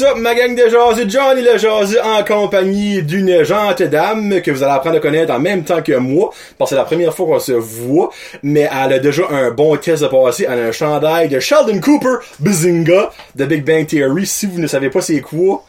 what's up, ma gang de jaseux, Johnny le en compagnie d'une gentille dame que vous allez apprendre à connaître en même temps que moi, parce que c'est la première fois qu'on se voit, mais elle a déjà un bon test de passé, elle a un chandail de Sheldon Cooper, Bazinga, de Big Bang Theory, si vous ne savez pas c'est quoi,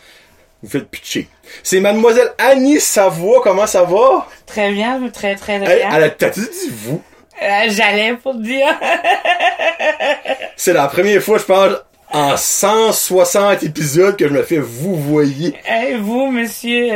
vous faites pitcher. C'est mademoiselle Annie Savoie, comment ça va? Très bien, très, très bien. Elle, elle a t'as dit vous? Euh, J'allais pour dire. C'est la première fois, je pense, en 160 épisodes que je me fais vous voyez. Hey, vous, monsieur.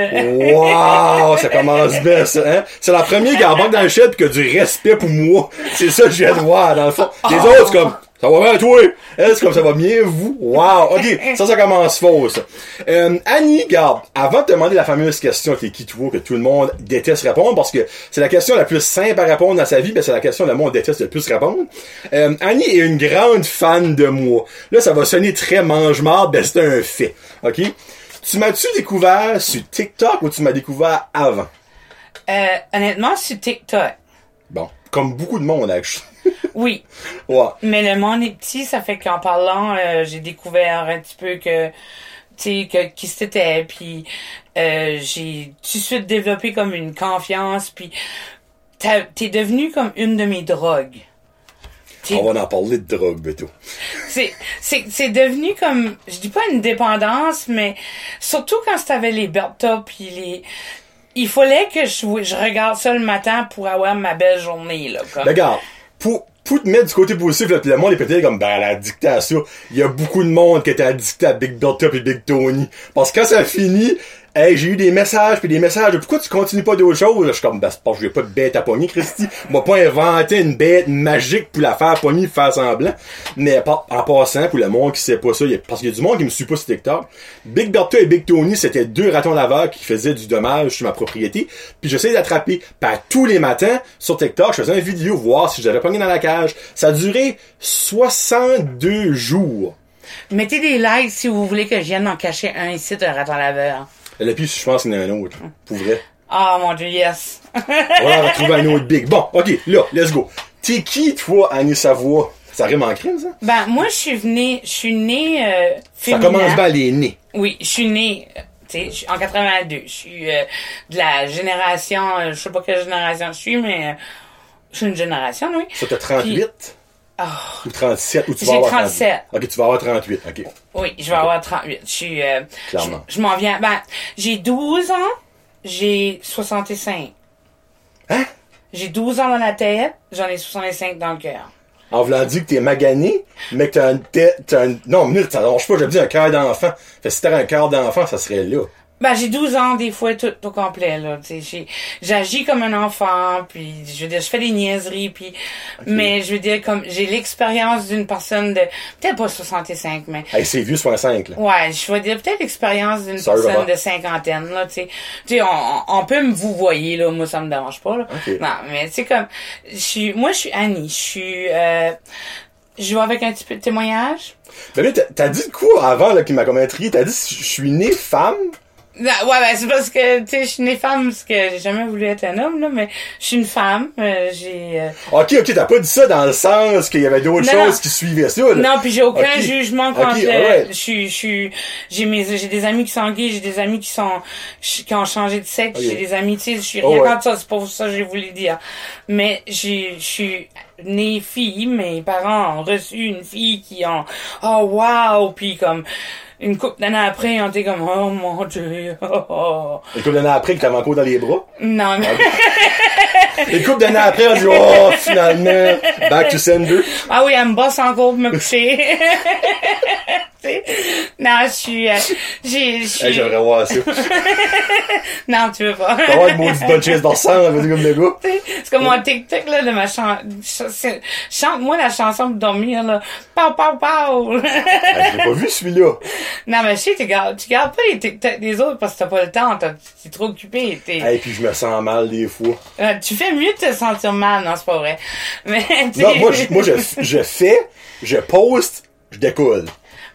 Wow, ça commence bien, ça, hein? C'est la première qui embarque dans le shed pis qui a du respect pour moi. C'est ça que je viens de voir, dans le fond. Les autres, comme, ça va bien, toi? Elle, c'est comme, ça va bien, vous? Wow, ok. Ça, ça commence faux, ça. Euh, Annie, garde, avant de te demander la fameuse question, t'es qui, toi, que tout le monde déteste répondre, parce que c'est la question la plus simple à répondre dans sa vie, mais c'est la question que le monde déteste le plus répondre. Euh, Annie est une grande fan de moi. Là, ça va sonner très mange-marde, ben c'est un fait. OK? Tu m'as-tu découvert sur TikTok ou tu m'as découvert avant? Euh, honnêtement, sur TikTok. Bon, comme beaucoup de monde, actually. Oui. Ouais. Mais le monde est petit, ça fait qu'en parlant, euh, j'ai découvert un petit peu que, tu sais, que, qui c'était, puis euh, j'ai tout de suite développé comme une confiance, puis t'es devenu comme une de mes drogues. On va en parler de drogue, bientôt. c'est c'est c'est devenu comme je dis pas une dépendance mais surtout quand t'avais les Bertha puis les il fallait que je, je regarde ça le matin pour avoir ma belle journée là comme. Regarde, pour, pour te mettre du côté positif, là, pis le monde est peut-être comme, ben, elle a addicté à ça. Il y a beaucoup de monde qui était addicté à Big Bertha et Big Tony. Parce que quand ça finit, hey, j'ai eu des messages puis des messages pourquoi tu continues pas d'autres choses? Je suis comme, ben, c'est parce que j'ai pas de bête à pogner, Christy. M'a pas inventé une bête magique pour la faire pogner, faire semblant. Mais en passant, pour le monde qui sait pas ça, parce qu'il y a du monde qui me suit pas sur TikTok, Big Bertha et Big Tony, c'était deux ratons laveurs qui faisaient du dommage sur ma propriété. Puis j'essayais d'attraper. Par tous les matins, sur TikTok, je faisais une vidéo voir si j'avais pogné dans la cage. Ça a duré 62 jours. Mettez des likes si vous voulez que je vienne en cacher un ici de raton laveur. Et puis, je pense qu'il y en a un autre. Pour vrai. Ah mon dieu yes. On va retrouver un autre big. Bon, ok, là, let's go. T'es qui, toi, Annie Savoie? Ça rime en crime, ça? ben moi je suis venue je suis née euh, Ça commence bien les nez. Oui, je suis née, tu sais, en 82. Je suis euh, de la génération, euh, je sais pas quelle génération je suis, mais euh, je suis une génération, oui. Ça, t'as 38? Oh, Ou 37? Ou tu vas J'ai avoir 37. 38? Ok, tu vas avoir 38, ok. oui, je vais avoir 38. Je suis, euh, Clairement. je, je m'en viens. Ben, j'ai 12 ans, j'ai 65. Hein? J'ai 12 ans dans la tête, j'en ai 65 dans le cœur. En voulant dire que t'es magané, mais que t'as une tête, t'as une... Non, minute, ça lâche pas, je dis un cœur d'enfant. Fait que si t'avais un cœur d'enfant, ça serait là. Ben, j'ai 12 ans, des fois, tout au complet, là. Tu j'agis comme un enfant, puis je veux dire, je fais des niaiseries, puis... Mais je veux dire, comme, j'ai l'expérience d'une personne de... Peut-être pas 65, mais... Hey, c'est vieux 65, là. Ouais, je veux dire, peut-être l'expérience d'une personne de cinquantaine, là, tu sais. Tu sais, on, on peut me vous voyer, là, moi, ça me dérange pas, là. Ok. Non, mais c'est comme... Je suis... Moi, je suis Annie, je suis... Euh, je vais avec un petit peu de témoignage. Mais là, t'as- dit quoi avant, là, qui m'a comme intrigué? T'as dit, je suis né femme? Non, ouais, ben, c'est parce que, tu sais, je suis une femme parce que j'ai jamais voulu être un homme, là, mais je suis une femme, euh, j'ai... euh, Ok, ok, t'as pas dit ça dans le sens qu'il y avait d'autres choses non. qui suivaient ça, là. Non, puis j'ai aucun Ok. jugement Ok, quand euh, alright. je suis, je j'ai mes, j'ai des amis qui sont gays, j'ai des amis qui sont, qui ont changé de sexe, j'ai des amis, tu sais, je suis Oh, rien ouais. contre ça, c'est pour ça que j'ai voulu dire. Mais je suis née fille, mes parents ont reçu une fille qui ont, oh wow, puis comme, une couple d'années après, on était comme, oh mon dieu, oh, oh. Une couple d'années après, que t'avais encore dans les bras? Non, mais, Une couple d'années après, on dit, oh, finalement, back to sender. ah oui, elle me bosse encore pour me coucher. Sais? non, je suis, euh, j'ai, Hey, j'aimerais voir ça. non, tu veux pas. T'as avoir une maudite bonne chaise vas-y comme le gars. C'est comme mon TikTok, là, de ma chanson. Chante-moi la chanson pour dormir, là. Pow, pow, pow. Hey, je l'ai pas vu, celui-là. non, mais je sais, tu gardes, tu gardes pas les TikTok des autres parce que t'as pas le temps, t'es trop occupé. Hey, puis je me sens mal des fois. Euh, tu fais mieux de te sentir mal, non, c'est pas vrai. Mais, Non, moi, je, moi, je, je fais, je poste, je décolle.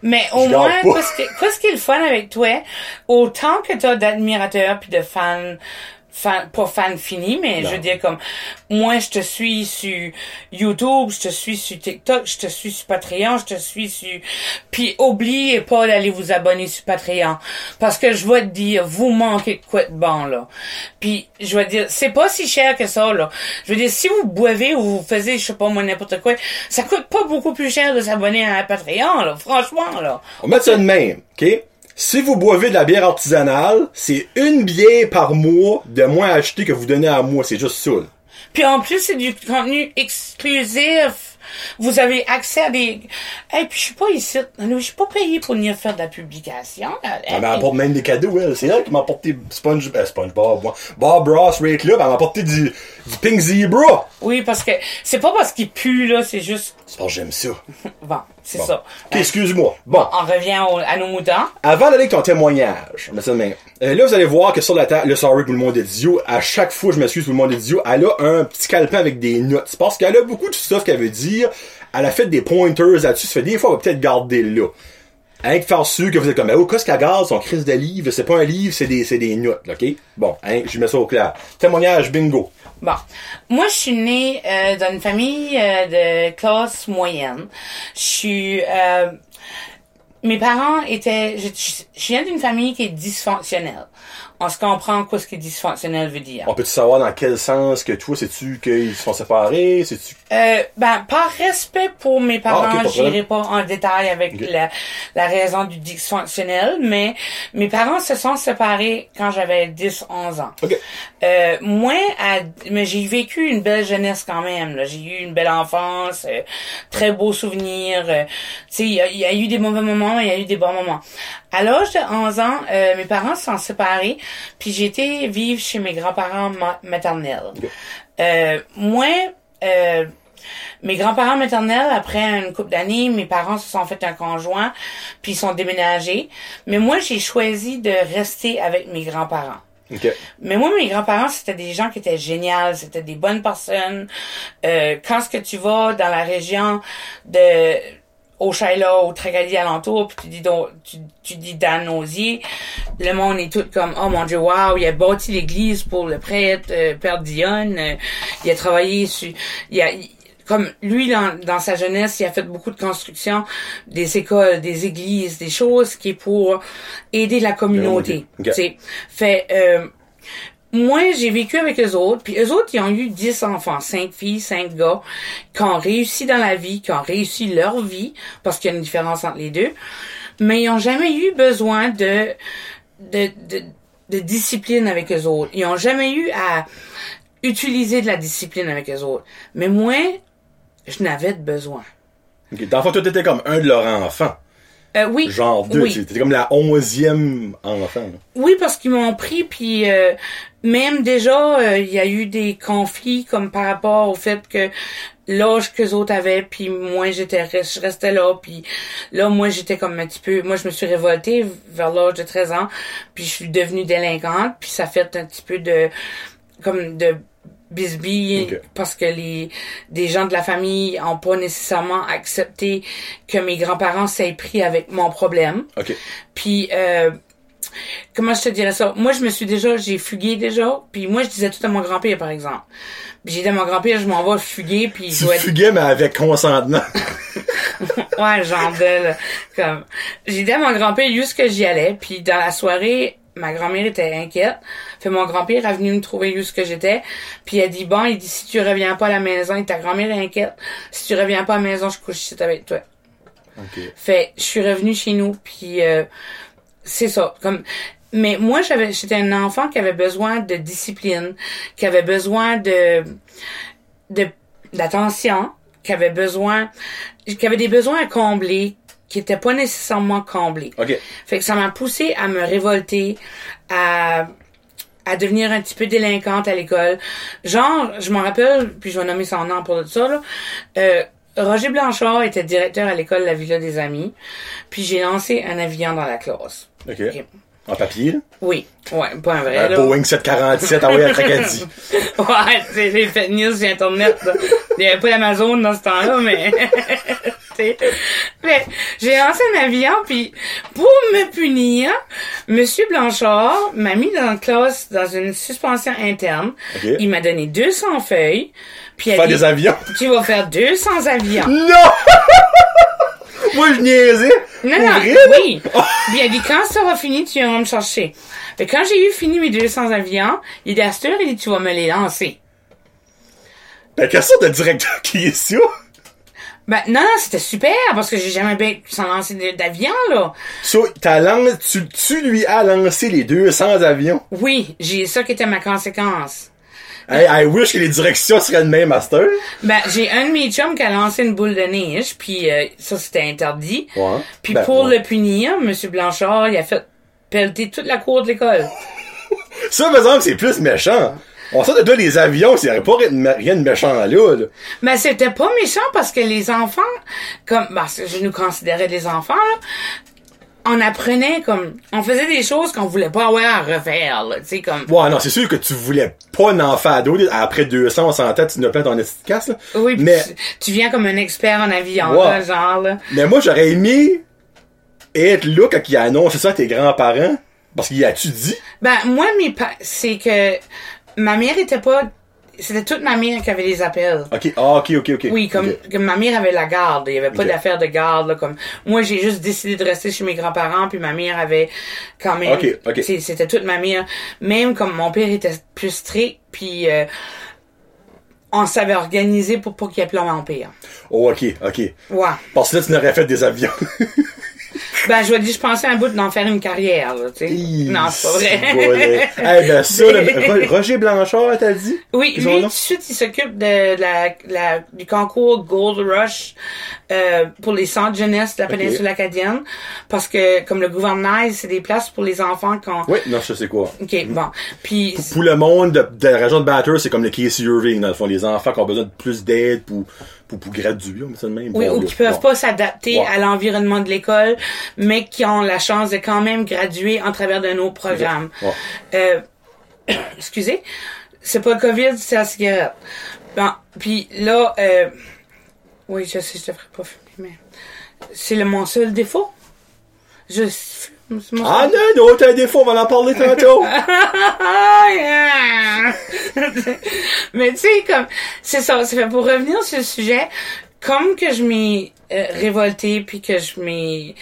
Mais au Je moins, que- qu'est-ce qui est le fun avec toi, autant que t'as d'admirateurs puis de fans fan, pas fan fini, mais Non. je veux dire comme, moi, je te suis sur YouTube, je te suis sur TikTok, je te suis sur Patreon, je te suis sur, puis oubliez pas d'aller vous abonner sur Patreon. Parce que je vais te dire, vous manquez de quoi de bon, là. Puis, je vais te dire, c'est pas si cher que ça, là. Je veux dire, si vous boivez ou vous faisiez, je sais pas moi, n'importe quoi, ça coûte pas beaucoup plus cher de s'abonner à Patreon, là. Franchement, là. On mettre ça de même, OK? Si vous boivez de la bière artisanale, c'est une bière par mois de moins à acheter que vous donnez à moi. C'est juste ça. là. Puis en plus, c'est du contenu exclusif. Vous avez accès à des... Hey, puis je suis pas ici. Je suis pas payé pour venir faire de la publication. Elle m'a apporté même des cadeaux, elle. C'est elle qui m'a apporté Sponge, euh, SpongeBob, moi. Bob Ross, Ray Club. Elle m'a apporté du, du Pink Zebra. Oui, parce que c'est pas parce qu'il pue, là, c'est juste... C'est parce que j'aime ça. Bon, c'est Bon. ça. Excuse-moi. Bon. On revient au- à nos moutons. Avant d'aller avec ton témoignage, on met ça de même. Euh, là, vous allez voir que sur la table, le sorry pour le monde idiot, à chaque fois, je m'excuse pour le monde idiot, elle a un petit calepin avec des notes. C'est parce qu'elle a beaucoup de stuff qu'elle veut dire. Elle a fait des pointers là-dessus. Ça fait des fois, elle va peut-être garder là. Hein, faire sûr que vous êtes comme, oh, qu'est-ce qu'elle garde, son crise de livre? C'est pas un livre, c'est des, c'est des notes, ok? Bon, hein, je mets ça au clair. Témoignage, bingo. Bon, moi je suis née euh, dans une famille euh, de classe moyenne. Je suis euh, mes parents étaient je, je- je viens d'une famille qui est dysfonctionnelle. On se comprend quoi ce que dysfonctionnel veut dire. On peut-tu savoir dans quel sens que toi, sais-tu qu'ils se sont séparés? Sais-tu Euh, ben, par respect pour mes parents, Ah, ok, pas de j'irai pas en détail avec la, la raison du dysfonctionnel, mais mes parents se sont séparés quand j'avais 10, 11 ans. Ok. Euh, moi, à- mais j'ai vécu une belle jeunesse quand même. là. J'ai eu une belle enfance, euh, très beaux souvenirs. euh, tu sais, il y, y a eu des mauvais moments, il y a eu des bons moments. À l'âge de 11 ans, euh, mes parents se sont séparés, puis j'ai été vivre chez mes grands-parents ma- maternels. Euh, moi, euh, mes grands-parents maternels, après une couple d'années, mes parents se sont fait un conjoint, puis ils sont déménagés. Mais moi, j'ai choisi de rester avec mes grands-parents. Mais moi, mes grands-parents, c'était des gens qui étaient géniaux, c'était des bonnes personnes. Euh, quand ce que tu vas dans la région de au Shaila, au Tracadie alentour, puis tu dis donc, tu, tu dis Dan Osier, le monde est tout comme oh mon dieu, wow, il a bâti l'église pour le prêtre euh, Père Dionne, euh, il a travaillé sur il a il- comme lui dans, dans sa jeunesse, il a fait beaucoup de construction des écoles, des églises, des choses qui est pour aider la communauté. Ok. tu sais. Fait euh, moi, j'ai vécu avec eux autres, puis eux autres, ils ont eu 10 enfants, 5 filles, 5 gars, qui ont réussi dans la vie, qui ont réussi leur vie, parce qu'il y a une différence entre les deux, mais ils ont jamais eu besoin de, de, de, de discipline avec eux autres. Ils ont jamais eu à utiliser de la discipline avec eux autres. Mais moi, je n'avais de besoin. Ok. Dans le fond, toi, t'étais comme un de leurs enfants. Euh, oui. Genre deux. Oui. T'étais comme la onzième enfant. là. Oui, parce qu'ils m'ont pris, puis euh, même déjà, euh, il y a eu des conflits comme par rapport au fait que l'âge que les autres avaient, puis moi j'étais je restais là, puis là moi j'étais comme un petit peu, moi je me suis révoltée vers l'âge de 13 ans, puis je suis devenue délinquante, puis ça fait un petit peu de comme de bisbille Ok. parce que les des gens de la famille ont pas nécessairement accepté que mes grands-parents s'aient pris avec mon problème. Ok. Puis euh, comment je te dirais ça? Moi, je me suis déjà, j'ai fugué déjà. Puis moi, je disais tout à mon grand-père, par exemple. J'ai dit à mon grand-père, je m'en vais fuguer, puis je Tu dois être... fuguais, mais avec consentement. Ouais, genre de, là, comme... J'ai dit à mon grand-père juste que j'y allais? Puis dans la soirée, ma grand-mère était inquiète. Fait mon grand-père est venu me trouver juste que j'étais. Puis il a dit, bon, il dit, si tu reviens pas à la maison, et ta grand-mère inquiète. Si tu reviens pas à la maison, je couche ici avec toi. ok. Fait, je suis revenue chez nous, puis euh, c'est ça. Comme, mais moi, j'avais, j'étais un enfant qui avait besoin de discipline, qui avait besoin de, de d'attention, qui avait besoin, qui avait des besoins à combler, qui étaient pas nécessairement comblés. Ok. Fait que ça m'a poussé à me révolter, à à devenir un petit peu délinquante à l'école. Genre, je m'en rappelle, puis je vais nommer son nom pour tout ça, là. Euh, Roger Blanchard était directeur à l'école La Villa des Amis, puis j'ai lancé un avion dans la classe. Ok. Ok. En papier. Oui, ouais, pas un vrai, Un là. Boeing 747, ah oui, à Tracadie. Ouais, c'est les fake news sur Internet, là. Il y avait pas d'Amazon dans ce temps-là, mais... Mais j'ai lancé un avion, puis pour me punir, Monsieur Blanchard m'a mis dans la classe dans une suspension interne. Il m'a donné 200 feuilles. Puis Faire dit, des avions. tu vas faire 200 avions. Non! Moi, je niaisais. Non, non, oui. Puis il a dit, quand ça aura fini, tu viendras me chercher. Mais quand j'ai eu fini mes 200 avions, il a dit, il dit, tu vas me les lancer. Ben, quelle sorte de directeur qui est ça? Ben, non, non, c'était super, parce que j'ai jamais bien sans lancer d'avion, là. Ça, t'as lancé, tu, tu lui as lancé les 200 avions. Oui, j'ai ça qui était ma conséquence. Hey, I wish que les directions seraient de même master. Ben, j'ai un de mes chums qui a lancé une boule de neige, puis euh, ça, c'était interdit. Ouais. Puis Ben, pour ouais. le punir, Monsieur Blanchard, il a fait pelleter toute la cour de l'école. Ça, par exemple, c'est plus méchant. On sort de là les avions, il n'y aurait pas rien de méchant là, là. Mais c'était pas méchant parce que les enfants, comme, parce que je nous considérais des enfants, là, on apprenait comme, on faisait des choses qu'on voulait pas avoir à refaire, là, tu sais, comme, Ouais, non, c'est sûr que tu voulais pas un enfant ado. Après 200, on s'entend, tu n'as pas ton efficace, là. oui, mais, tu, tu viens comme un expert en avion, Ouais. là, genre, là. mais moi, j'aurais aimé être là quand il a annoncé ça à tes grands-parents. Parce qu'il a-tu dit? Ben, moi, mes c'est que ma mère était pas, c'était toute ma mère qui avait les appels. Ok, ah, ok, ok, ok. Oui, comme, comme ma mère avait la garde, il y avait pas Ok. d'affaire de garde là, comme moi j'ai juste décidé de rester chez mes grands-parents puis ma mère avait quand même Ok, ok. c'était toute ma mère même comme mon père était plus strict puis euh, on savait organiser pour pas qu'il y ait plein mon père. Oh, ok, ok. Ouais. Parce que là, tu n'aurais fait des avions. Ben je dire je pensais un bout d'en faire une carrière là, tu sais. non, c'est pas vrai. Eh ben ça, le- Ro- Roger Blanchard, t'as dit? Oui, lui, tout de suite, il s'occupe de la, la, du concours Gold Rush euh, pour les centres jeunesse de la péninsule acadienne. Parce que, comme le gouvernement, c'est des places pour les enfants qu'on... Oui, non, je sais quoi. OK, bon. Puis, Pour le monde de, de la région de Batter, c'est comme le Casey Irving, dans le fond. Les enfants qui ont besoin de plus d'aide pour, pour, pour graduer, on met ça de même. oui, Bon, ou qui peuvent bon. pas s'adapter à l'environnement de l'école, mais qui ont la chance de quand même graduer en travers de nos programmes. Euh, excusez, c'est pas le COVID, c'est la cigarette. Bon, puis là, euh, oui, je sais, je devrais pas fumer, mais c'est le mon seul défaut. Je fume, Ah non, non, t'as un défaut, on va en parler tantôt. mais tu sais, comme, c'est ça, c'est pour revenir sur le sujet, comme que je m'ai euh, révolté puis que je m'ai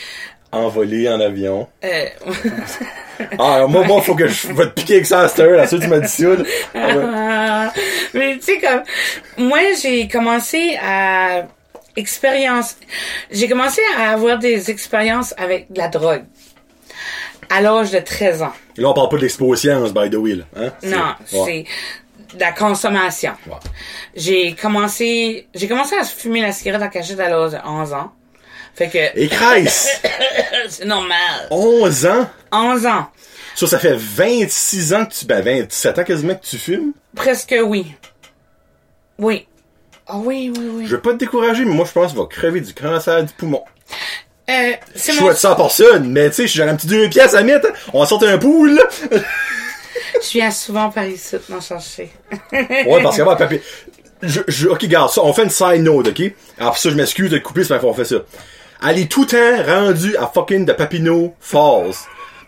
Envolé en avion. euh, Ah, moi, moi, faut que je vais te piquer avec ça là, tu m'as dit ça. Ah, mais tu sais comme moi j'ai commencé à expérience j'ai commencé à avoir des expériences avec de la drogue à l'âge de 13 ans. Et Là, on parle pas de l'exposition, by the way, là. Hein? Non, Ouais. c'est de la consommation. Ouais. J'ai commencé j'ai commencé à fumer la cigarette en cachette à l'âge de 11 ans. Fait que Et c'est normal. 11 ans? 11 ans. Ça, ça fait 26 ans que tu, ben, 27 ans quasiment que tu fumes? Presque oui. Oui. Ah oui, oui, oui. Je veux pas te décourager, mais moi, je pense qu'il va crever du cancer du poumon. Euh, Je souhaite ça à personne, mais tu sais, si j'aurais un petit deux pièces à mettre, on sort un pool, là. Je viens souvent par ici m'en chercher. Ouais, parce qu'avant, papier. Je, je, ok, garde ça. On fait une side note, ok? Alors, ça, je m'excuse de couper, c'est pas qu'on fait ça. Elle est tout le temps rendue à fucking de Papineau Falls.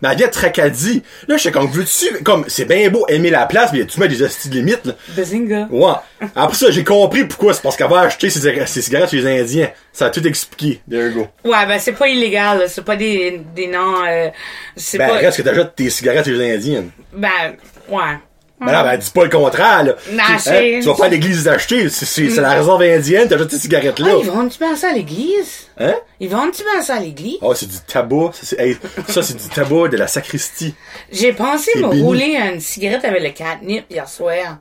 Mais elle vient de Tracadie. Là, je sais comme, veux-tu, comme, c'est bien beau aimer la place, mais tu mets des de limites, là. Bazinga. Ouais. Après ça, j'ai compris pourquoi. C'est parce qu'elle va acheter ses, ses cigarettes chez les Indiens. Ça a tout expliqué. There you go. Ouais, ben c'est pas illégal, là. c'est pas des, des noms. Euh, c'est Ben, pas. reste que t'achètes tes cigarettes chez les Indiens. Ben, ouais. Ben non, ben, dis pas le contraire, là. Non, hein, tu vas pas à l'église d'acheter. C'est, c'est, c'est la réserve indienne, t'achètes tes cigarettes Ah, ils vendent-tu bien ça à l'église? Hein? Ils vendent-tu bien ça à l'église? Oh, c'est du tabac. Ça, c'est, hey, ça, c'est du tabac de la sacristie. J'ai pensé me béni. rouler une cigarette avec le catnip hier soir.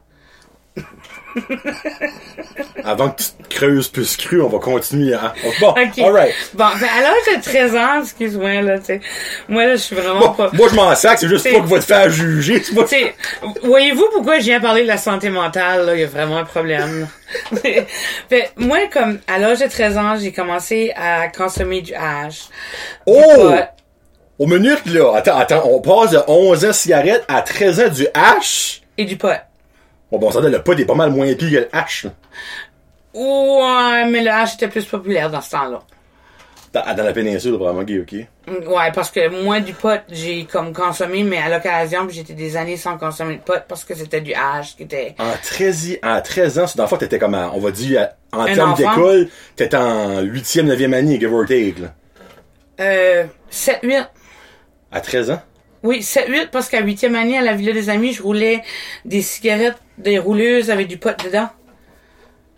Avant que tu te creuses plus cru, on va continuer. Hein? Bon, Ok. alright. Bon, ben, à l'âge de 13 ans, excuse-moi, là, tu sais. Moi, là, je suis vraiment Bon, pas. moi, je m'en sac, c'est juste pas que va te faire juger. Pas... Voyez-vous pourquoi je viens parler de la santé mentale, là? Il y a vraiment un problème. fait, moi, comme, à l'âge de 13 ans, j'ai commencé à consommer du hash. Oh! pot. Aux minutes, là. Attends, attends, on passe de 11 ans cigarette à 13 ans du H. Et du pot. Bon, bon, ça le pot est pas mal moins pire que le H. là. Ouais, mais le hash était plus populaire dans ce temps-là. Dans, dans la péninsule, vraiment, ok, ok. Ouais, parce que moi, du pot, j'ai comme consommé, mais à l'occasion, puis j'étais des années sans consommer de pot parce que c'était du hash qui était... En 13, y- en 13 ans, dans le fond, t'étais comme, à- on va dire, en Un termes enfant. d'école, t'étais en 8e, 9e année, give or take, là. Euh, 7-8. À 13 ans? Oui, 7-8, parce qu'à huitième année, à la Villa des Amis, je roulais des cigarettes, des rouleuses avec du pot dedans.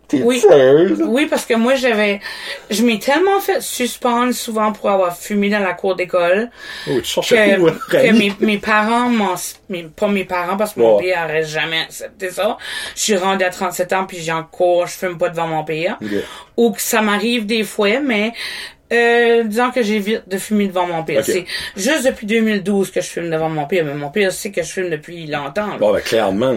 T'es Oui. sérieuse? Oui, parce que moi, j'avais... Je m'ai tellement fait suspendre souvent pour avoir fumé dans la cour d'école Oh, tu que, où, que mes, mes parents m'ont... mes- Pas mes parents, parce que mon père aurait jamais accepté ça. Je suis rendue à 37 ans, puis j'ai en cours, je fume pas devant mon père. Ou que ça m'arrive des fois, mais... Euh, disons que j'évite de fumer devant mon père. Ok. C'est juste depuis 2012 que je fume devant mon père, mais mon père sait que je fume depuis longtemps. là. Bon, ben, clairement,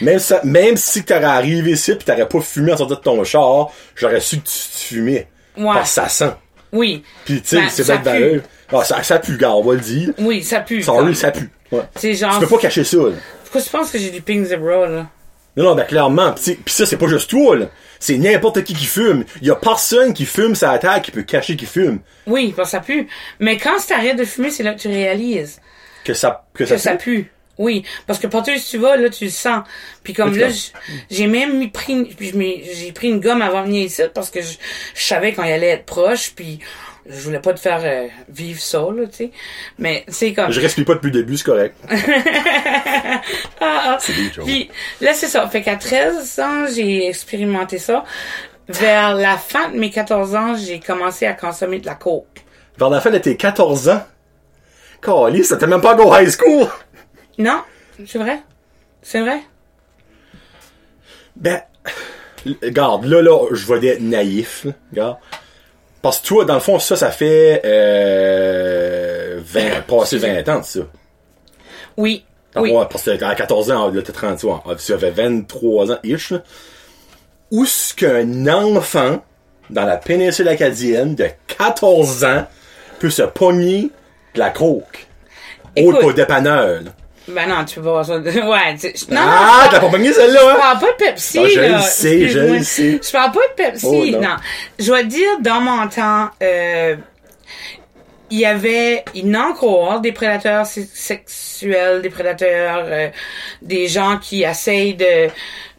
même, ça, même si t'aurais arrivé ici pis t'aurais pas fumé en sortant de ton char, j'aurais su que tu, tu fumais. Ouais. Parce que ça sent. Oui. Pis, tu sais, Ben, c'est pue. valeur. Ah, ça, ça pue, gars, on va le dire. Oui, ça pue. Sorry, ça pue. Ouais. C'est genre. Tu peux pas cacher ça, là. Pourquoi tu penses que j'ai du Pink Zebra, là? Non, non, ben clairement. Pis, ça, c'est pas juste toi, là. C'est n'importe qui qui fume. Y a personne qui fume sa terre qui peut cacher qu'il fume. Oui, parce que ça pue. Mais quand tu arrêtes de fumer, c'est là que tu réalises Que ça, que que ça, ça pue. Oui, parce que partout où tu vas, là, tu le sens. Puis comme là, j'ai même mis- pris, j'ai pris une gomme avant de venir ici parce que je, je savais qu'on y allait être proche, puis je voulais pas te faire euh, vivre ça, là, tu sais. Mais c'est comme. Je respire pas depuis le début, c'est correct. Ah, ah. C'est des. Puis là, c'est ça. Fait qu'à 13 ans, j'ai expérimenté ça. Vers la fin de mes 14 ans, j'ai commencé à consommer de la coke. Vers la fin de tes 14 ans? Caliste, ça t'es même pas go high school. Non, c'est vrai. C'est vrai. Ben, regarde, là, là, je vais être naïf, là, regarde. Parce que toi, dans le fond, ça, ça fait, euh, 20, passé 20 ans de ça? Oui. Oui. Parce que à 14 ans, là, t'as 30 ans. Tu avais 23 ans, ish, là. Où est-ce qu'un enfant, dans la péninsule acadienne, de 14 ans, peut se pogner de la coke? Écoute. qu'au dépanneur, là. Ben non, tu voir ça. Ouais, tu sais, non, ah, non, t'as pas pogné celle-là, je hein? parle pas de Pepsi, Ah, je là. le sais, je le sais. Je parle pas de Pepsi, Oh, non. non. Je dois dire, dans mon temps, euh, il y avait, il en a encore des prédateurs se- sexuels, des prédateurs, euh, des gens qui essayent de,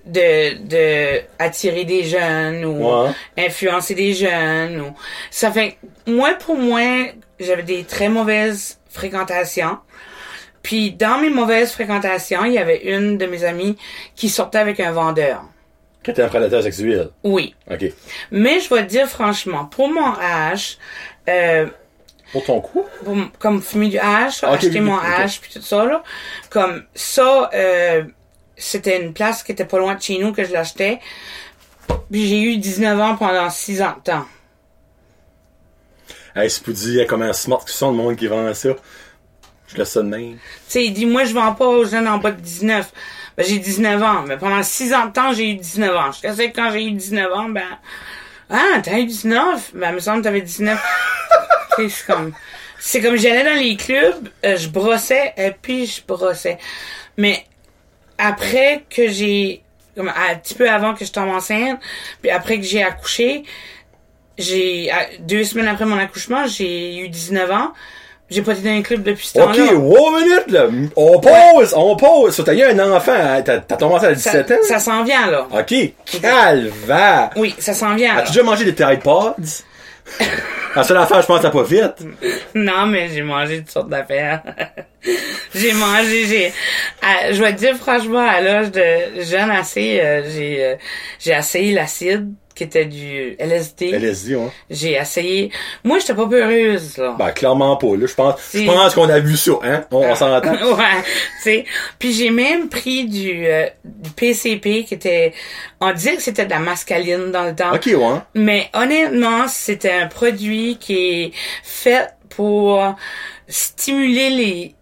de, de attirer des jeunes ou Ouais. influencer des jeunes ou, ça fait, moi, pour moi, j'avais des très mauvaises fréquentations. Puis dans mes mauvaises fréquentations, il y avait une de mes amies qui sortait avec un vendeur. Que t'es un prédateur sexuel. Oui. OK. Mais je vais te dire franchement, pour mon âge, euh, Pour ton coup? pour comme fumer du hash, Ok, acheter oui, mon ok. hash puis tout ça là, comme ça, euh, c'était une place qui était pas loin de chez nous que je l'achetais. Puis j'ai eu 19 ans pendant 6 ans de temps. Hey, c'est pour dire comment smart que sont le monde qui vend ça. Je laisse ça de même. Tu sais, il dit, moi, je vends pas aux jeunes en bas de 19. Ben, j'ai 19 ans. Mais pendant 6 ans de temps, j'ai eu 19 ans. Je sais que quand j'ai eu 19 ans, ben, ah, t'as eu 19? Ben, il me semble que t'avais 19. Tu sais, c'est comme, c'est comme j'allais dans les clubs, euh, je brossais, et puis je brossais. Mais, après que j'ai, comme, un petit peu avant que je tombe enceinte, puis après que j'ai accouché, j'ai, deux semaines après mon accouchement, j'ai eu 19 ans. J'ai pas été dans les clubs depuis ce OK, temps-là. one minute, là. On pause, on pause. So, t'as eu un enfant, hein? t'as, commencé à 17 ça, ans? ça s'en vient, là. OK, calvaire. Oui, ça s'en vient. As-tu déjà mangé des Tide Pods? La seule affaire, je pense, t'as pas vite. Non, mais j'ai mangé toutes sortes d'affaires. j'ai mangé, j'ai... je vais te dire, franchement, à l'âge de jeune assez, euh, j'ai euh, j'ai essayé l'acide, qui était du LSD. LSD, hein? J'ai essayé... Moi, j'étais pas peureuse, là. Ben, clairement pas, là. Je pense, je pense qu'on a vu ça, hein? On, on s'entend. ouais, tu sais. Puis j'ai même pris du, euh, du PCP qui était... On disait que c'était de la mascaline dans le temps. OK, ouais. Mais honnêtement, c'était un produit qui est fait pour stimuler les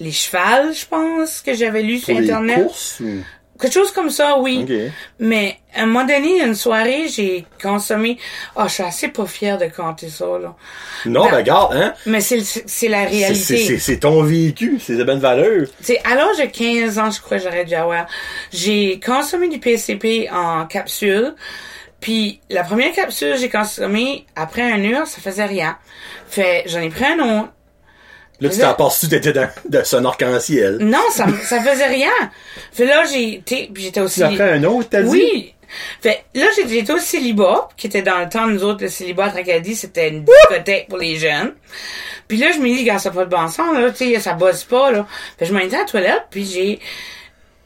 les chevals, je pense, que j'avais lu sur Internet. courses ou... Quelque chose comme ça, oui. OK. Mais un moment donné, une soirée, j'ai consommé... Ah, je suis assez pas fière de compter ça, là. Non, ben, Ben, regarde, hein? Mais c'est la C'est, c'est, c'est, réalité. c'est ton vécu, c'est de bonne valeur. C'est à l'âge de 15 ans, je crois que j'aurais dû avoir. J'ai consommé du PCP en capsule. Puis la première capsule j'ai consommée, après un heure, ça faisait rien. Fait, j'en ai pris un autre. Là, tu t'en passes t'étais dans, dans un arc-en-ciel? Non, ça, ça faisait rien. Fait là, j'ai j'étais aussi... Tu as pris un autre, t'as dit? Oui. Fait, là, j'étais au célibat, qui était dans le temps, nous autres, le célibat à Tracadie, c'était une discothèque pour les jeunes. Puis là, je me dis, gars, ça n'a pas de bon sens, là, tu sais, ça bosse pas, là. Fait, je m'en étais à la toilette, puis j'ai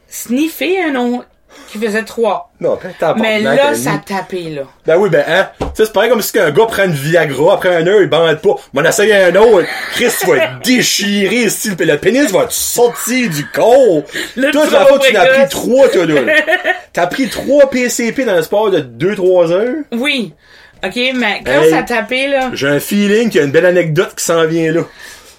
sniffé un autre qui faisait trois. Non, t'as Mais là, ça tapait, là. Ben oui, ben, hein. Tu sais, c'est pareil comme si un gars prend une Viagra, après un heure, il bande pas. M'en essaye un autre. Chris, tu vas être déchiré, style, le pénis va te sortir du corps. Le Toi, trop la fois, tu n'as pris trois, toi, là. T'as pris trois PCP dans le sport de 2-3 heures? Oui. OK, mais quand Hey. ça tapait, là, J'ai un feeling qu'il y a une belle anecdote qui s'en vient là.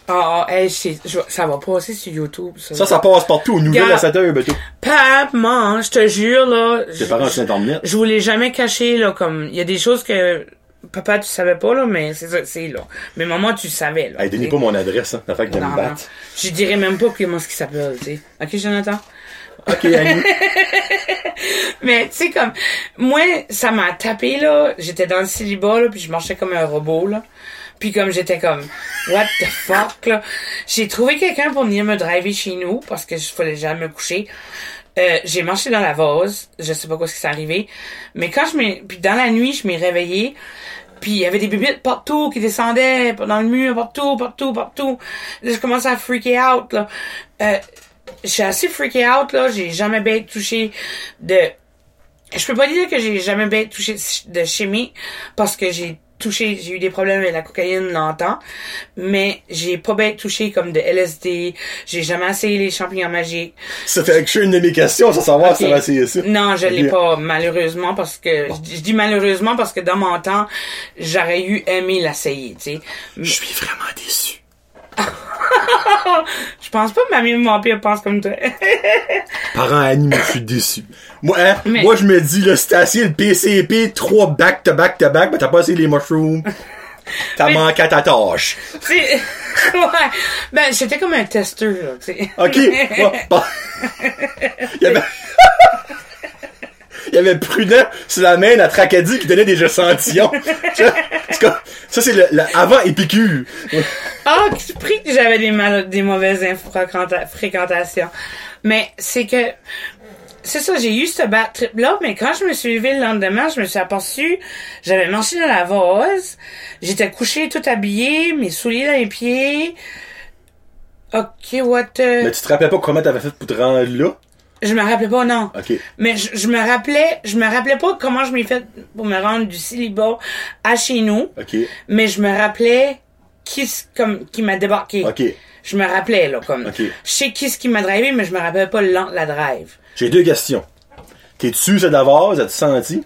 Ah, ah, hey, ça va passer sur YouTube, ça. Ça, ça passe partout, aux nouvelles à 7 heures, ben tout. Pap, man, je te jure, là. Tes parents sur Internet. je voulais jamais cacher là comme il y a des choses que papa tu savais pas là mais c'est ça c'est là mais maman tu savais là Hey, donnez pas mon adresse, hein. La fait que me battre. je dirais même pas comment ce qu'il s'appelle tu sais ok Jonathan? Ok, Annie. mais tu sais comme moi ça m'a tapé là j'étais dans le célibat là puis je marchais comme un robot là puis comme j'étais comme what the fuck là j'ai trouvé quelqu'un pour venir me driver chez nous parce que je fallait jamais me coucher Euh, j'ai marché dans la vase, je sais pas quoi ce qui s'est arrivé, mais quand je m'ai, puis dans la nuit, je m'ai réveillée, puis il y avait des bébites partout qui descendaient dans le mur, partout, partout, partout. Là, je commençais à freaker out, là. Euh, je suis assez freaké out, là. J'ai jamais bien touché de... Je peux pas dire que j'ai jamais bien touché de chimie, parce que j'ai touché, j'ai eu des problèmes avec la cocaïne longtemps, mais j'ai pas bien touché comme de LSD, j'ai jamais essayé les champignons magiques. Ça fait que je suis une de mes questions, sans savoir Ok. si ça va essayer ça. Non, je l'ai pas, malheureusement, parce que, je dis- je dis malheureusement parce que dans mon temps, j'aurais eu aimé l'essayer, tu sais. Je suis vraiment déçu. Je pense pas que ma mère mon pire pense comme toi. Parents Annie, mais je suis déçu. Moi, hein, Mais- moi, je me dis, t'as essayé le PCP, trois back to back to back, ben t'as pas essayé les mushrooms. T'as Mais- manqué à ta tâche. ouais. Ben, j'étais comme un testeur, là, tu sais. Ok. Bon, bon. Il y avait... Il y avait Prudent sur la main à Tracadie qui donnait des échantillons. Ça, c'est comme- ça, c'est le, le avant Épicure. Ah, que pris que j'avais des mal, des mauvaises fréquentations. Mais c'est que, c'est ça, j'ai eu ce bad trip là, mais quand je me suis levée le lendemain, je me suis aperçu, j'avais marché dans la vase, j'étais couchée tout habillée, mes souliers dans les pieds. Ok, what the... Mais tu te rappelles pas comment t'avais fait pour te rendre là? Je me rappelais pas, non. Mais je, je me rappelais, je me rappelais pas comment je m'ai fait pour me rendre du célibat à chez nous, mais je me rappelais qui, comme, qui m'a débarqué. Je me rappelais, là, comme. Je sais qui ce qui m'a drivé, mais je me rappelle pas le long de la drive. J'ai deux questions. T'es dessus, c'est vase, as-tu senti?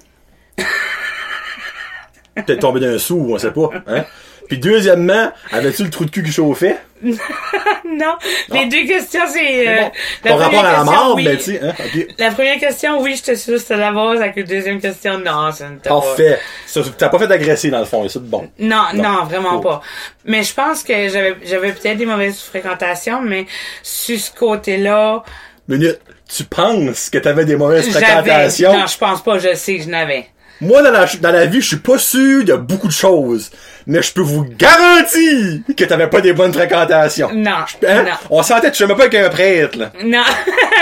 Peut-être tombé d'un sou, on sait pas, hein? Puis deuxièmement, avais-tu le trou de cul qui chauffait? non, les deux questions, c'est... euh, Bon. Ton rapport à la question, mort, oui. ben tu sais, hein? La première question, oui, j'étais que c'était la vase. Avec la deuxième question, non, ça n'était pas... Parfait. T'as pas fait agresser dans le fond, et ça bon. Non, Non. non, vraiment Cool. pas. Mais je pense que j'avais j'avais peut-être des mauvaises fréquentations, mais sur ce côté-là, Minute. Tu penses que t'avais des mauvaises fréquentations? Non, je pense pas, je sais que je n'avais. Moi, dans la, dans la vie, je suis pas sûr de beaucoup de choses. Mais je peux vous garantir que t'avais pas des bonnes fréquentations. Non, Hein? non. On sentait, tu sais pas avec un prêtre, là. Non.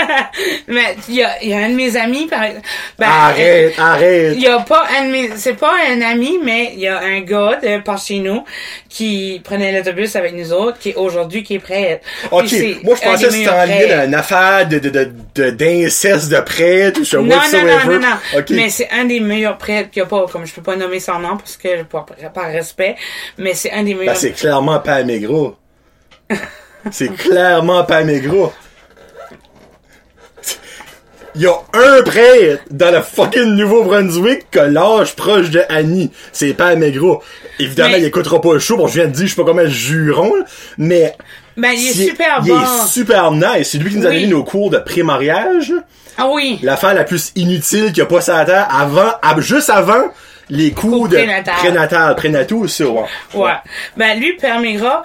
mais il y a, y a un de mes amis, par exemple. Ben, arrête, arrête. Il y a pas un de mes, c'est pas un ami, mais il y a un gars de par chez nous qui prenait l'autobus avec nous autres, qui est aujourd'hui qui est prêtre. Ok, moi je pensais que c'était en lien d'une affaire de, de, de, de- de prêtre ou je Non, non, whatsoever. non, non, non. Mais c'est un des meilleurs prêtres qu'il y a pas, comme je peux pas nommer son nom parce que par respect, mais c'est un des meilleurs. Ben, c'est clairement pas Maigro. c'est clairement pas Maigro. Il y a un prêtre dans le fucking Nouveau-Brunswick qui a l'âge proche de Annie. C'est pas Maigro. Évidemment, Mais- il écoutera pas le show. Bon, je viens de dire, je sais pas comment le juron, mais... ben, il est super il bon. est super nice. C'est lui qui nous a Oui. donné nos cours de pré-mariage. Ah oui. l'affaire la plus inutile qu'il y a pas sur la terre avant, juste avant les cours Cours de prénatal. prénatal, prénataux, ça, ouais. Ouais. Ben, lui, c'est-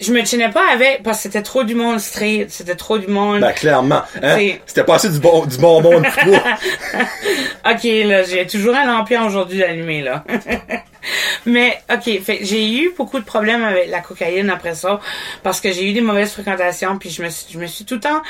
je me tenais pas avec parce que c'était trop du monde straight, c'était trop du monde. Ben, clairement. Hein? C'était pas assez du bon, du bonbon de toi. ok, là, j'ai toujours un lampion aujourd'hui allumé, là. Mais, ok, fait, j'ai eu beaucoup de problèmes avec la cocaïne après ça, parce que j'ai eu des mauvaises fréquentations, puis je me suis, je me suis tout le temps,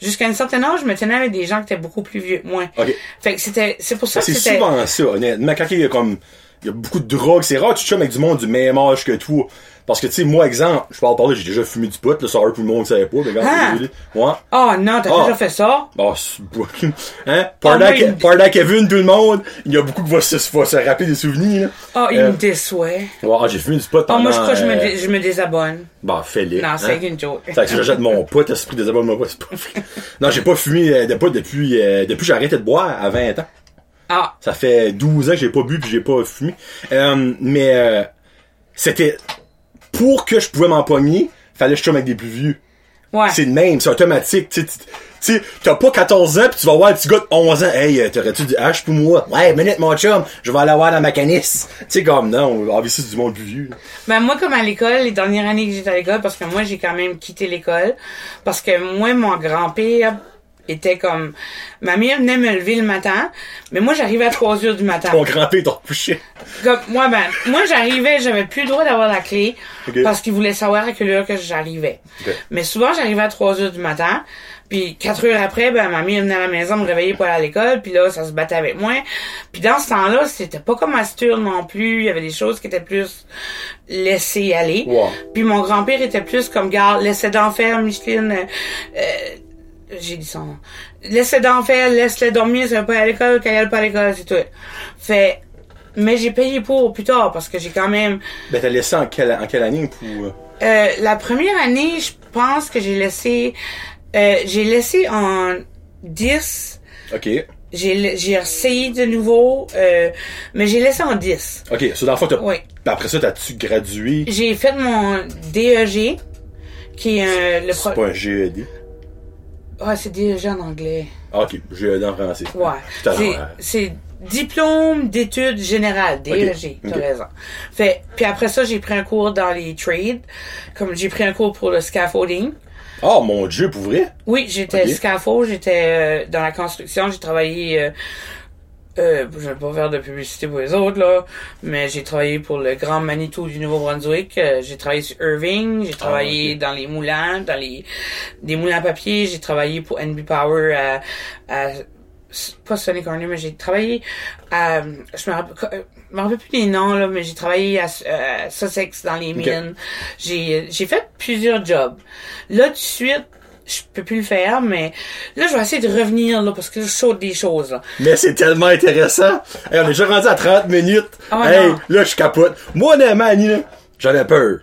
jusqu'à un certain âge, je me tenais avec des gens qui étaient beaucoup plus vieux que moi. Ok. Fait que c'était, c'est pour ça que C'est souvent ça, honnêtement. Quand il y a comme, il y a beaucoup de drogue, c'est rare tu chummes avec du monde du même âge que toi. Parce que, tu sais, moi, exemple, je parle par là, j'ai déjà fumé du pot, là, ça, tout le monde savait pas, mais regarde, Ah! désolé. Ouais. Oh non, t'as Ah. déjà fait ça? C'est hein? Pardon, moi, à- Kevin, tout le monde. Il y a beaucoup qui vont se, va se rappeler des souvenirs, là. Oh, il Euh, me déçoit. Ouais, j'ai fumé du pot Oh, pendant... moi, je crois que je me, euh, je me désabonne. Bon, fais-le. Non, hein? c'est une joke. Fait que si j'achète mon pot, esprit des abonnements, c'est pas vrai. Non, j'ai pas fumé euh, de pot depuis, euh, depuis que j'ai arrêté de boire à 20 ans. Ah, Ça fait 12 ans que j'ai pas bu puis j'ai pas fumé. Euh, mais euh, c'était pour que je pouvais m'empoigner, fallait que je chum avec des plus vieux. ouais. C'est le même, c'est automatique. Tu sais, t'as pas 14 ans pis tu vas voir un petit gars de 11 ans. Hey, euh, t'aurais-tu du hache pour moi? Ouais, minute mon chum, je vais aller voir dans ma canisse. Tu sais, comme non, obviously c'est du monde plus vieux. Ben moi comme à l'école, les dernières années que j'étais à l'école, parce que moi j'ai quand même quitté l'école, parce que moi mon grand-père était comme ma mère venait me lever le matin, mais moi j'arrivais à 3 heures du matin. Ton grand-père t'a repouché. Comme moi ben moi j'arrivais, j'avais plus le droit d'avoir la clé parce qu'il voulait savoir à quelle heure que j'arrivais. Mais souvent j'arrivais à 3 heures du matin, puis 4 heures après ben ma mère venait à la maison me réveiller pour aller à l'école, puis là ça se battait avec moi. Puis dans ce temps-là, c'était pas comme à Sturm non plus, il y avait des choses qui étaient plus laissées aller. Ouais. Puis mon grand-père était plus comme, garde, laissez d'en faire, Micheline. euh, euh, j'ai dit son d'en faire, laisse-les dormir, ça va pas à l'école, quand elle pas à l'école, c'est tout. Fait, mais j'ai payé pour plus tard, parce que j'ai quand même, Ben t'as laissé en quelle, en quelle année pour... euh, euh, la première année, je pense que j'ai laissé, euh, j'ai laissé en 10, Ok. j'ai, j'ai essayé de nouveau, euh, mais j'ai laissé en 10. Ok, so dans le fond, t'as... Oui. Après ça, t'as-tu gradué? J'ai fait mon DEG, qui est euh, le C'est pro... pas un GED. Ah, c'est DEG en anglais. Ah, ok, GED en français. Ouais. À C'est, diplôme d'études générales, DEG, t'as raison. Fait, puis après ça, j'ai pris un cours dans les trades, comme j'ai pris un cours pour le scaffolding. Oh mon dieu, pour vrai? Oui, j'étais scaffold, j'étais euh, dans la construction, j'ai travaillé euh, euh, je vais pas faire de publicité pour les autres là, mais j'ai travaillé pour le Grand Manitou du Nouveau-Brunswick, euh, j'ai travaillé sur Irving, j'ai travaillé Ah, ok. dans les moulins, dans les des moulins à papier, j'ai travaillé pour NB Power à, à pas Sonic Corner, mais j'ai travaillé à je me rappelle euh, je me rappelle plus des noms là, mais j'ai travaillé à, à Sussex dans les mines. J'ai j'ai fait plusieurs jobs. Là tout de suite je peux plus le faire, mais là, je vais essayer de revenir, là, parce que je saute des choses, là. Mais c'est tellement intéressant. Hey, on est déjà rendu à 30 minutes. Oh, hey, non. là, je capote. Moi, honnêtement, Annie, là, j'avais peur.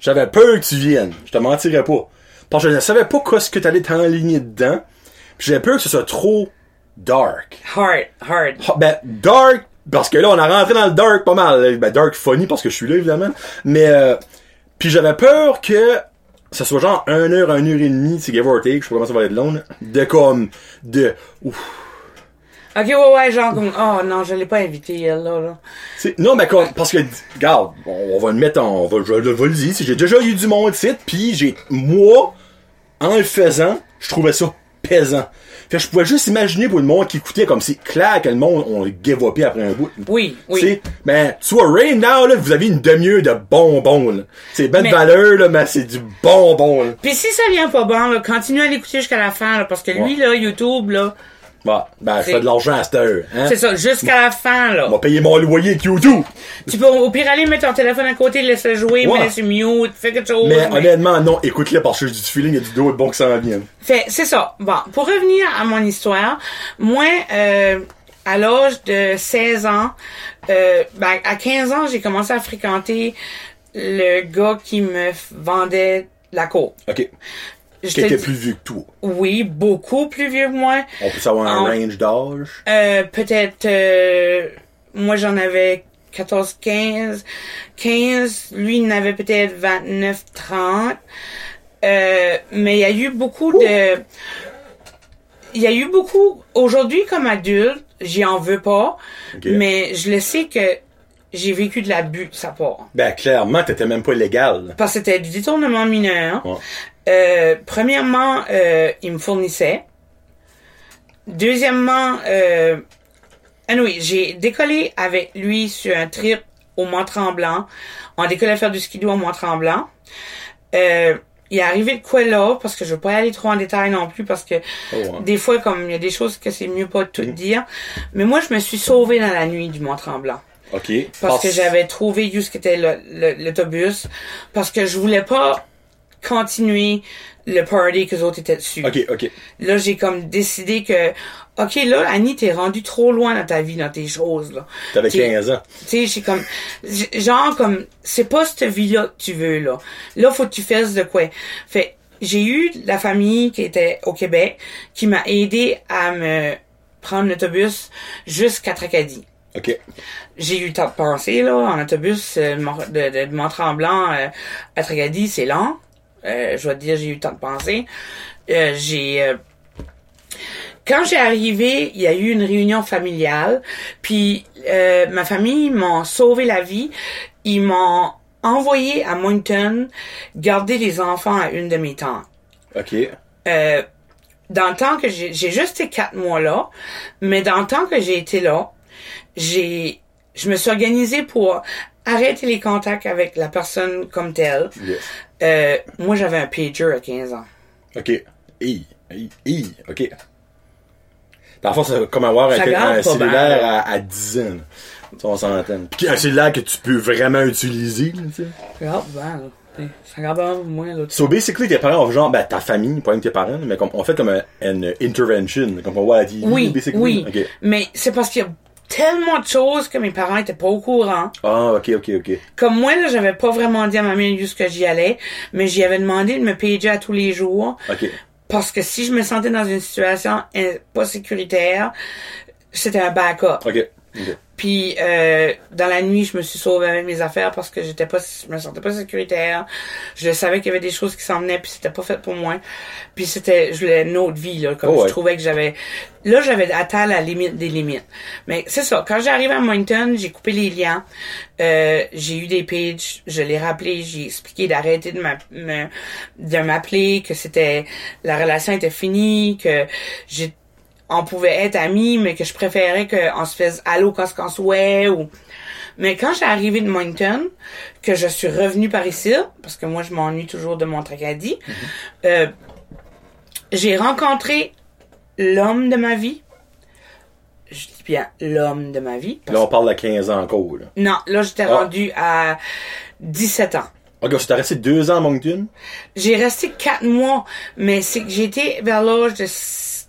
J'avais peur que tu viennes. Je te mentirais pas. Parce que je ne savais pas quoi ce que t'allais t'enligner dedans. Puis j'avais peur que ce soit trop dark. Hard, hard. Ben, dark, parce que là, on a rentré dans le dark pas mal. Ben, dark funny, parce que je suis là, évidemment. Mais, euh, puis j'avais peur que ça soit genre 1 heure, 1 heure et demie, c'est give or take, je sais pas comment ça va être long, là, de comme, de, ouf. Ok, ouais, ouais, genre, comme, oh non, je l'ai pas invité, elle, là, là. C'est- non, mais comme, parce que, regarde, on, on va le mettre en, on va, je, je vais le dire, c'est- j'ai déjà eu du monde ici, puis j'ai, moi, en le faisant, je trouvais ça pesant. Fait que je pouvais juste imaginer pour le monde qui écoutait comme c'est clair que le monde, on le give après un bout. Oui, oui. C'est, ben, tu vois, Rain Now, là, vous avez une demi-heure de bonbons. C'est de Mais- valeur, là, mais c'est du bonbon, là. Puis si ça vient pas bon, là, continue à l'écouter jusqu'à la fin, là, parce que lui, là, YouTube, là, Bon, ben, je C'est- fais de l'argent à cette heure, hein? c'est ça, jusqu'à la fin, là. On va payer mon loyer avec YouTube. Tu peux au pire aller mettre ton téléphone à côté, laisser jouer, Ouais. mais laisser mute, fais quelque chose. Mais mais- honnêtement, non, écoute-le parce que j'ai du feeling, il y a du dos bon que ça en vient. Fait, c'est ça. Bon, pour revenir à mon histoire, moi, euh, à l'âge de 16 ans, euh, ben, à 15 ans, j'ai commencé à fréquenter le gars qui me vendait la coke. OK. Qui était plus vieux que toi. Oui, beaucoup plus vieux que moi. On peut savoir un range d'âge? Euh, peut-être, euh, moi j'en avais 14, 15, 15, lui il en avait peut-être 29, 30. Euh, mais il y a eu beaucoup de, il y a eu beaucoup, aujourd'hui comme adulte, j'y en veux pas, mais je le sais que j'ai vécu de l'abus de sa part. Ben, clairement, t'étais même pas légal. Parce que c'était du détournement mineur. Ouais. Euh, premièrement, euh, il me fournissait. Deuxièmement, euh, anyway, j'ai décollé avec lui sur un trip au Mont-Tremblant. On décollait faire du ski au Mont-Tremblant. Euh, il est arrivé de quoi là, parce que je veux pas aller trop en détail non plus, parce que Oh, ouais. des fois, comme il y a des choses que c'est mieux pas de tout Mm. dire. Mais moi, je me suis sauvée dans la nuit du Mont-Tremblant. OK. Parce que j'avais trouvé qu'était le- le- l'autobus. Parce que je voulais pas continuer le party que les autres étaient dessus. OK, OK. Là, j'ai comme décidé que, OK, là, Annie, t'es rendu trop loin dans ta vie, dans tes choses, là. T'avais T'sais, 15 ans. Tu sais, j'ai comme, genre, comme, c'est pas cette vie-là que tu veux, là. Là, faut que tu fasses de quoi? Fait, j'ai eu la famille qui était au Québec, qui m'a aidé à me prendre l'autobus jusqu'à Tracadie OK. j'ai eu le temps de penser, là, en autobus euh, de, de, de Mont-Tremblant euh, à Tracadie, c'est lent. Euh, je vais te dire, j'ai eu le temps de penser. Euh, j'ai... euh, quand j'ai arrivé, il y a eu une réunion familiale, puis euh, ma famille m'ont sauvé la vie. Ils m'ont envoyé à Moncton garder les enfants à une de mes tantes. OK. Euh, dans le temps que j'ai j'ai juste été quatre mois là, mais dans le temps que j'ai été là, j'ai je me suis organisée pour arrêter les contacts avec la personne comme telle. Yes. Euh, moi, j'avais un pager à 15 ans. OK. Hi. Hi. Hi. OK. Fond, c'est comme avoir un, un cellulaire à, à 10 ans. Tu On s'entend. Puis un cellulaire que tu peux vraiment utiliser. là, tu sais. Ah, ben, là. t'sais, Ça regarde pas moins, là. So basically, tes parents ont genre, ben, ta famille, pas même tes parents, mais comme, on fait comme un, une intervention, comme on voit à la TV, Oui, basically. oui. Mais c'est parce qu'il y a tellement de choses que mes parents étaient pas au courant. Ah, ok, ok, ok. Comme moi, là, j'avais pas vraiment dit à ma mère ce que j'y allais, mais j'y avais demandé de me pager à tous les jours. Ok. Parce que si je me sentais dans une situation pas sécuritaire, c'était un backup. Ok. Puis euh, dans la nuit, je me suis sauvée avec mes affaires parce que j'étais pas, je me sentais pas sécuritaire. Je savais qu'il y avait des choses qui s'en venaient puis c'était pas fait pour moi. Puis c'était, je voulais une autre vie là, comme Oh, ouais. je trouvais que j'avais. Là, j'avais atteint la limite des limites. Mais c'est ça. Quand j'arrive à Moncton, j'ai coupé les liens. Euh, j'ai eu des pages, je l'ai rappelé, j'ai expliqué d'arrêter de m'a- me- de m'appeler, que c'était la relation était finie, que j'ai on pouvait être amis, mais que je préférais qu'on se fasse allô quand on se ouais ou. Mais quand j'ai arrivé de Moncton, que je suis revenue par ici, parce que moi je m'ennuie toujours de mon Tracadie, euh, j'ai rencontré l'homme de ma vie. Je dis bien l'homme de ma vie. Là, on parle de 15 ans encore, là. Non, là j'étais Ah. rendue à 17 ans. Ok, tu t'es resté deux ans à Moncton? J'ai resté quatre mois, mais c'est que été vers l'âge de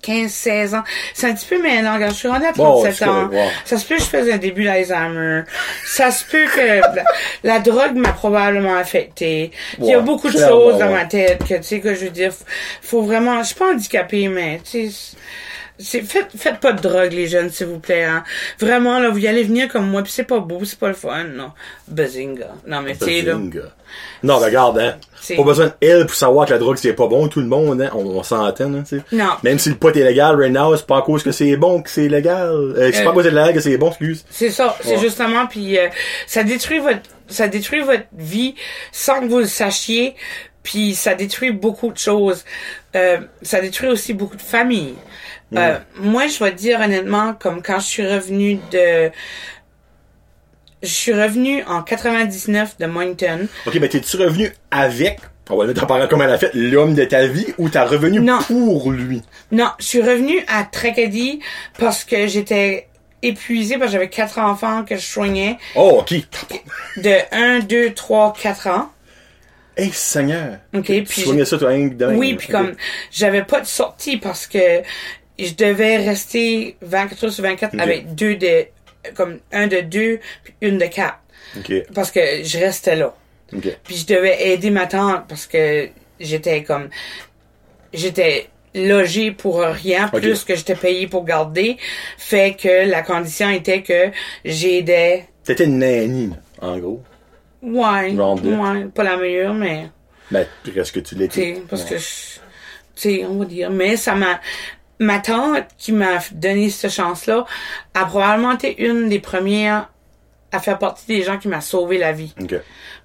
15-16 ans. C'est un petit peu mêlant. Regarde, je suis rendue à Bon, 37 c'est ans. wow. Ça se peut que je faisais un début d'Alzheimer. Ça se peut que la, la drogue m'a probablement affecté. Il y a beaucoup de choses dans ouais. ma tête que, tu sais, que je veux dire, faut vraiment, je suis pas handicapée, mais, tu sais, c'est, faites, faites pas de drogue, les jeunes, s'il vous plaît, hein. Vraiment, là, vous y allez venir comme moi, puis c'est pas beau, c'est pas le fun, non. Bazinga. Non, mais tu là. Non, regarde, hein. C'est- Pas besoin d'elle pour savoir que la drogue c'est pas bon, tout le monde, hein. On, on s'entend, hein, tu sais. Non. Même si le pot est légal right now, c'est pas à cause que c'est bon que c'est légal. Euh, c'est Euh. pas à cause que c'est légal que c'est bon, excuse. C'est ça, c'est Ouais. justement puis euh, ça détruit votre ça détruit votre vie sans que vous le sachiez, puis ça détruit beaucoup de choses. Euh, ça détruit aussi beaucoup de familles. Euh, moi, je vais te dire honnêtement, comme quand je suis revenue de je suis revenue en 99 de Moncton. Ok, ben t'es-tu revenu avec, on va mettre en parlant comme elle a fait, l'homme de ta vie, ou t'as revenu Non. pour lui? Non, je suis revenue à Tracadie parce que j'étais épuisée parce que j'avais quatre enfants que je soignais Oh, ok. de 1, 2, 3, 4 ans. Hey, Seigneur. OK, Tu puis soignais ça, toi. Oui, puis comme j'avais pas de sortie parce que je devais rester 24 heures sur 24 Ok. avec deux de comme un de deux puis une de quatre parce que je restais là. Puis je devais aider ma tante parce que j'étais comme j'étais logée pour rien plus que j'étais payée pour garder fait que la condition était que j'aidais T'étais une nanny, en gros. ouais, ouais, pas la meilleure mais Ben, presque que tu l'étais. Parce Ouais. que, je- on va dire, mais ça m'a, ma tante qui m'a donné cette chance-là a probablement été une des premières à faire partie des gens qui m'a sauvé la vie.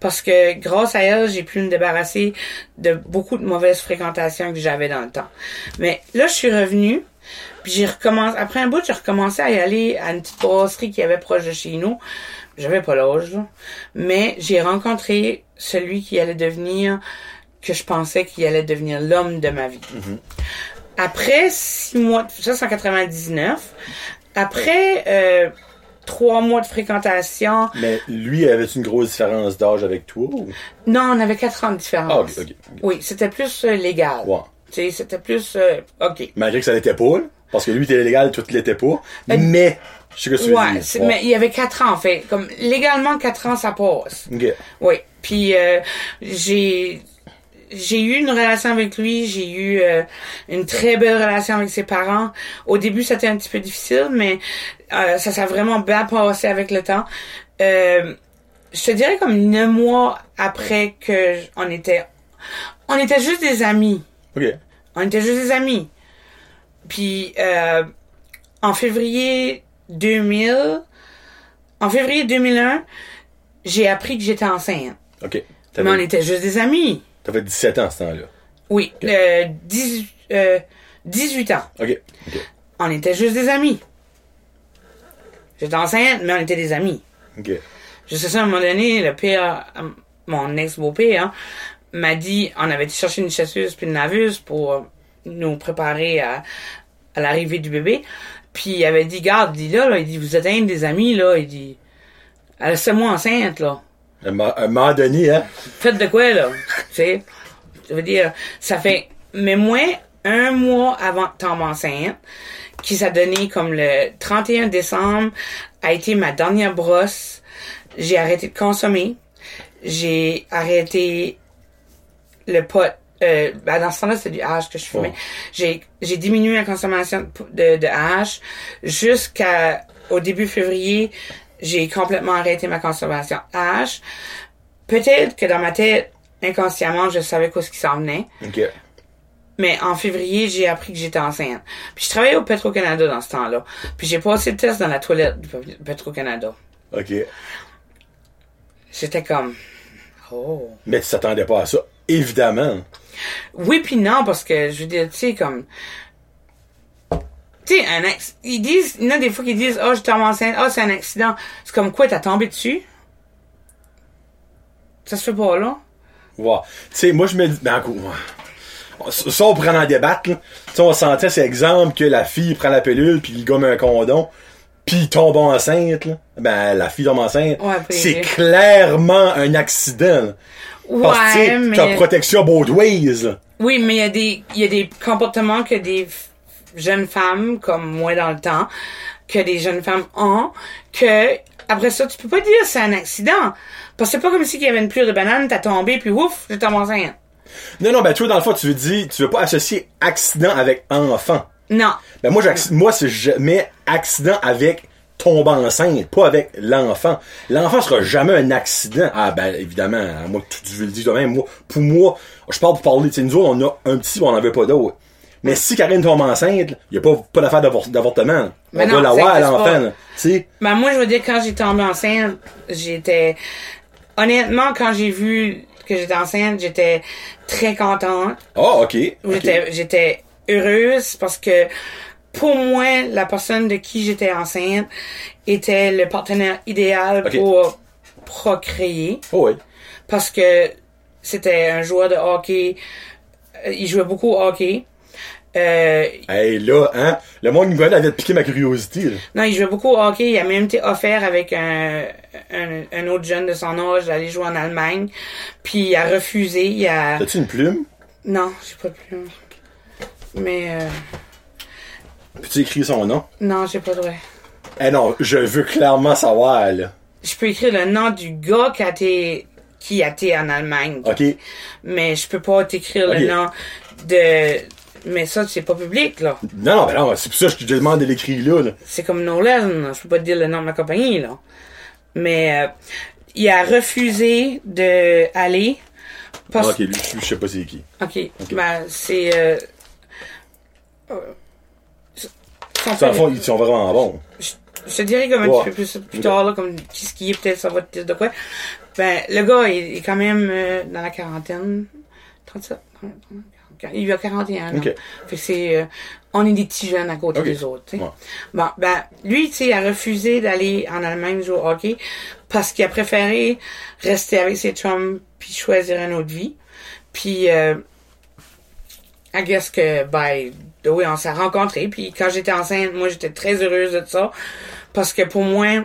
Parce que grâce à elle, j'ai pu me débarrasser de beaucoup de mauvaises fréquentations que j'avais dans le temps. Mais là, je suis revenue, puis j'ai recommencé, après un bout, j'ai recommencé à y aller à une petite brasserie qui avait proche de chez nous. J'avais pas l'âge. Mais j'ai rencontré celui qui allait devenir, que je pensais qu'il allait devenir l'homme de ma vie. Après six mois, ça c'est en 99. Après euh, trois mois de fréquentation, Mais lui, avait une grosse différence d'âge avec toi? Ou... non, on avait quatre ans de différence. Ah, ok. Oui, c'était plus euh, légal. Ouais. Tu sais, c'était plus euh, OK. Malgré que ça l'était pas, là, parce que lui, était légal, tout l'était pas. mais, je sais que tu Euh, Ouais, c'est- mais il y avait quatre ans en fait. Comme légalement quatre ans ça passe. OK. Oui. Puis euh, j'ai j'ai eu une relation avec lui, j'ai eu euh, une très belle relation avec ses parents. Au début, c'était un petit peu difficile, mais euh, ça s'est vraiment bien passé avec le temps. Euh, je te dirais comme neuf mois après que on était on était juste des amis. OK. On était juste des amis. Puis euh, en février 2000, en février 2001, j'ai appris que j'étais enceinte. OK. Mais on était juste des amis. T'avais 17 ans, ce temps-là. Oui, euh, 18, euh, 18 ans. OK. OK. On était juste des amis. J'étais enceinte, mais on était des amis. OK. Jusqu'à ça, à un moment donné, le père, euh, mon ex-beau-père, hein, m'a dit, on avait été chercher une chasseuse puis une naveuse pour euh, nous préparer à, à l'arrivée du bébé. Puis il avait dit, garde, il dit là, là, il dit, vous êtes un des amis, là, il dit, laissez-moi enceinte, là. À un moment donné, hein? Faites de quoi, là? tu sais? Ça veut dire, ça fait, mais moins un mois avant de tomber enceinte, qui s'est donné comme le 31 décembre, a été ma dernière brosse. J'ai arrêté de consommer. J'ai arrêté le pot. Euh, ben dans ce temps-là, c'est du hash que je fumais. Oh. J'ai, j'ai diminué la consommation de, de hash jusqu'à, au début février, j'ai complètement arrêté ma consommation hash. Peut-être que dans ma tête, inconsciemment, je savais quoi ce qui s'en venait. OK. Mais en février, j'ai appris que j'étais enceinte. Puis je travaillais au Petro-Canada dans ce temps-là. Puis j'ai passé le test dans la toilette du Petro-Canada. OK. J'étais comme... Oh. Mais tu t'attendais pas à ça. Évidemment. Oui puis non, parce que, je veux dire, tu sais, comme... Tu sais, un ex... Ils disent... Il y en a des fois qui disent, « Oh, je tombe enceinte. Oh, c'est un accident. » C'est comme quoi, t'as tombé dessus? Ça se fait pas, là? Ouais. Tu sais, moi, je me dis, ben, ouais. Ça, on pourrait en débattre, là. Tu sais, on sentait, c'est exemple que la fille prend la pilule, puis il gomme un condom, puis il tombe enceinte, là. Ben, la fille tombe enceinte. Ouais, c'est clairement un accident, là. Parce que, Ouais, t'as protection both ways, là. Oui, mais il y a des il y a des comportements que des jeunes femmes comme moi dans le temps que des jeunes femmes ont que après ça tu peux pas dire c'est un accident parce que c'est pas comme si il y avait une pluie de banane t'as tombé puis ouf j'étais enceinte. Non, non, ben, toi, dans le fond, tu veux dire, tu veux pas associer accident avec enfant. Non. Ben, moi, moi, c'est jamais accident avec tomber enceinte, pas avec l'enfant. L'enfant sera jamais un accident. Ah, ben, évidemment, à moi, tu, tu veux le dire toi-même, moi, pour moi, je parle pour parler, tu sais, nous autres, on a un petit, on n'en veut pas d'autre. Mais si Karine tombe enceinte, il y a pas, pas d'affaire d'avor- d'avortement. On Mais va non, l'avoir, existe l'enfant, pas. Ben moi je veux dire quand j'ai tombé enceinte, j'étais honnêtement quand j'ai vu que j'étais enceinte, j'étais très contente. Ah, ok. ok. J'étais, j'étais heureuse parce que pour moi, la personne de qui j'étais enceinte était le partenaire idéal pour procréer Oh, oui. parce que c'était un joueur de hockey. Euh, Il jouait beaucoup au hockey. Euh, Hey, là, hein, le monde connaît avait piqué ma curiosité, là. non, il jouait beaucoup au hockey. Il a même été offert avec un, un, un autre jeune de son âge d'aller jouer en Allemagne. Puis il a refusé. Il a... T'as-tu une plume? Non, j'ai pas de plume. Mais euh, Peux-tu écrire son nom? non, j'ai pas de vrai. Eh non, je veux clairement savoir, là. Je peux écrire le nom du gars qui a été, qui a été en Allemagne. Ok. Mais je peux pas t'écrire le nom de... Mais ça, c'est pas public, là. Non, non, ben non, c'est pour ça que je te demande de l'écrire là, là. C'est comme Nolan, je peux pas te dire le nom de ma compagnie, là. Mais euh, il a refusé de aller parce ok, lui, je sais pas c'est qui. Ok. Ben, c'est... Euh... euh, son fond, ils sont vraiment bons. je te dirais comme un petit peu plus, plus tard, là, comme qui ce qui est, peut-être ça va te dire de quoi. Ben, le gars, il est quand même euh, dans la quarantaine. 37, 30, 40, il a 41 ans. Ok. Fait que c'est, euh, on est des petits jeunes à côté des autres. Ouais. Bon, ben, lui, tu sais, a refusé d'aller en Allemagne jouer au hockey parce qu'il a préféré rester avec ses chums puis choisir une autre vie. Puis, euh, I guess que, ben, oui, on s'est rencontrés. Puis quand j'étais enceinte, moi, j'étais très heureuse de ça. Parce que pour moi,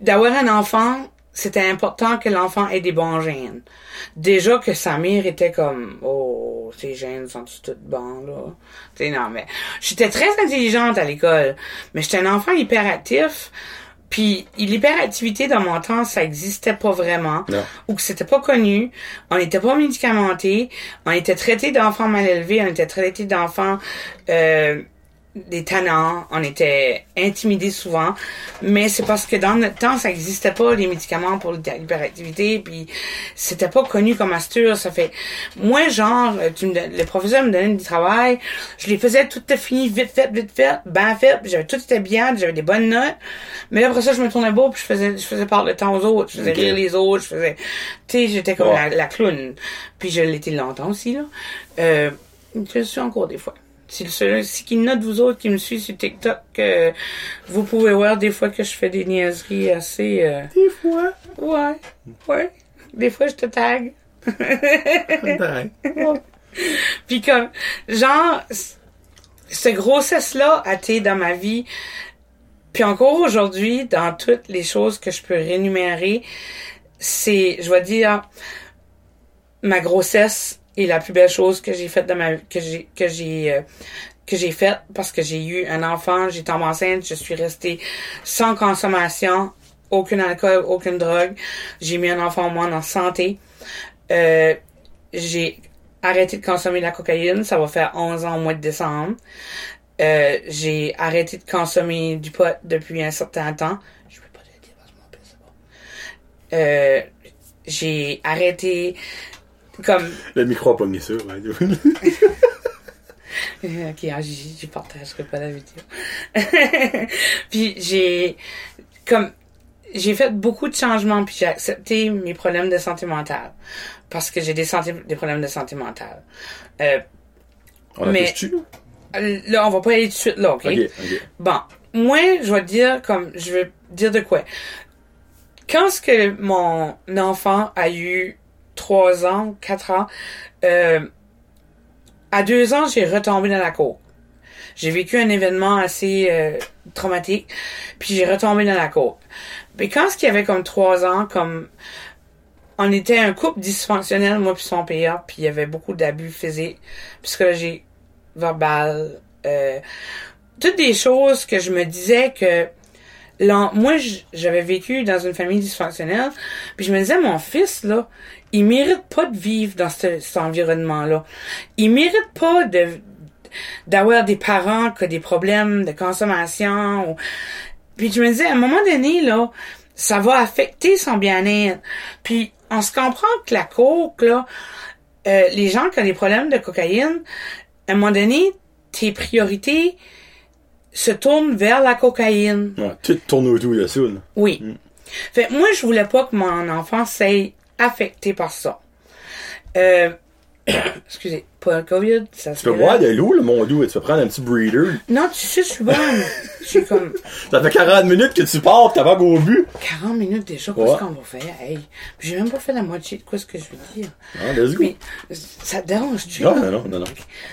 d'avoir un enfant, c'était important que l'enfant ait des bons gènes. Déjà que sa mère était comme, oh, ces gènes sont tous bons, là. Tu sais, non, mais j'étais très intelligente à l'école. Mais j'étais un enfant hyperactif. Puis l'hyperactivité dans mon temps, ça existait pas vraiment. Non. Ou que c'était pas connu. On n'était pas médicamenté. On était traité d'enfants mal élevés. On était traité d'enfants euh, des tannants. On était intimidés souvent. Mais c'est parce que dans notre temps, ça existait pas les médicaments pour l'hyperactivité. Puis c'était pas connu comme asture. Ça fait moi genre, euh, tu me le professeur me donnait du travail. Je les faisais tout était fini, vite fait, vite fait, bien fait. J'avais tout était bien, j'avais des bonnes notes. Mais là, après ça, je me tournais beau puis je faisais, je faisais parler le temps aux autres. Je faisais Ok. rire les autres. Je faisais, tu sais, j'étais comme Ouais. la, la clown. Puis je l'étais longtemps aussi là. Euh, je suis encore des fois. Si le seul, si qui note vous autres qui me suivent sur TikTok, euh, vous pouvez voir des fois que je fais des niaiseries assez. euh, Des fois? ouais, ouais. Des fois je te tag. Puis comme, genre, cette grossesse-là a été dans ma vie. Puis encore aujourd'hui, dans toutes les choses que je peux rémunérer, c'est, je vais dire, ma grossesse est la plus belle chose que j'ai faite dans ma que j'ai que j'ai euh, que j'ai faite parce que j'ai eu un enfant, j'ai tombé enceinte, je suis restée sans consommation, aucun alcool, aucune drogue. J'ai mis un enfant au monde en santé. Euh, j'ai arrêté de consommer de la cocaïne, ça va faire 11 ans au mois de décembre. Euh, j'ai arrêté de consommer du pot depuis un certain temps. Je peux pas te dire parce que mon. Euh, j'ai arrêté comme Le micro a pogné ça, ouais. Euh, ok, ah, j'y partagerai pas la vidéo. puis j'ai comme j'ai fait beaucoup de changements puis j'ai accepté mes problèmes de santé mentale parce que j'ai des santé des problèmes de santé mentale. Euh, On Mais- tu là, on va pas aller tout de suite là, ok? Ok, ok. Bon, moi, je vais dire comme je vais dire de quoi. Quand ce que mon enfant a eu trois ans, quatre ans, euh, à deux ans, j'ai retombé dans la cour. J'ai vécu un événement assez euh, traumatique, puis j'ai retombé dans la cour. Mais quand ce qu'il y avait comme trois ans, comme on était un couple dysfonctionnel, moi puis son père, puis il y avait beaucoup d'abus physiques, psychologiques, verbal, euh, toutes des choses que je me disais que moi j'avais vécu dans une famille dysfonctionnelle puis je me disais mon fils là il mérite pas de vivre dans ce- cet environnement là il mérite pas de d'avoir des parents qui ont des problèmes de consommation ou- puis je me disais à un moment donné là ça va affecter son bien-être puis on se comprend que la coke là euh, les gens qui ont des problèmes de cocaïne à un moment donné tes priorités se tournent vers la cocaïne. Ouais, tout tourne autour de ça, là. Oui. Fait que moi, je voulais pas que mon enfant soit affecté par ça. Euh, excusez, pas le COVID, ça se Tu peux boire de l'eau, le mon doux, et tu peux prendre un petit breeder. Non, tu sais, je suis bonne. Je suis comme Ça fait 40 minutes que tu pars, t'as pas au but. 40 minutes déjà, Ouais. qu'est-ce qu'on va faire? Hey, j'ai même pas fait la moitié de quoi ce que je veux dire. Ah, let's go. Mais ça te dérange-tu? Non, là? non, non, non, non.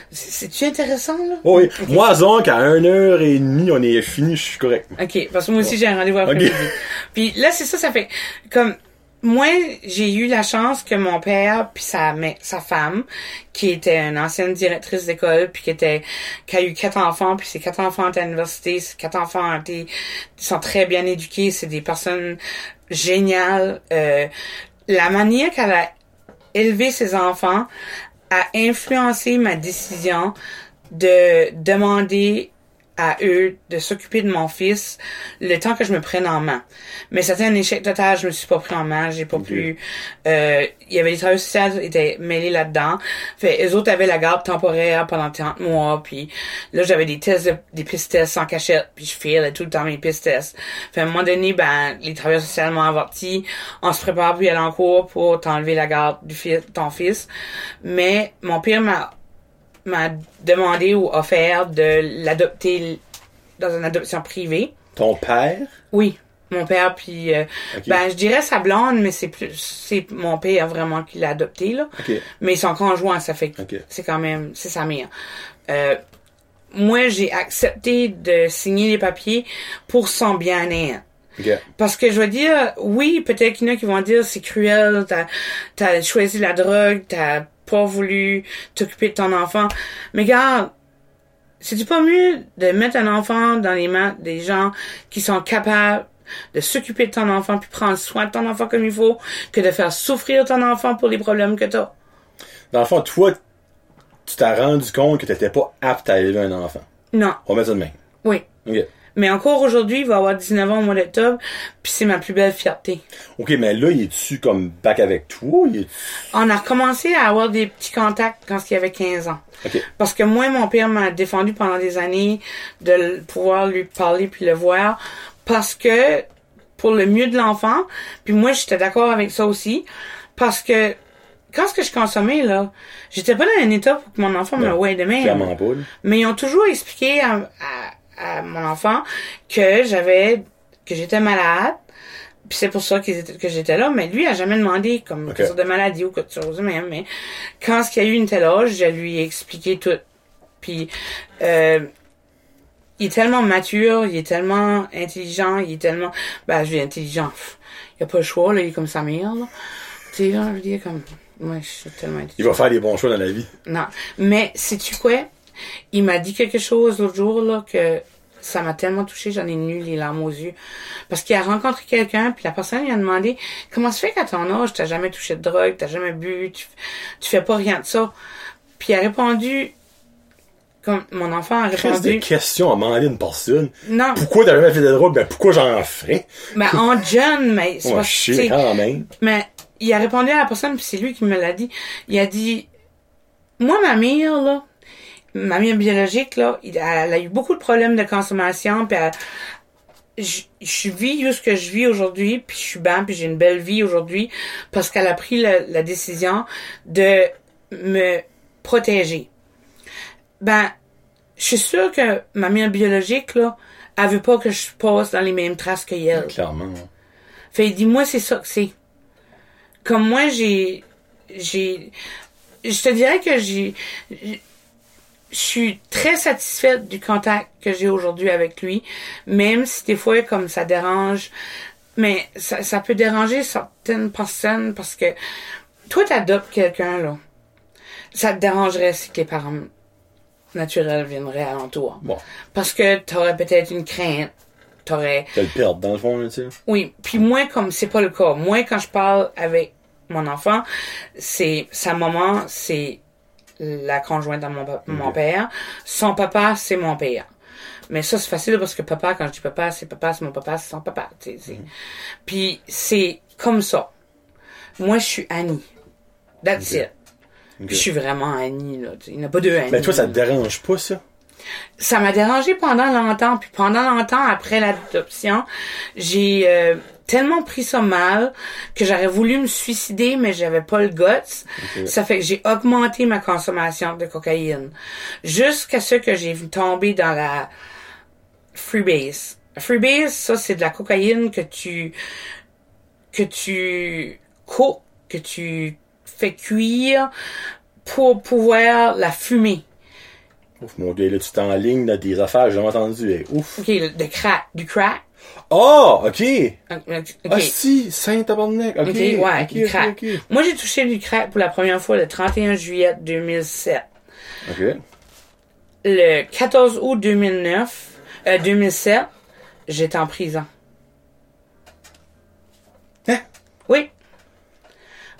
C'est- C'est-tu intéressant, là? Oh oui, moi, donc, à 1h30, on est fini, je suis correct. OK, parce que moi aussi, j'ai un rendez-vous après-midi. Ok. Puis là, c'est ça, ça fait comme moi, j'ai eu la chance que mon père puis sa sa femme, qui était une ancienne directrice d'école, puis qui était qui a eu quatre enfants, puis ses quatre enfants étaient à l'université, ses quatre enfants été sont très bien éduqués, c'est des personnes géniales. Euh, la manière qu'elle a élevé ses enfants a influencé ma décision de demander à eux de s'occuper de mon fils le temps que je me prenne en main. Mais c'était un échec total, je me suis pas pris en main, j'ai pas pu. Euh, il y avait des travailleurs sociaux qui étaient mêlés là-dedans. Fait, eux autres avaient la garde temporaire pendant 30 mois, puis là j'avais des tests, de- des pistes tests sans cachette, puis je faisais tout le temps mes pistes tests. Fait à un moment donné, ben les travailleurs sociaux m'ont averti, on se prépare puis aller en cours pour t'enlever la garde du fils, ton fils. Mais mon père m'a m'a demandé ou offert de l'adopter dans une adoption privée. Ton père? Oui, mon père puis euh, ben je dirais sa blonde mais c'est plus c'est mon père vraiment qui l'a adopté là. Ok. Mais ils sont conjoints, ça fait c'est quand même c'est sa mère. Euh, moi j'ai accepté de signer les papiers pour son bien-être. Parce que je veux dire, oui, peut-être qu'il y en a qui vont dire c'est cruel, t'as as choisi la drogue, t'as pas voulu t'occuper de ton enfant. Mais regarde, c'est pas mieux de mettre un enfant dans les mains des gens qui sont capables de s'occuper de ton enfant puis prendre soin de ton enfant comme il faut que de faire souffrir ton enfant pour les problèmes que t'as? Dans le fond, toi, tu t'as rendu compte que t'étais pas apte à élever un enfant. Non, On va mettre ça de même. oui. Ok. Mais encore aujourd'hui, il va avoir 19 ans au mois d'octobre, puis c'est ma plus belle fierté. Ok, mais là, il est-tu comme back avec toi? Il est... On a recommencé à avoir des petits contacts quand il avait 15 ans. Ok. Parce que moi, mon père m'a défendu pendant des années de pouvoir lui parler puis le voir. Parce que, pour le mieux de l'enfant, puis moi, j'étais d'accord avec ça aussi. Parce que, quand ce que je consommais, là, j'étais pas dans un état pour que mon enfant me Non, voie de même. Clairement pas. Mais ils ont toujours expliqué à, à, à mon enfant que j'avais, que j'étais malade. Puis c'est pour ça étaient- que j'étais là. Mais lui a jamais demandé comme Ok. quelle sorte de maladie ou quelque chose. Mais, mais quand ce qu'il y a eu une telle âge, je lui ai expliqué tout. Puis euh, il est tellement mature, il est tellement intelligent, il est tellement... Ben, je dis intelligent. Il a pas le choix, là, il est comme sa mère, là. Tu sais, là, je veux dire, comme... Moi, je suis tellement intelligent. Il va faire des bons choix dans la vie. Non. Mais, sais-tu quoi? Il m'a dit quelque chose l'autre jour, là, que ça m'a tellement touché, j'en ai nu les larmes aux yeux. Parce qu'il a rencontré quelqu'un, puis la personne lui a demandé, comment se fait qu'à ton âge, t'as jamais touché de drogue, t'as jamais bu, tu, tu fais pas rien de ça? Puis il a répondu, comme mon enfant a Qu'est-ce des répondu, questions à demander une personne? non, Pourquoi t'as jamais fait de drogue? Ben, pourquoi j'en ferais? ben, en jeune, mais c'est pas, sais, quand même. Mais il a répondu à la personne, puis c'est lui qui me l'a dit. Il a dit, moi, ma mère, là, ma mère biologique, là, elle a eu beaucoup de problèmes de consommation, puis elle- je, je vis ce que je vis aujourd'hui, puis je suis bien, puis j'ai une belle vie aujourd'hui, parce qu'elle a pris la, la décision de me protéger. Ben, je suis sûre que ma mère biologique, là, elle veut pas que je passe dans les mêmes traces que elle. Clairement. Fait, dit, moi, c'est ça que c'est. Comme moi, j'ai, j'ai, je te dirais que j'ai- je suis très satisfaite du contact que j'ai aujourd'hui avec lui, même si des fois, comme ça dérange, mais ça, ça peut déranger certaines personnes parce que toi, t'adoptes quelqu'un, là. Ça te dérangerait si que les parents naturels viendraient alentour. Bon. Parce que t'aurais peut-être une crainte. T'aurais, T'as le perdre, dans le fond, là, tu sais. oui, puis moi, comme c'est pas le cas, moi, quand je parle avec mon enfant, c'est sa maman, c'est la conjointe de mon, mon père. Son papa, c'est mon père. Mais ça, c'est facile parce que papa, quand je dis papa, c'est papa, c'est mon papa, c'est son papa. tu sais, c'est- Puis c'est comme ça. Moi, je suis Annie. That's it. Ok. Je suis vraiment Annie, là. Il n'y a pas deux Annie. Mais toi, ça te dérange pas, ça? ça m'a dérangé pendant longtemps. Puis pendant longtemps, après l'adoption, j'ai euh, tellement pris ça mal que j'aurais voulu me suicider, mais j'avais pas le guts. Ça fait que j'ai augmenté ma consommation de cocaïne. Jusqu'à ce que j'ai tombé dans la freebase. Freebase, ça, c'est de la cocaïne que tu que tu coupes, que tu fais cuire pour pouvoir la fumer. Ouf, mon gars, là, tu t'es en ligne dans des affaires, j'ai jamais entendu. hey, Ouf. OK, le- de crack, du crack. Ah, ok. OK. Ah, si, Saint-Tabarnak. Ok, OK, ouais, ok, du ok, crack. Moi, j'ai touché du crack pour la première fois le 31 juillet 2007. Ok. Le 14 août 2009, euh, 2007, j'étais en prison. Hein? Oui.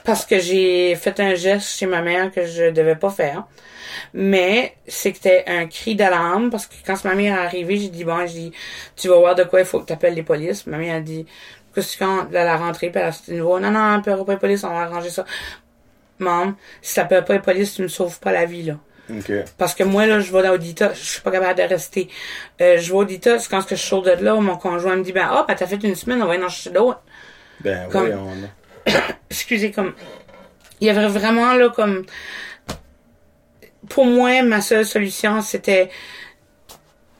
parce que j'ai fait un geste chez ma mère que je devais pas faire. Mais c'était un cri d'alarme parce que quand ma mère est arrivée, j'ai dit bon, j'ai dit tu vas voir de quoi il faut que tu appelles les polices. Ma mère a dit que c'est quand elle a rentré puis elle a dit nouveau non non, appelle pas les polices, on va arranger ça. Maman, si t'appelles pas les polices, tu me sauves pas la vie là. OK. Parce que moi, là, je vais à Audita, je suis pas capable de rester. Euh, je vais à Audita, c'est quand que je sors de là, mon conjoint me dit, ben, hop, t'as fait une semaine, on va y en chercher d'autres. Ben, Comme- oui, on Excusez, comme, il y avait vraiment, là, comme, pour moi, ma seule solution, c'était,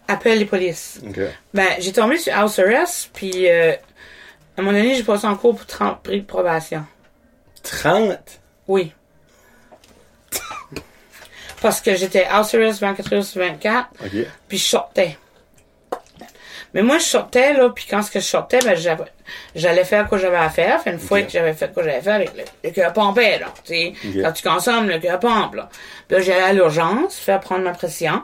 appelle les polices. OK. Ben, j'ai tombé sur House Arrest, puis, euh, à un moment donné, j'ai passé en cours pour 30 prix de probation. 30? Oui. Parce que j'étais House Arrest 24 heures sur 24. OK. puis je sortais. Mais moi, je sortais, là, puis quand ce que je sortais, ben, j'avais- j'allais faire quoi j'avais à faire. Fait une fois que j'avais fait quoi j'avais à faire, le, le, cœur pompait, là, tu sais. Ok. Quand tu consommes, le cœur pompe, là. Puis là, j'allais à l'urgence, faire prendre ma pression.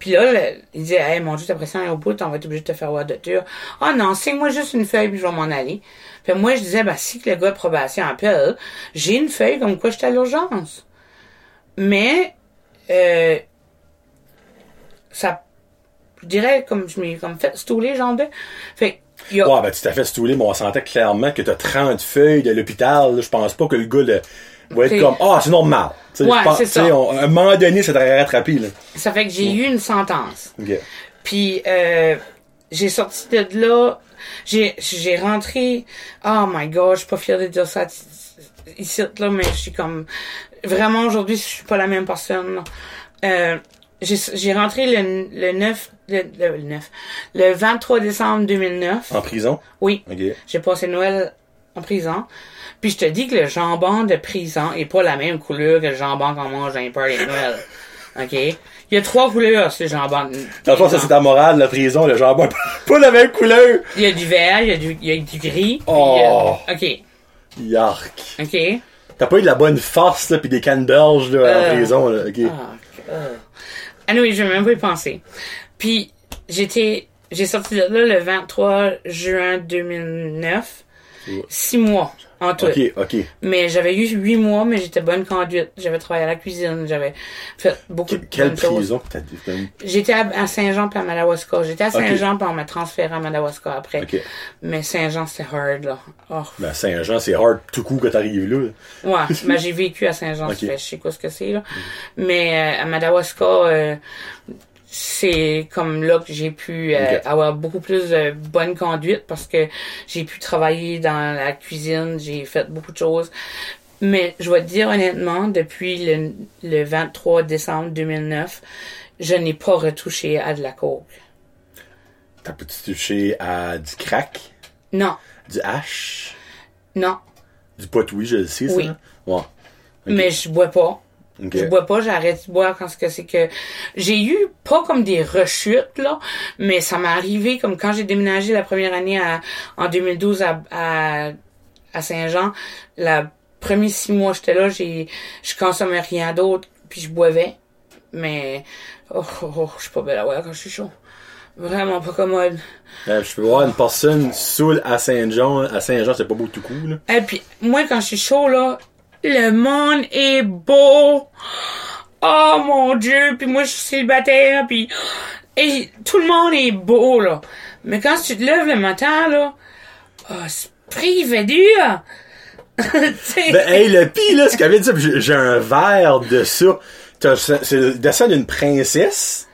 Puis là, le- il disait, hey, mon Dieu, ta pression est au bout, on va être obligé de te faire voir de docteur. Ah non, signe-moi juste une feuille, puis je vais m'en aller. Puis moi, je disais, ben, si que le gars de probation appelle, j'ai une feuille comme quoi j'étais à l'urgence. Mais, euh, ça, je dirais, comme je m'ai comme fait stouler, genre de. Fait, a, Ouais, ben, tu t'as fait stouler, mais on sentait clairement que t'as 30 feuilles de l'hôpital. Je pense pas que le gars là, va être comme, ah, c'est normal. Tu sais, Ouais, c'est ça. on- à un moment donné, ça t'aurait rattrapé, là. ça fait que j'ai eu une sentence. Puis euh, j'ai sorti de là, j'ai j'ai rentré. Oh my god, je suis pas fière de dire ça ici là, mais je suis comme vraiment aujourd'hui, je suis pas la même personne. là. Euh, j'ai rentré le, le 9 le, le, le 9 le 23 décembre 2009. En prison? Oui. J'ai passé Noël en prison. Puis je te dis que le jambon de prison est pas la même couleur que le jambon qu'on mange dans les parties de Noël. OK? Il y a trois couleurs, ce jambon. Dans le fond, ça, c'est ta morale, la prison, le jambon, pas la même couleur. Il y a du vert, il y a du, il y a du gris. Oh. euh, OK. Yark. OK. T'as pas eu de la bonne force, là, pis des cannes belges, là, Euh. en prison, là. OK. Ah, euh. Anyway, je vais même pas y penser. Puis, j'étais, j'ai sorti de là le 23 juin 2009. Six mois en tout. OK, OK. Mais j'avais eu huit mois, mais j'étais bonne conduite. J'avais travaillé à la cuisine. J'avais fait beaucoup Que- de quelle prison que t'as? J'étais à, Saint-Jean puis à Madawaska. J'étais à. Saint-Jean puis on m'a transféré à Madawaska après. OK. Mais Saint-Jean, c'était hard, là. Oh. Ben, Saint-Jean, c'est hard tout coup quand t'arrives là. Ouais, mais j'ai vécu à Saint-Jean, je sais quoi ce que c'est, là. Mais euh, à Madawaska, euh, c'est comme là que j'ai pu euh, avoir beaucoup plus de bonne conduite parce que j'ai pu travailler dans la cuisine, j'ai fait beaucoup de choses. Mais je vais te dire honnêtement, depuis le, le 23 décembre 2009, je n'ai pas retouché à de la coke. T'as peux-tu touché à du crack, Non, du hash, non. du pot, oui, je le sais, ça. Oui. Ouais. Mais je bois pas. OK. Je bois pas, j'arrête de boire quand ce que c'est que j'ai eu pas comme des rechutes là, mais ça m'est arrivé comme quand j'ai déménagé la première année à, en 2012 à, à, à Saint-Jean, la premiers six mois j'étais là, j'ai je consommais rien d'autre puis je boivais, mais oh, oh, oh, je suis pas belle à voir quand je suis chaud. Vraiment pas commode. Ben, je peux voir une personne saoule à Saint-Jean. À Saint-Jean, c'est pas beau tout coup, là. Et puis, moi, quand je suis chaud, là, le monde est beau. Oh, mon Dieu. Puis moi, je suis célibataire, puis... Et tout le monde est beau, là. Mais quand tu te lèves le matin, là... Oh, c'est privé dur. Ben, le pire, là, ce qu'elle vient de dire, j'ai- un verre de ça. C'est le dessin d'une princesse.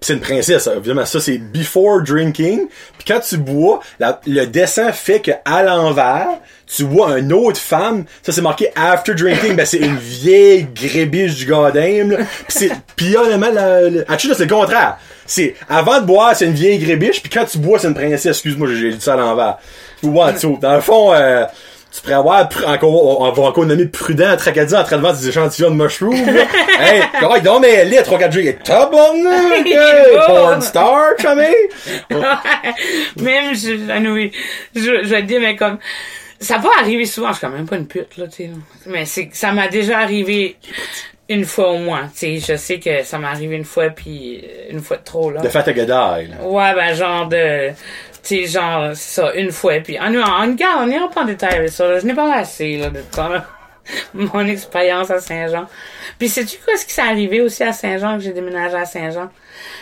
C'est une princesse, évidemment. Ça, c'est before drinking. Puis quand tu bois, la- le dessin fait que à l'envers, tu vois une autre femme. Ça, c'est marqué after drinking. ben, c'est une vieille grébiche du goddamn. Pis c'est, pis honnêtement, la, la- là, c'est le contraire. C'est, avant de boire, c'est une vieille grébiche. Puis quand tu bois, c'est une princesse. Excuse-moi, j'ai dit ça à l'envers. Tu sais, dans le fond, euh, tu pourrais avoir encore, on va encore nommer prudent à Tracadie en train de vendre des échantillons de mushrooms, là. hey, correct, non, mais là, 3-4 drinks, et tabarnak, Il est hey, bon. porn star, chumé. Même, je, anyway, je, je vais te dire, mais comme, ça va arriver souvent, je suis quand même pas une pute, là, tu sais. là. Mais c'est, ça m'a déjà arrivé une fois au moins, tu sais. Je sais que ça m'est arrivé une fois, puis euh, une fois de trop, là. De fat à là. Ouais, ben, genre de, sais, genre, c'est ça, une fois, puis, en, en, regarde, on n'ira pas en détail avec ça, là. Je n'ai pas assez, là, de temps, là. mon expérience à Saint-Jean. Puis sais-tu quoi ce qui s'est arrivé aussi à Saint-Jean que j'ai déménagé à Saint-Jean?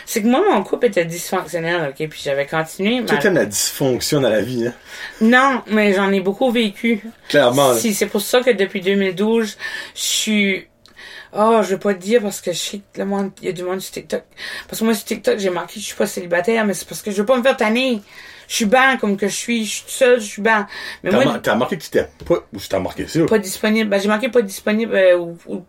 C'est que moi, mon couple était dysfonctionnel, ok? Puis j'avais continué. Toi, ma- la dysfonction dans la vie, hein? Non, mais j'en ai beaucoup vécu. Clairement. Si, c'est pour ça que depuis 2012, je suis... Oh, je veux pas te dire parce que je sais que le monde, il y a du monde sur TikTok. Parce que moi, sur TikTok, j'ai marqué que je suis pas célibataire, mais c'est parce que je veux pas me faire tanner. Je suis bien comme que je suis, je suis seule, je suis bien. Mais T'as moi, mar- t'as marqué que t'étais pas, ou t'as marqué ça? pas disponible. Ben, j'ai marqué pas disponible euh, ou, ou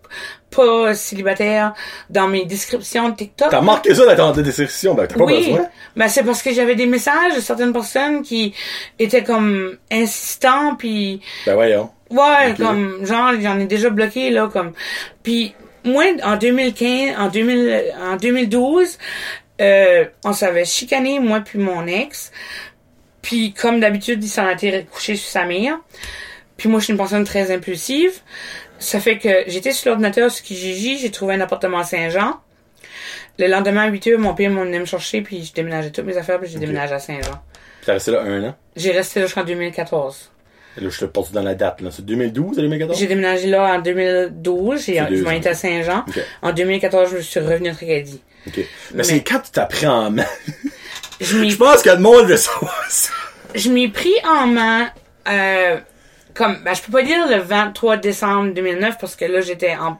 pas célibataire dans mes descriptions de TikTok. T'as marqué ça dans ta description, ben t'as pas Oui, besoin. ben c'est parce que j'avais des messages de certaines personnes qui étaient comme insistants puis Ben voyons. ouais comme genre j'en ai déjà bloqué là comme puis moi en 2015 en 2000 en 2012 euh, on s'avait chicané moi puis mon ex puis comme d'habitude il s'en était couché sur sa mère puis moi je suis une personne très impulsive ça fait que j'étais sur l'ordinateur sur Kijiji j'ai trouvé un appartement à Saint-Jean le lendemain à 8 heures, mon père venait me chercher, puis je déménageais toutes mes affaires, puis j'ai déménagé à Saint-Jean. Puis T'as resté là un an? J'ai resté là jusqu'en 2014. Et là, je te porte dans la date, là. C'est 2012 à 2014? J'ai déménagé là en 2012, j'ai, je m'en étais à Saint-Jean. En 2014, je suis revenu à Tracadie. Ok. Mais, Mais- c'est quand tu t'as pris en main. Je je pense que le monde veut savoir ça. je m'y pris en main, euh, comme, ben, je peux pas dire le 23 décembre 2009 parce que là, j'étais en,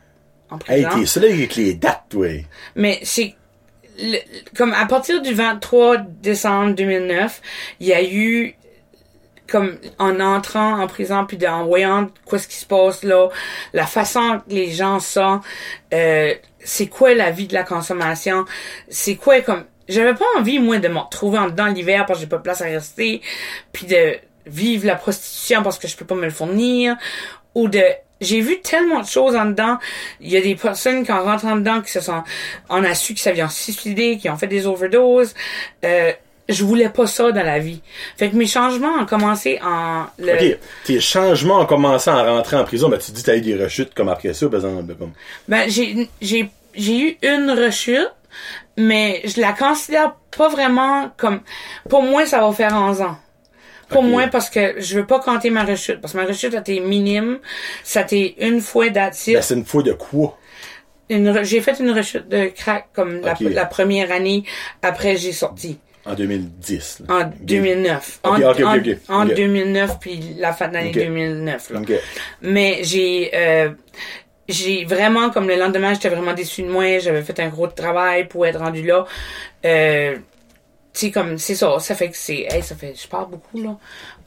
en Hey, prison. t'es solide avec les dates, toi? Mais c'est le- comme à partir du 23 décembre 2009, il y a eu comme en entrant en prison puis en voyant quoi ce qui se passe là, la façon que les gens sont, euh, c'est quoi la vie de la consommation, c'est quoi comme j'avais pas envie moi de me retrouver en dedans l'hiver parce que j'ai pas de place à rester, puis de vivre la prostitution parce que je peux pas me le fournir ou de j'ai vu tellement de choses en dedans. Il y a des personnes qui en rentrant dedans qui se sont on a su que ça vient suicider, qui ont fait des overdoses. Euh, je voulais pas ça dans la vie. Fait que mes changements ont commencé en le, Ok. Tes changements ont commencé à rentrer en prison, ben tu dis t'as eu des rechutes comme après ça, par exemple. Comme... Ben, j'ai, j'ai, j'ai eu une rechute, mais je la considère pas vraiment comme, pour moi, ça va faire 11 ans. Pour moi, parce que je veux pas compter ma rechute, parce que ma rechute a été minime, ça a été une fois it. Ben, c'est une fois de quoi? Re- j'ai fait une rechute de crack comme la première année après j'ai sorti. En 2010. là. En 2009. Ok, en, ok, ok, en- ok. en Ok. 2009 puis la fin de l'année Ok. 2009. Là. Ok. Mais j'ai euh, j'ai vraiment comme le lendemain j'étais vraiment déçue de moi j'avais fait un gros travail pour être rendu là euh, tu sais comme c'est ça ça fait que c'est hey, ça fait je parle beaucoup là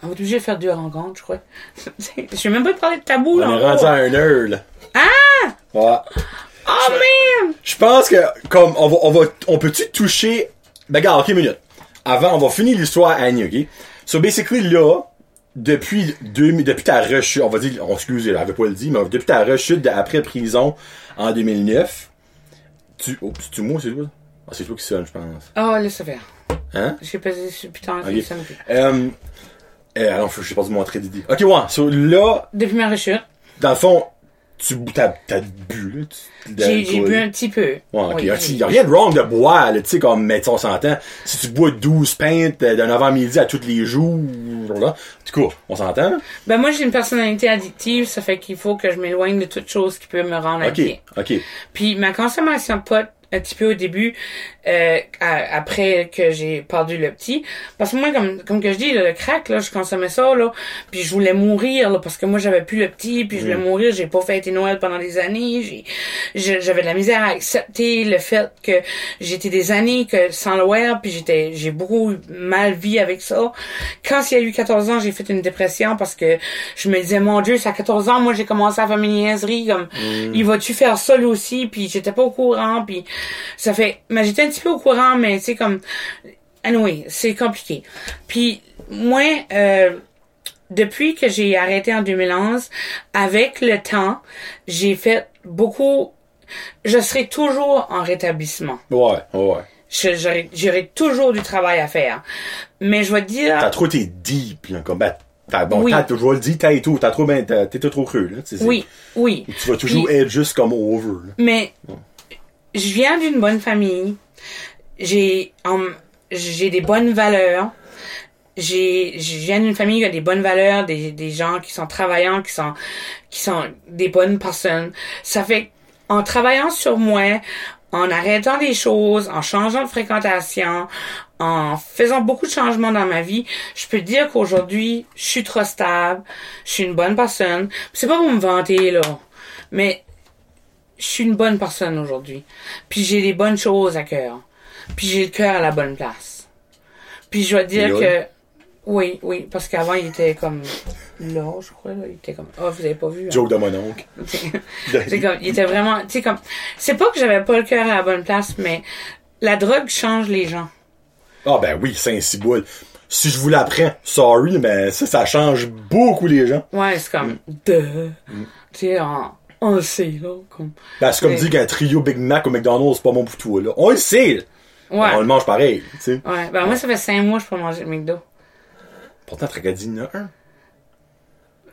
on va être obligé de faire deux rencontres je crois je vais même pas parler de tabou On là est rendu à une heure, là. ah Ouais. oh man Je pense que, comme, on va, on va, on peut-tu toucher, ben, regarde, ok, minute. Avant, on va finir l'histoire à Annie, ok? So, basically, là, depuis, deux, depuis ta rechute, on va dire, on excuse, elle avait pas le dit, mais depuis ta rechute après prison en 2009, tu, oh, c'est-tu moi, c'est toi? Ah, c'est toi qui sonne, je pense. oh laisse ça faire Hein? j'ai sur putain Ok. ça. Euh, euh, alors, je sais pas dû montrer d'idée. Ok, ouais, so, là, depuis ma rechute dans le fond, tu, t'as, t'as bu, là, tu- j'ai j'ai bu un petit peu Ouais, ok. Oui, a, j'ai- y a rien de wrong de boire, là, tu sais, comme, mais on s'entend. Si tu bois 12 pintes euh, d'un avant-midi à tous les jours, là, du coup, on s'entend? ben moi j'ai une personnalité addictive ça fait qu'il faut que je m'éloigne de toute chose qui peut me rendre Ok, addict. ok. Puis ma consommation de pot un petit peu au début, euh, à- après que j'ai perdu le petit. Parce que moi, comme, comme que je dis, là, le crack, là, je consommais ça, là, puis je voulais mourir, là, parce que moi, j'avais plus le petit, puis je voulais mourir, j'ai pas fêté Noël pendant des années, j'ai, j'avais de la misère à accepter le fait que j'étais des années que sans le wear, puis j'étais, j'ai beaucoup mal vie avec ça. Quand il y a eu 14 ans, j'ai fait une dépression parce que je me disais, mon Dieu, ça a 14 ans, moi, j'ai commencé à faire mes niaiseries, comme, il va-tu faire ça, lui aussi, puis j'étais pas au courant, puis ça fait, mais j'étais un petit peu au courant, mais tu sais, comme, anyway, c'est compliqué. Puis, moi, euh, depuis que j'ai arrêté en 2011, avec le temps, j'ai fait beaucoup, je serai toujours en rétablissement. Ouais, ouais. J'aurai toujours du travail à faire. Mais je vais te dire, T'as trop été deep, là, comme, ben, t'as, bon, Oui. t'as, je vais le dire, t'as et tout, t'as trop ben, t'étais trop creux, là, oui, oui. Tu vas toujours Puis- être juste comme over, là. Mais je viens d'une bonne famille. J'ai j'ai des bonnes valeurs. j'ai, je viens d'une famille qui a des bonnes valeurs, des, des gens qui sont travaillants, qui sont, qui sont des bonnes personnes. Ça fait, en travaillant sur moi, en arrêtant des choses, en changeant de fréquentation, en faisant beaucoup de changements dans ma vie, je peux dire qu'aujourd'hui, je suis trop stable, je suis une bonne personne. C'est pas pour me vanter, là. Mais, je suis une bonne personne aujourd'hui. Puis j'ai des bonnes choses à cœur. Puis j'ai le cœur à la bonne place. Puis je dois dire que oui, oui, parce qu'avant il était comme là, je crois là, il était comme oh vous avez pas vu. hein? Joke de mon oncle. c'est comme il était vraiment, tu sais comme c'est pas que j'avais pas le cœur à la bonne place, mais la drogue change les gens. Ah ben oui, Saint-Ciboule. Si je vous l'apprends, sorry, mais ça, ça change beaucoup les gens. Ouais, c'est comme de tu sais on, on le sait là comme Ben, c'est comme dire qu'un trio Big Mac au McDonald's, c'est pas bon pour toi, là. On le sait, là. ouais. On le mange pareil, tu sais. Ouais, ben moi ça fait cinq mois que je peux manger le McDo. Pourtant, Tracadie, il y en a un.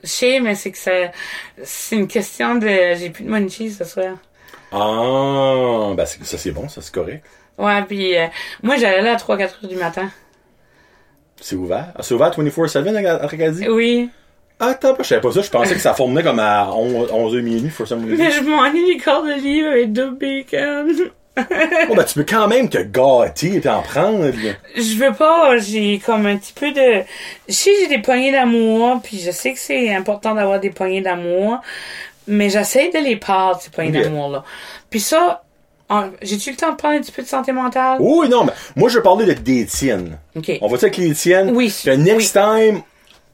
Je sais, mais c'est que ça c'est une question de j'ai plus de munchies ce soir. Ah, ben ça c'est bon, ça c'est correct. Ouais, puis euh, moi j'allais là à 3-4 heures du matin. C'est ouvert. Ah, c'est ouvert 24-7 à à Tracadie? Oui. Ah, attends, je savais pas ça. Je pensais que ça formait comme à 11, 11h minuit, for some reason. Mais je m'ennuie du corps de livre avec deux bacon. Oh, ben, tu peux quand même te gâter et t'en prendre. Je veux pas, j'ai comme un petit peu de... Je sais que j'ai des poignées d'amour, puis je sais que c'est important d'avoir des poignées d'amour, mais j'essaie de les perdre, ces poignées d'amour-là. Puis ça, en- j'ai-tu le temps de parler un petit peu de santé mentale? Oui, non, mais moi, je vais parler de des tiennes. OK. On va dire avec les tiennes. Oui. Puis next time,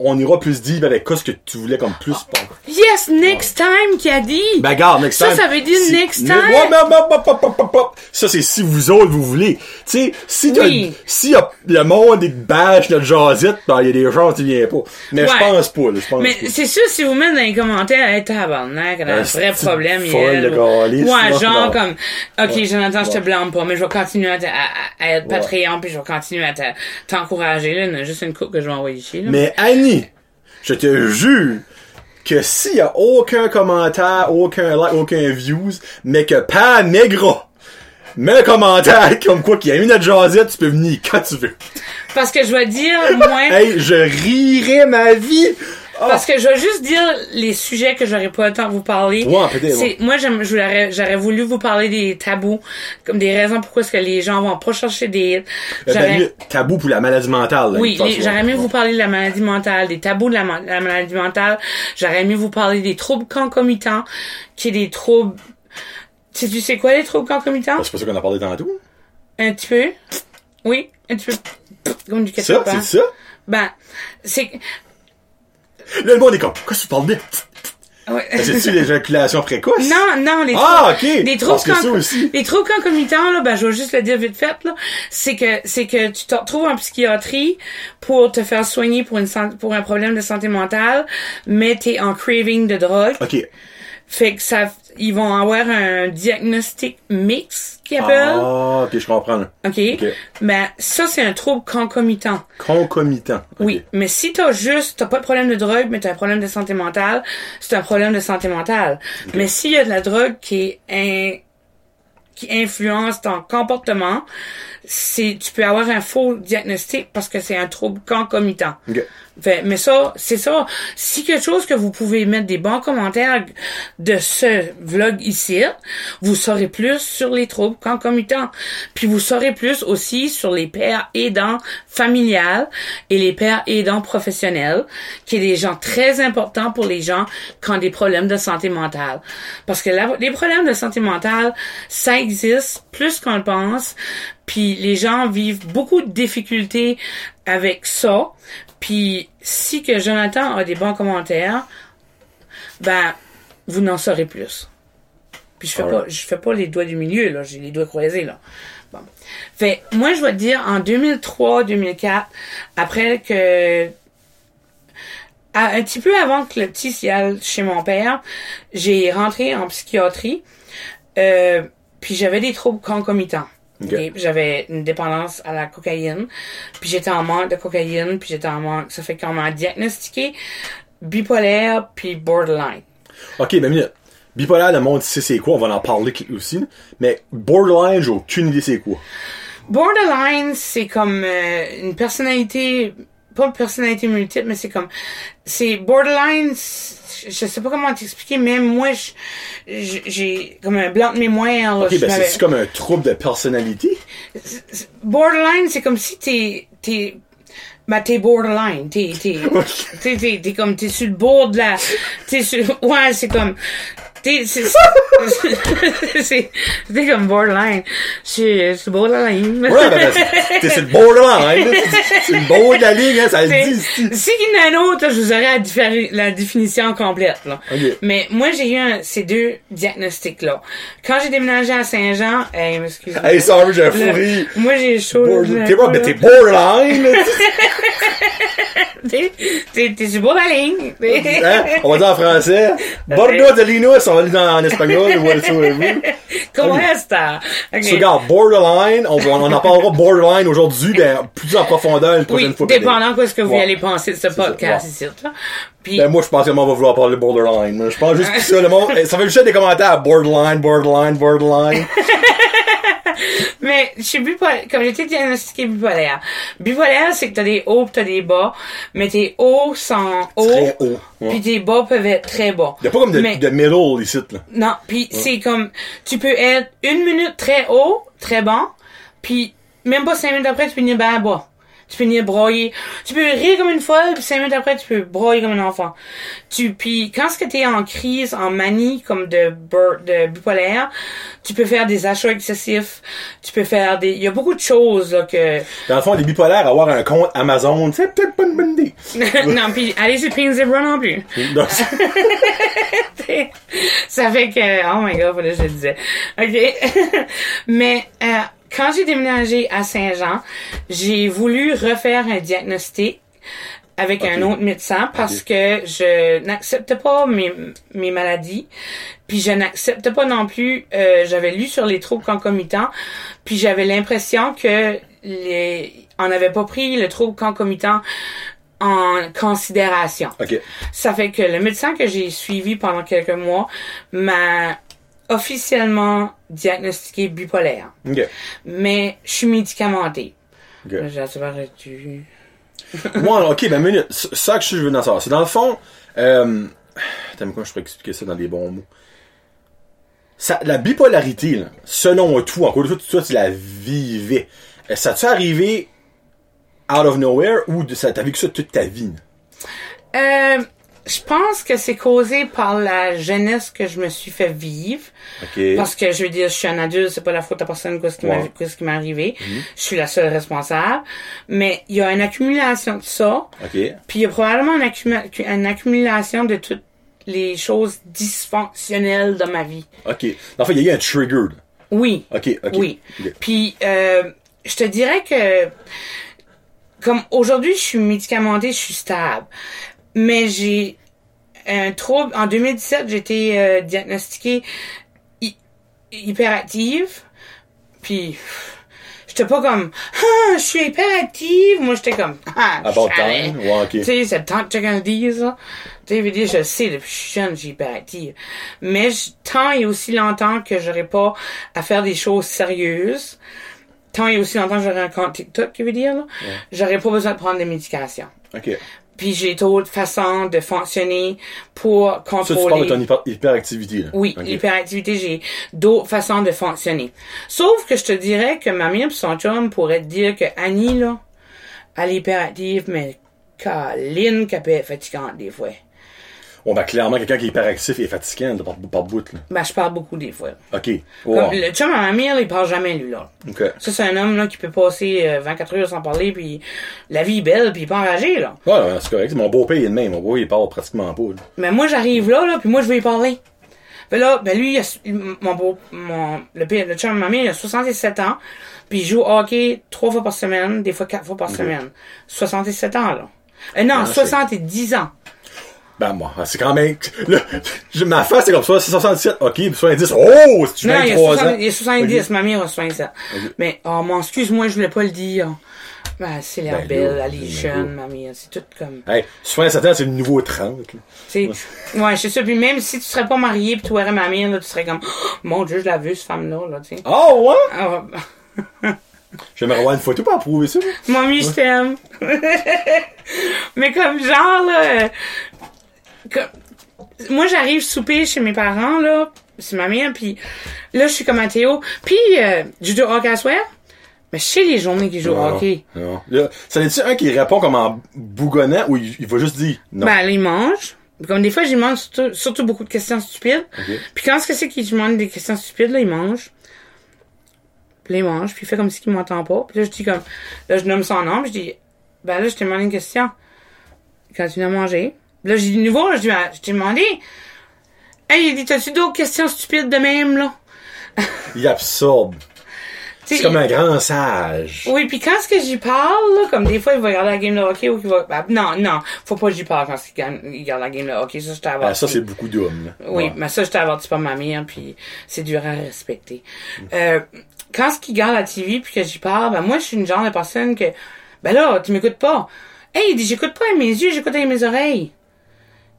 on ira plus deep avec quoi ce que tu voulais comme plus. Ah. Yes, next time, qui a dit! Ben, regarde, next Ça, time. ça veut dire si- next Ne- time. Ouais, mais- mais- mais- mais- mais- mais- Ça, c'est si vous autres, vous voulez. Tu sais, si Oui. si y a le monde des bâches, notre jasette, ben, il y a des gens qui viennent pas. Mais je Ouais. pense pas, là, je pense Mais pas. c'est sûr, si vous mettez dans les commentaires, hey, tabarnak, a un vrai problème, de ou- Ouais, genre non. comme, ok, Ouais. Jonathan, je te blâme pas, mais je vais continuer à, à- à- être. Patreon, puis je vais continuer à te- t'encourager, là. Il y en a juste une coupe que je vais envoyer ici, là. Mais Annie, je te jure que s'il y a aucun commentaire, aucun like, aucun views, mais que pas Negra met un commentaire comme quoi qu'il y a une notre jasette, tu peux venir quand tu veux. Parce que je vais dire, moi, Hey, je rirais ma vie! Ah. parce que je vais juste dire les sujets que j'aurais pas le temps de vous parler. Ouais, peut-être, C'est, moi, j'aime- j'aurais voulu vous parler des tabous, comme des raisons pourquoi est-ce que les gens vont pas chercher des hits. Ben, J'aurais- mieux, tabou pour la maladie mentale. là, Oui, j'aurais aimé vous parler de la maladie mentale, des tabous de la, ma- la maladie mentale. J'aurais aimé vous parler des troubles concomitants, qui est des troubles... Tu tu sais quoi les troubles concomitants? C'est pas ça qu'on a parlé tantôt. Un petit peu. Oui, un petit peu. Comme du Ça, ketchup, c'est ça? Ben, c'est... Là, le monde est comme, quoi tu parles bien? ouais. C'est-tu l'éjaculation précoce? Non, non, les Ah, ok. les troubles, Parce que ça con- aussi. les troubles concomitants, là, ben, je vais juste le dire vite fait, là. C'est que, c'est que tu te retrouves en psychiatrie pour te faire soigner pour une pour un problème de santé mentale, mais t'es en craving de drogue. Ok. Fait que ça, ils vont avoir un diagnostic mix, qu'ils appellent. Ah, ok, je comprends. OK? ok. Ben, ça, c'est un trouble concomitant. Concomitant. Oui, mais si t'as juste, t'as pas de problème de drogue, mais t'as un problème de santé mentale, c'est un problème de santé mentale. Mais s'il y a de la drogue qui est in- qui influence ton comportement, c'est, tu peux avoir un faux diagnostic parce que c'est un trouble concomitant. Mais ça, c'est ça. Si quelque chose que vous pouvez mettre des bons commentaires de ce vlog ici, vous saurez plus sur les troubles concomitants. Puis vous saurez plus aussi sur les pères aidants familiales et les pères aidants professionnels, qui est des gens très importants pour les gens qui ont des problèmes de santé mentale. Parce que les problèmes de santé mentale, ça existe plus qu'on le pense. Puis les gens vivent beaucoup de difficultés avec ça. Puis si que Jonathan a des bons commentaires, ben vous n'en saurez plus. Puis je fais pas je fais pas les doigts du milieu là, j'ai les doigts croisés là. Bon. Fait moi je vais te dire en 2003 2004 après que à- un petit peu avant que le petit s'y aille chez mon père, j'ai rentré en psychiatrie. Euh, puis j'avais des troubles concomitants. J'avais une dépendance à la cocaïne. Puis j'étais en manque de cocaïne. Puis j'étais en manque. Ça fait qu'on m'a diagnostiqué bipolaire puis borderline. Ok, ben minute. Bipolaire, le monde sait c'est quoi, on va en parler aussi. Mais borderline, j'ai aucune idée c'est quoi. Borderline, c'est comme euh, une personnalité pas personnalité multiple, mais c'est comme, c'est borderline, je je sais pas comment t'expliquer, même moi, j'ai comme un blanc de mémoire. là, Ok, ben c'est comme un trouble de personnalité? borderline, c'est comme si t'es, t'es, bah, t'es borderline, t'es, t'es, t'es, t'es, t'es comme, t'es sur le bord de la, t'es sur, ouais, c'est comme, t'es, c'est, c'est, t'es comme borderline, c'est, c'est borderline. Ouais, ben, ben, c'est- le borderline. C'est- C'est le bord de la ligne, hein, ça le C'est- dit ici. Si il y en a un autre, là, je vous aurais la, diffé- la définition complète. Là. Ok. Mais moi, j'ai eu un- ces deux diagnostics-là. Quand j'ai déménagé à Saint-Jean, hey, excusez-moi. Hey, sorry, j'ai un Là, fou rire. Moi, j'ai chaud. T'es pas, ben, t'es borderline. T'es, sur de la ligne. Hein? On va dire en français. Bordeaux de Linus, on va le dire en espagnol. Comment Ok. est-ce Ok. So, regarde, borderline, on, on en parlera borderline aujourd'hui, ben, plus en profondeur une prochaine Oui, fois. dépendant quoi ce que vous Ouais. allez penser de ce ça, podcast ici. Là. Puis, Ben, moi, je pense que le monde va vouloir parler de borderline. Je pense juste que ça, le monde, eh, ça fait juste des commentaires, borderline, borderline, borderline. Mais je suis bipolaire, comme j'étais diagnostiquée bipolaire. Bipolaire, c'est que t'as des hauts pis t'as des bas, mais tes hauts sont hauts, Très haut. Ouais. puis tes bas peuvent être très bas. Il y a pas comme de, Mais- de middle ici, là. Non, puis c'est comme, tu peux être une minute très haut, très bas, puis même pas cinq minutes après, tu peux venir bas bas. Tu peux venir broyer. Tu peux rire comme une folle, puis cinq minutes après, tu peux broyer comme un enfant. Tu, puis quand ce que t'es en crise, en manie, comme de, de bipolaire, tu peux faire des achats excessifs. Tu peux faire des, il y a beaucoup de choses, là, que, Dans le fond, les bipolaires, avoir un compte Amazon, c'est peut-être pas une bonne idée. non, puis aller sur Pink Zebra non plus. C'est- ça fait que, oh my god, que je le disais. OK. Mais, euh, quand j'ai déménagé à Saint-Jean, j'ai voulu refaire un diagnostic avec un autre médecin parce que je n'acceptais pas mes, mes maladies. Puis je n'acceptais pas non plus, euh, j'avais lu sur les troubles concomitants, puis j'avais l'impression que les, on n'avait pas pris le trouble concomitant en considération. ok. Ça fait que le médecin que j'ai suivi pendant quelques mois m'a officiellement diagnostiqué bipolaire. Mais je suis médicamentée. Ok. J'arrête-tu? Moi, ok, ben, minute. Ça que je veux dans ça. C'est dans le fond, euh, attends, comment je pourrais expliquer ça dans des bons mots? Ça, la bipolarité, là, selon toi, encore une fois, toi, tu la vivais. Euh, Ça t'est arrivé out of nowhere ou de- ça, t'as vécu ça toute ta vie? là? Euh, je pense que c'est causé par la jeunesse que je me suis fait vivre. Ok. Parce que je veux dire, je suis un adulte, c'est pas la faute à personne quoi ce qui m'est arrivé. Je suis la seule responsable. Mais il y a une accumulation de ça. Ok. Puis il y a probablement une, accumulation de toutes les choses dysfonctionnelles de ma vie. Ok. En fait, il y a eu un trigger. Oui. Ok, ok. Oui. Puis euh, je te dirais que comme aujourd'hui je suis médicamentée, je suis stable. Mais j'ai un trouble. En 2017, j'ai été euh, diagnostiquée hy- hyperactive. Puis j'étais pas comme ah, je suis hyperactive. Moi j'étais comme ah, About time? Ouais, ok. Tu sais, c'est le temps que quelqu'un le dise, là. Tu sais, je sais, depuis que je suis jeune, j'ai hyperactive. Mais tant et aussi longtemps que j'aurais pas à faire des choses sérieuses, tant et aussi longtemps que j'aurais un compte TikTok, qui veut dire, là, j'aurais pas besoin de prendre des médications. Ok. Puis j'ai d'autres façons de fonctionner pour Ça, tu parles contrôler. de ton hyper- hyperactivité, là. Oui, Ok. l'hyperactivité, j'ai d'autres façons de fonctionner. Sauf que je te dirais que ma mère et son chum pourraient te dire que Annie, là, elle est hyperactive, mais Caline qu'elle peut être fatigante des fois. Bon, ben, clairement, quelqu'un qui est hyperactif est fatigant, là, par, par bout, là. Ben, je parle beaucoup des fois. Ok. Comme le chum à ma mère, il parle jamais, lui, là. Ok. Ça, c'est un homme, là, qui peut passer euh, 24 heures sans parler, puis la vie est belle, puis il est pas enragé, là. Ouais, ouais, c'est correct. Mon beau-père il est de même. Mon beau il parle pratiquement pas, là. Mais moi, j'arrive là, là, puis moi, je veux y parler. Fait là, ben lui, il a, mon beau, mon, le, le chum de ma mère, il a 67 ans, puis il joue au hockey trois fois par semaine, des fois quatre fois par semaine. 67 ans, là. Euh, non, Ah, c'est- 70 ans. Ben, moi, c'est quand même, là, ma face, c'est comme ça, c'est 67, ok, puis 70, oh, c'est Non, il y a 23 ans. 70, il a 70 Ok. ma mère a 67. Mais, oh, mon, excuse-moi, je voulais pas le dire. Ben, c'est la Ben, belle, là, elle est ben, jeune, ma mère, c'est tout comme... Hey, 67 ans, c'est le nouveau 30, là. C'est, ouais, c'est ça. Puis même si tu serais pas marié pis tu aurais ma mère, là, tu serais comme, Oh, mon Dieu, je l'ai vue, cette femme-là, là, tu sais. Oh, ouais? Ah, J'aimerais avoir une photo pour approuver ça. Mamie, je t'aime. Mais comme genre, là, comme- moi, j'arrive souper chez mes parents, là, c'est ma mère, puis là, je suis comme à Théo. Puis, euh, je joue au hockey à soir? Mais je sais les journées qu'il joue au hockey. Non. Là, ça dire un qui répond comme en bougonnant ou il, il va juste dire non? Ben, là, il mange. Comme des fois, j'y demande surtout, surtout beaucoup de questions stupides. Ok. Puis quand est-ce que c'est qu'il demande des questions stupides, là, il mange. Puis là, il mange, puis il fait comme si il m'entend pas. Puis là, je dis comme, là, je nomme son nom, puis je dis, ben là, je t'ai demandé une question. Quand tu viens manger. Là, j'ai de nouveau, je je t'ai demandé. Hey, il dit, t'as-tu d'autres questions stupides de même, là? Il absorbe. C'est comme un grand sage. Oui, puis quand est-ce que j'y parle, là, comme des fois, il va regarder la game de hockey ou qu'il va... ben, non, non, faut pas que j'y parle quand il, regarde la game de hockey. Ça, je t'ai Ah, ça, c'est beaucoup d'hommes. Oui, Ouais. mais ça, je t'ai averti par ma mère, puis c'est dur à respecter. Euh, quand ce qui regarde la TV, puis que j'y parle, ben moi, je suis une genre de personne que... Ben là, tu m'écoutes pas. Hey, il dit, j'écoute pas avec mes yeux, j'écoute avec mes oreilles.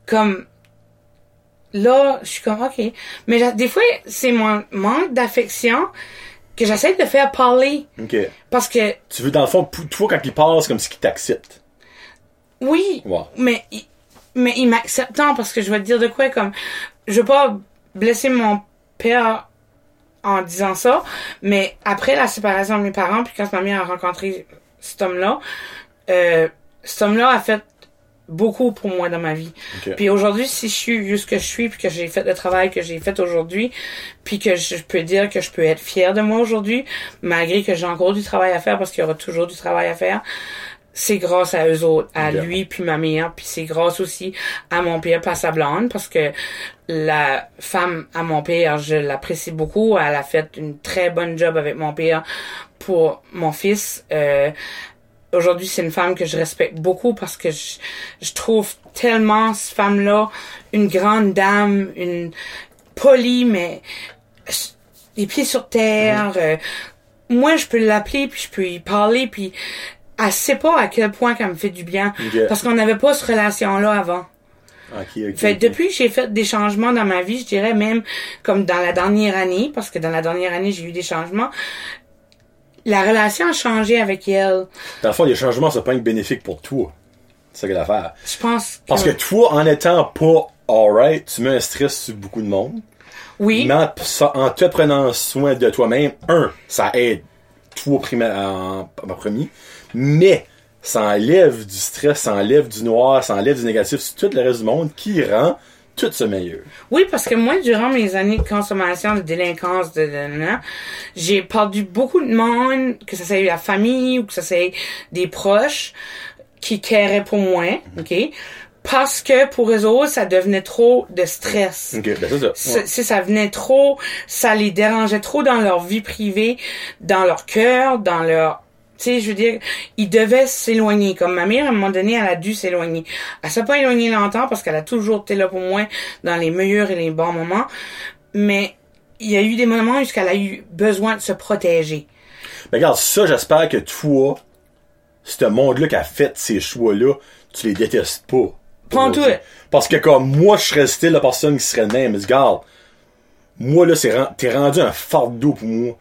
Comme... Là, je suis comme, OK. Mais des fois, c'est mon manque d'affection que j'essaie de faire parler. OK. Parce que, Tu veux, dans le fond, toi, quand il parle, c'est comme si qu'il t'accepte. oui, Ouais. mais mais il m'accepte tant parce que je vais te dire de quoi comme je veux pas blesser mon père en disant ça mais après la séparation de mes parents puis quand ma mère a rencontré cet homme-là euh, cet homme-là a fait beaucoup pour moi dans ma vie Ok. puis aujourd'hui si je suis juste que je suis puis que j'ai fait le travail que j'ai fait aujourd'hui puis que je peux dire que je peux être fière de moi aujourd'hui malgré que j'ai encore du travail à faire parce qu'il y aura toujours du travail à faire c'est grâce à eux autres, à lui puis ma mère, puis c'est grâce aussi à mon père, pas à sa blonde, parce que la femme à mon père, je l'apprécie beaucoup. Elle a fait une très bonne job avec mon père pour mon fils. Euh, Aujourd'hui, c'est une femme que je respecte beaucoup parce que je, je trouve tellement cette femme-là une grande dame, une polie, mais les pieds sur terre. euh, moi, je peux l'appeler, puis je peux y parler, puis elle sait pas à quel point qu'elle me fait du bien. Ok. Parce qu'on n'avait pas cette relation-là avant. OK, OK. Fait depuis que j'ai fait des changements dans ma vie, je dirais même comme dans la dernière année, parce que dans la dernière année, j'ai eu des changements, la relation a changé avec elle. Dans le fond, les changements, c'est pas une bénéfique pour toi. C'est ça que l'affaire. Je pense que... Parce que toi, en étant pas alright, tu mets un stress sur beaucoup de monde. oui, Mais en, te prenant soin de toi-même, un, ça aide toi en premier, mais ça enlève du stress, ça enlève du noir, ça enlève du négatif sur tout le reste du monde qui rend tout ça meilleur. Oui, parce que moi, durant mes années de consommation, de délinquance, de, de, de- de- j'ai perdu beaucoup de monde, que ça soit la famille ou que ça soit des proches qui cairaient pour moi, ok? Parce que pour eux autres, ça devenait trop de stress. Ben c'est ça. Ouais. ça, ça venait trop, ça les dérangeait trop dans leur vie privée, dans leur cœur, dans leur, tu sais, je veux dire, ils devaient s'éloigner. Comme ma mère, à un moment donné, elle a dû s'éloigner. Elle s'est pas éloignée longtemps parce qu'elle a toujours été là pour moi dans les meilleurs et les bons moments. Mais il y a eu des moments où elle a eu besoin de se protéger. Ben regarde, ça, j'espère que toi, ce monde-là qui a fait ces choix-là, tu les détestes pas. Pas en tout. Parce que comme moi, je serais style de personne qui serait même. Mais regarde, moi, là, c'est t'es rendu un fardeau pour moi.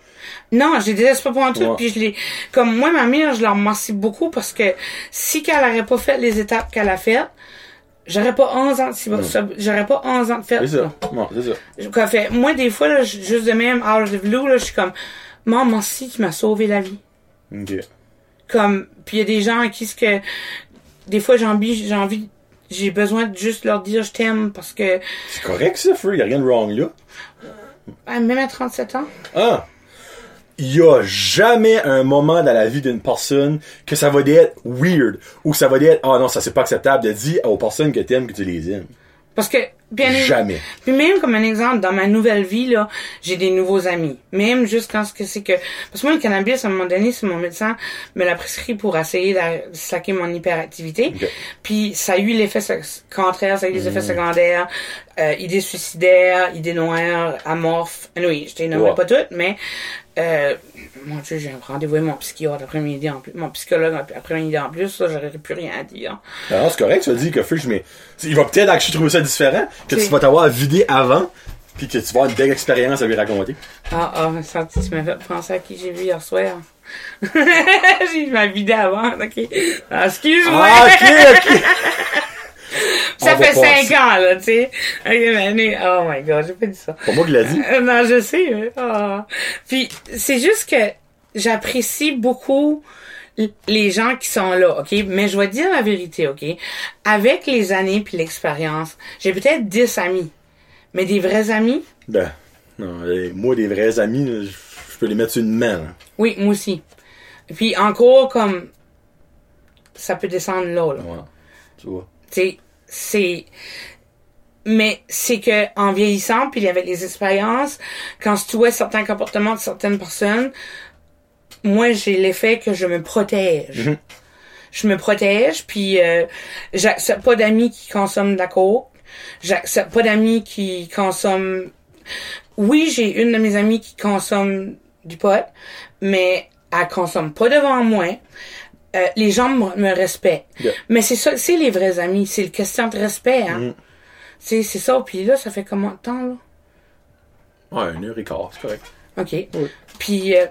Non, déteste pas pour un truc. Puis je les, comme moi, ma mère, je la remercie beaucoup parce que si qu'elle aurait pas fait les étapes qu'elle a faites, j'aurais pas 11 ans, de si- j'aurais pas 11 ans de fait. C'est ça. Non, c'est ça. Fait, moi, des fois, là, juste de même, out of the blue, là, je suis comme, maman, merci, tu m'as sauvé la vie. Ok. Comme, puis il y a des gens à qui ce que, des fois, j'ai envie, j'ai envie, j'ai besoin de juste leur dire je t'aime parce que, C'est correct, ça, Free. Y a rien de wrong, là. ah, même à 37 ans. Ah! Il y a jamais un moment dans la vie d'une personne que ça va être weird ou que ça va être ah non ça c'est pas acceptable de dire aux personnes que t'aimes que tu les aimes. Parce que, bien Jamais. Puis même comme un exemple, dans ma nouvelle vie, là, j'ai des nouveaux amis. Même juste quand ce que c'est que... Parce que moi, le cannabis, à un moment donné, c'est mon médecin me l'a prescrit pour essayer de slacker mon hyperactivité. Puis ça a eu l'effet contraire, ça a eu des effets secondaires, euh, idées suicidaires, idées noires, amorphes. Oui, je t'ai nommé Ouais. pas toutes, mais... Euh, mon Dieu, j'ai un rendez-vous avec mon psychiatre après-midi en plus. Mon psychologue après-midi en plus, ça, j'aurais plus rien à dire. Non, c'est correct, tu vas dire que Fish, mais il va peut-être trouver ça différent, que tu vas t'avoir vidé avant, Puis que tu vas avoir une belle expérience à lui raconter. Ah, ah, ça, tu m'as fait penser à qui j'ai vu hier soir. j'ai ma vidéo avant, ok. Ah, excuse-moi. Ah, ok, ok. ça on fait passer. cinq ans, là, tu sais. Oh my god, j'ai pas dit ça. Pour moi qui l'a dit. Euh, non, je sais. ah. Puis c'est juste que j'apprécie beaucoup les gens qui sont là, ok? Mais je vais te dire la vérité, ok? Avec les années puis l'expérience, j'ai peut-être 10 amis. Mais des vrais amis, Ben, non, moi, des vrais amis, je peux les mettre sur une main. là. oui, moi aussi. Puis encore, comme, ça peut descendre là, là. Ouais. Tu vois. Tu sais, c'est... Mais c'est que en vieillissant, puis avec les expériences, quand tu vois certains comportements de certaines personnes, moi, j'ai l'effet que je me protège. Mhm. Je me protège, puis euh, j'accepte pas d'amis qui consomment de la coke. J'accepte pas d'amis qui consomment... Oui, j'ai une de mes amies qui consomme du pot, mais elle consomme pas devant moi. Euh, les gens me, respectent. Yeah. Mais c'est ça, c'est les vrais amis. C'est une question de respect, hein. Mhm. C'est, ça. Puis là, ça fait combien de temps, là? Ouais, une heure et quart, c'est correct. OK. Puis, euh,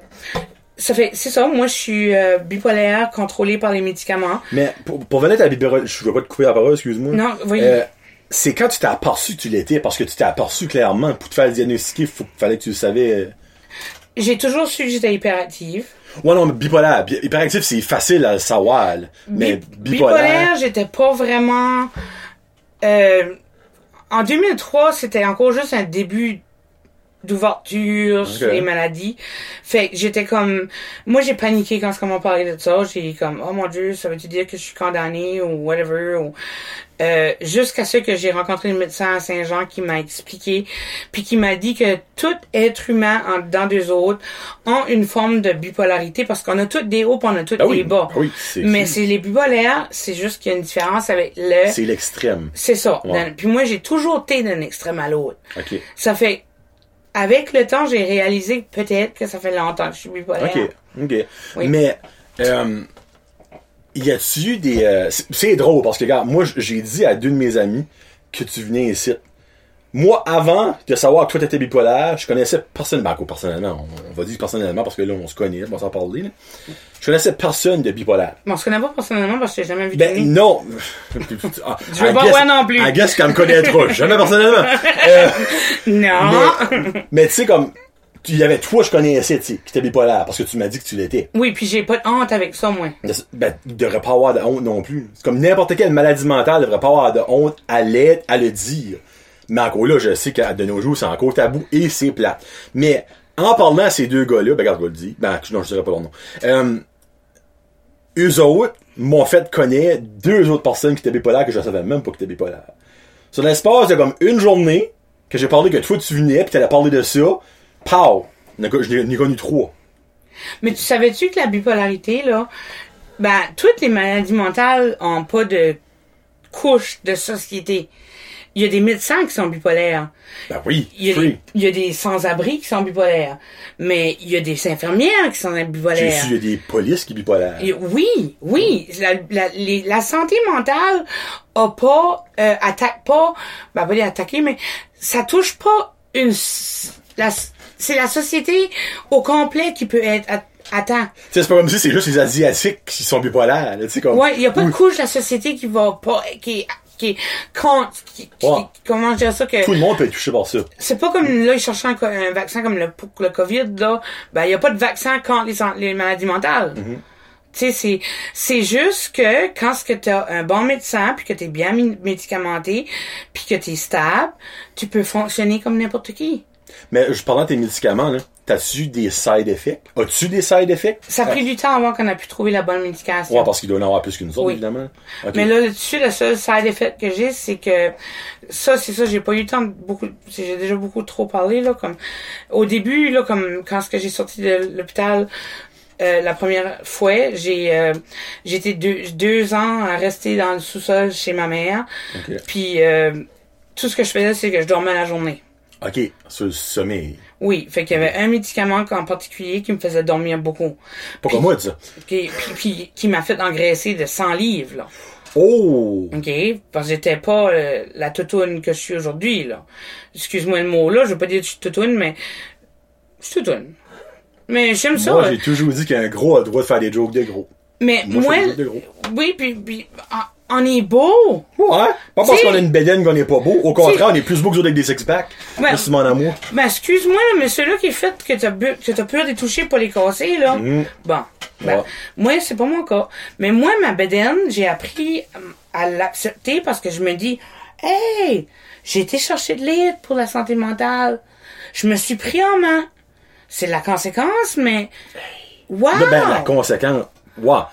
ça fait, c'est ça. Moi, je suis euh, bipolaire, contrôlée par les médicaments. Mais pour, pour venir à la bibérole, je veux pas te couper la parole, excuse-moi. Non, oui. Euh, c'est quand tu t'es aperçu que tu l'étais, parce que tu t'es aperçu clairement, pour te faire le diagnostiquer, faut, fallait que tu le savais. euh. J'ai toujours su que j'étais hyperactive. Ouais, non, mais bipolaire. Bi- Hyperactif, c'est facile à savoir, là. Mais Bi- bipolaire. j'étais pas vraiment. Euh, en 2003, c'était encore juste un début d'ouverture sur Ok. les maladies. Fait que j'étais comme, moi j'ai paniqué quand on m'a parlé de ça. J'ai comme, oh mon dieu, ça veut-tu dire que je suis condamnée ou whatever ou euh, jusqu'à ce que j'ai rencontré le médecin à Saint-Jean qui m'a expliqué, puis qui m'a dit que tout être humain en dedans d'eux autres ont une forme de bipolarité parce qu'on a tous des hauts, on a tous Ah oui, des bas. ah oui, c'est- Mais c'est les bipolaires, c'est juste qu'il y a une différence avec le. C'est l'extrême. C'est ça. Ouais. Puis moi, j'ai toujours été d'un extrême à l'autre. OK. Ça fait. Avec le temps, j'ai réalisé peut-être que ça fait longtemps que je suis bipolaire. OK. OK. Oui. Mais, euh, y a-tu des. euh, c'est- drôle parce que, regarde, moi, j'ai dit à deux de mes amis que tu venais ici. Moi, avant de savoir que toi t'étais bipolaire, je connaissais personne, ben, quoi, personnellement, on, va dire personnellement parce que là, on se connaît, on s'en parler, là. Je connaissais personne de bipolaire. Bon, on se connaît pas personnellement parce que j'ai jamais vu Ben, non. Ah, Je veux pas voir non plus. I guess qu'elle me connaîtra. Jamais personnellement. Euh, Non. mais, mais tu sais, comme, il y avait toi, je connaissais, tu sais, qui était bipolaire, parce que tu m'as dit que tu l'étais. Oui, puis j'ai pas de honte avec ça, moi. Ben, il devrait pas avoir de honte non plus. C'est comme n'importe quelle maladie mentale devrait pas avoir de honte à l'être, à le dire. Mais encore là, je sais qu'à de nos jours, c'est encore tabou et c'est plate. Mais, en parlant à ces deux gars-là, ben, regarde, je le dire. Ben, non, je dirais pas leur nom. Euh, eux autres m'ont fait connaître deux autres personnes qui étaient bipolaires que je savais même pas qu'ils étaient bipolaires. Sur l'espace de comme une journée, que j'ai parlé que toi tu venais pis t'allais parler de ça, pow! J'en ai- J'en ai connu trois. Mais tu savais-tu que la bipolarité, là, ben, toutes les maladies mentales ont pas de couche de société. Il y a des médecins qui sont bipolaires. Ben oui, Il y a des, il y a des sans-abri qui sont bipolaires. Mais il y a des infirmières qui sont bipolaires. su, il y a des polices qui bipolaires. Et oui, oui, la, la, les- la santé mentale a pas euh, attaque pas, ben pas les attaquer, mais ça touche pas une, c'est la société au complet qui peut être at- atteint. Tu sais, c'est pas comme si c'est juste les Asiatiques qui sont bipolaires, là, tu sais, comme. Ouais, il y a pas de couche de la société qui va pas, qui, qui contre, qui, qui- Ouais. comment dire ça que Tout le monde peut être touché par ça. c'est pas comme là ils cherchaient un, vaccin comme le pour le Covid là, ben il y a pas de vaccin contre les, maladies mentales. Tu sais c'est c'est juste que quand ce que t'as un bon médecin puis que t'es bien mi- médicamenté puis que t'es stable, tu peux fonctionner comme n'importe qui. Mais je parlant de tes médicaments, là, t'as-tu des side effects? As-tu des side effects? Ça a pris du temps avant qu'on a pu trouver la bonne médication. Ouais, parce qu'il doit en avoir plus qu'une autre, Oui. évidemment. Mais là, là-dessus, le seul side effect que j'ai, c'est que ça, c'est ça, j'ai pas eu le temps de beaucoup, j'ai déjà beaucoup trop parlé, là, comme, au début, là, comme, quand ce que j'ai sorti de l'hôpital, euh, la première fois, j'ai, euh, j'étais deux, deux ans à rester dans le sous-sol chez ma mère. Puis, euh, tout ce que je faisais, c'est que je dormais la journée. Ok, sur le sommeil. Oui, fait qu'il y avait un médicament en particulier qui me faisait dormir beaucoup. Comme moi, ça? Qui, puis, puis qui m'a fait engraisser de 100 livres, là. Oh! OK? Parce que j'étais pas euh, la toutoune que je suis aujourd'hui, là. Excuse-moi le mot, là. Je veux pas dire que je suis toutoune, mais... Je suis toutoune. Mais j'aime ça. Moi, j'ai toujours dit qu'un gros a le droit de faire des jokes de gros. mais Moi, je moi... fais des jokes de gros. Oui, puis... puis on est beau! Ouais. Pas parce qu'on a une bédaine qu'on est pas beau. Au contraire, on est plus beau que autres avec des six-packs. Ouais. Merci, mon amour. Ben, excuse-moi, mais ceux-là qui est fait que t'as bu- que t'as peur de les toucher pour les casser, là. Mhm. Bon. Ben, Ouais. moi, c'est pas mon cas. Mais moi, ma bedaine, j'ai appris euh, à l'accepter parce que je me dis, hey, j'ai été chercher de l'aide pour la santé mentale. Je me suis pris en main. C'est la conséquence, mais, wow! Ben, la conséquence. Wow.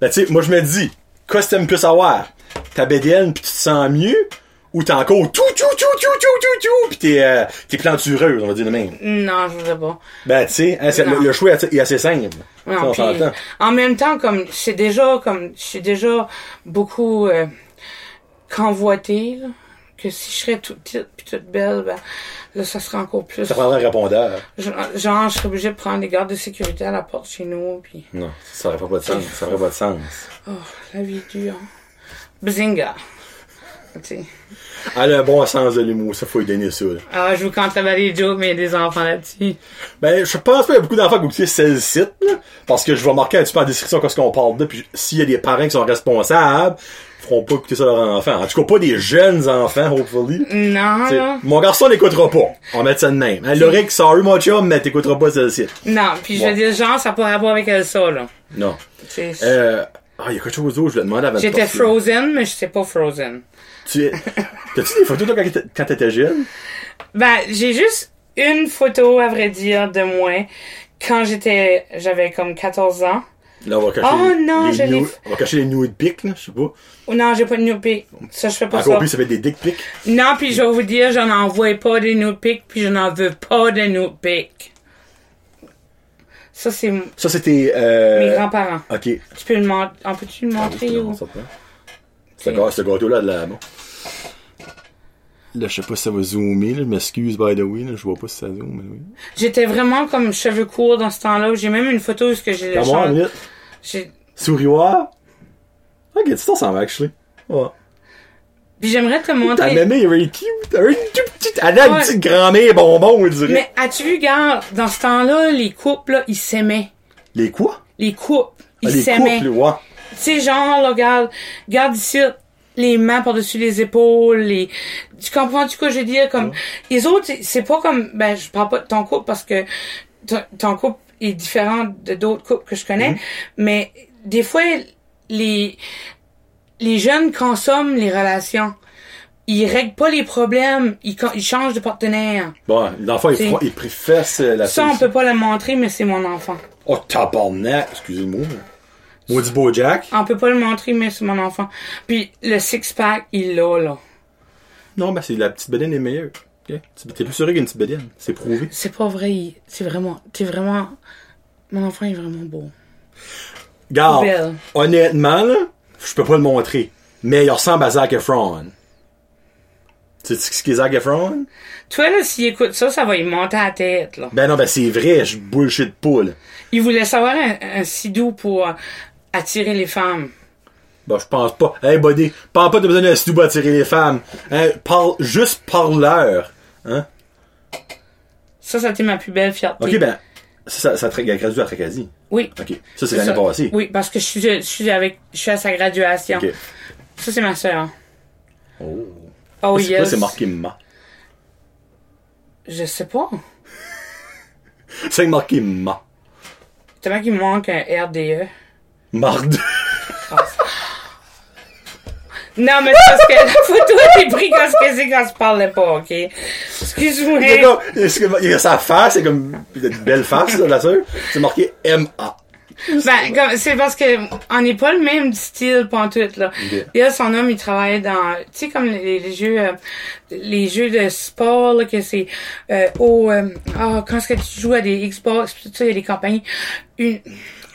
Ben, tu sais, moi, je me dis, qu'est-ce que t'aimes plus savoir? Ta bédaine pis tu te sens mieux? Ou t'es encore tout, tout, tout, tout, tout, tout, tout, pis t'es, euh, t'es plantureuse, on va dire de même. Non, je voudrais pas. Ben, tu sais, hein, le, le choix est assez simple. Ça, Non, on puis, s'entend. en même temps, comme c'est déjà comme je suis déjà beaucoup euh, convoitée, là, que si je serais toute petite puis toute belle, ben là ça serait encore plus. Ça prendrait un répondeur. Genre, je serais obligée de prendre des gardes de sécurité à la porte chez nous, puis Non, ça aurait pas de sens. Ça aurait pas de sens. oh, la vie est dure. Sais. Elle a un bon sens de l'humour, ça faut lui donner ça. là. Ah, je vous compte les jokes, mais il y a des enfants là-dessus. Ben, je pense pas qu'il y a beaucoup d'enfants qui ont écouté ce site, là, parce que je vais marquer un petit peu en description qu'est-ce qu'on parle de, puis s'il y a des parents qui sont responsables, feront pas écouter ça à leur enfant. En tout cas, pas des jeunes enfants, hopefully. Non, T'sais, là. mon garçon l'écoutera pas. On va mettre ça de même. Hein, L'oreille, sorry mon chum, mais t'écouteras pas celle-ci. Non, puis je veux dire, genre, ça n'a pas rapport avec elle, ça, là. Non. Tu sais, Euh, ah, il y a quelque chose d'autre, je le demandais avant J'étais frozen, mais je sais pas frozen. Tu es... T'as-tu des photos, toi, quand t'étais jeune? Ben, j'ai juste une photo, à vrai dire, de moi quand j'étais, j'avais comme 14 ans. Là, on va cacher Oh les, non, les je l'ai On va cacher les nude pics, là, je sais pas. Oh, non, j'ai pas de nude pic. Ça, je fais pas Encore ça. plus, ça va être des dick pics. Non, puis je vais vous dire, j'en envoie pas de nude pic, puis je n'en veux pas de nude pic. Ça, c'est Ça, c'était, euh... mes grands-parents. Ok. Tu peux le montrer, on peut-tu le Ah, montrer oui, ou? ça prend. Ce gâ- ce gâteau-là de là, bon. Là, je sais pas si ça va zoomer, là. Je m'excuse, by the way, là. Je vois pas si ça zoome, mais oui. J'étais vraiment comme cheveux courts dans ce temps-là. J'ai même une photo où ce que j'ai le J'ai-. Ok, tu t'en s'en va, actually. Ouais. Puis j'aimerais te Ta montrer. mémé est very cute. Elle a une toute petite, elle a une petite grand-mère bonbon, on dirait. Mais as-tu vu, gars, dans ce temps-là, les couples, là, ils s'aimaient. Les quoi? Les couples, ils Ah, les s'aimaient. couples, ouais. Tu sais, genre, là, regarde, regarde ici, les mains par-dessus les épaules, les... Tu comprends du quoi je veux dire? Comme, les autres, c'est- pas comme, ben, je parle pas de ton couple parce que ton couple est différent de d'autres couples que je connais, Mm-hmm. mais des fois, les, les jeunes consomment les relations. Ils règlent pas les problèmes, ils, ils changent de partenaire. Bon, l'enfant, il, préfère la Ça, on solution. peut pas le montrer, mais c'est mon enfant. Oh, tabarnak! Excusez-moi. Maudit beau Jack. On peut pas le montrer, mais c'est mon enfant. Puis, le six-pack, il l'a, là. Non, ben, c'est la petite bédaine est meilleure. T'es plus sûr qu'une bédaine. C'est prouvé. C'est pas vrai. C'est vraiment. T'es vraiment. Mon enfant est vraiment beau. Garde, Belle. honnêtement, là, je peux pas le montrer. Mais il ressemble à Zac Efron. Tu sais ce qu'est Zac Efron? Toi, là, s'il écoute ça, ça va lui monter à la tête, là. Ben non, ben c'est vrai, je bullshit pas, là. Il voulait savoir un, un sidou pour attirer les femmes. Ben, je pense pas. Hey, buddy, parle pas de besoin d'un sidou pour attirer les femmes. Hein, parle juste parleur. Hein? Ça, ça a été ma plus belle fierté. Ok, ben, ça, ça, ça a gradué à Tracadie. Oui. Ok, ça, c'est l'année passée. Oui, parce que je suis, je suis avec, je suis à sa graduation. Ok. Ça, c'est ma soeur. Oh. Oh, yes. c'est marqué ma. Je sais pas. C'est marqué ma. Tellement qu'il me manque un. RDE. Marde. Non, mais c'est parce que la photo a été prise quand que c'est quand je parlais pas, ok? Excuse-moi. Il y a comme- il y a sa face, c'est comme une belle face, là, la sœur. C'est marqué M-A. Ben, comme, c'est parce que on n'est pas le même style pantoute, là. Ok. Et là, son homme, il travaillait dans, tu sais, comme les, les jeux, euh, les jeux de sport, là, que c'est, euh, au, euh, ah, quand est-ce que tu joues à des Xbox, tout ça, il y a des compagnies, une,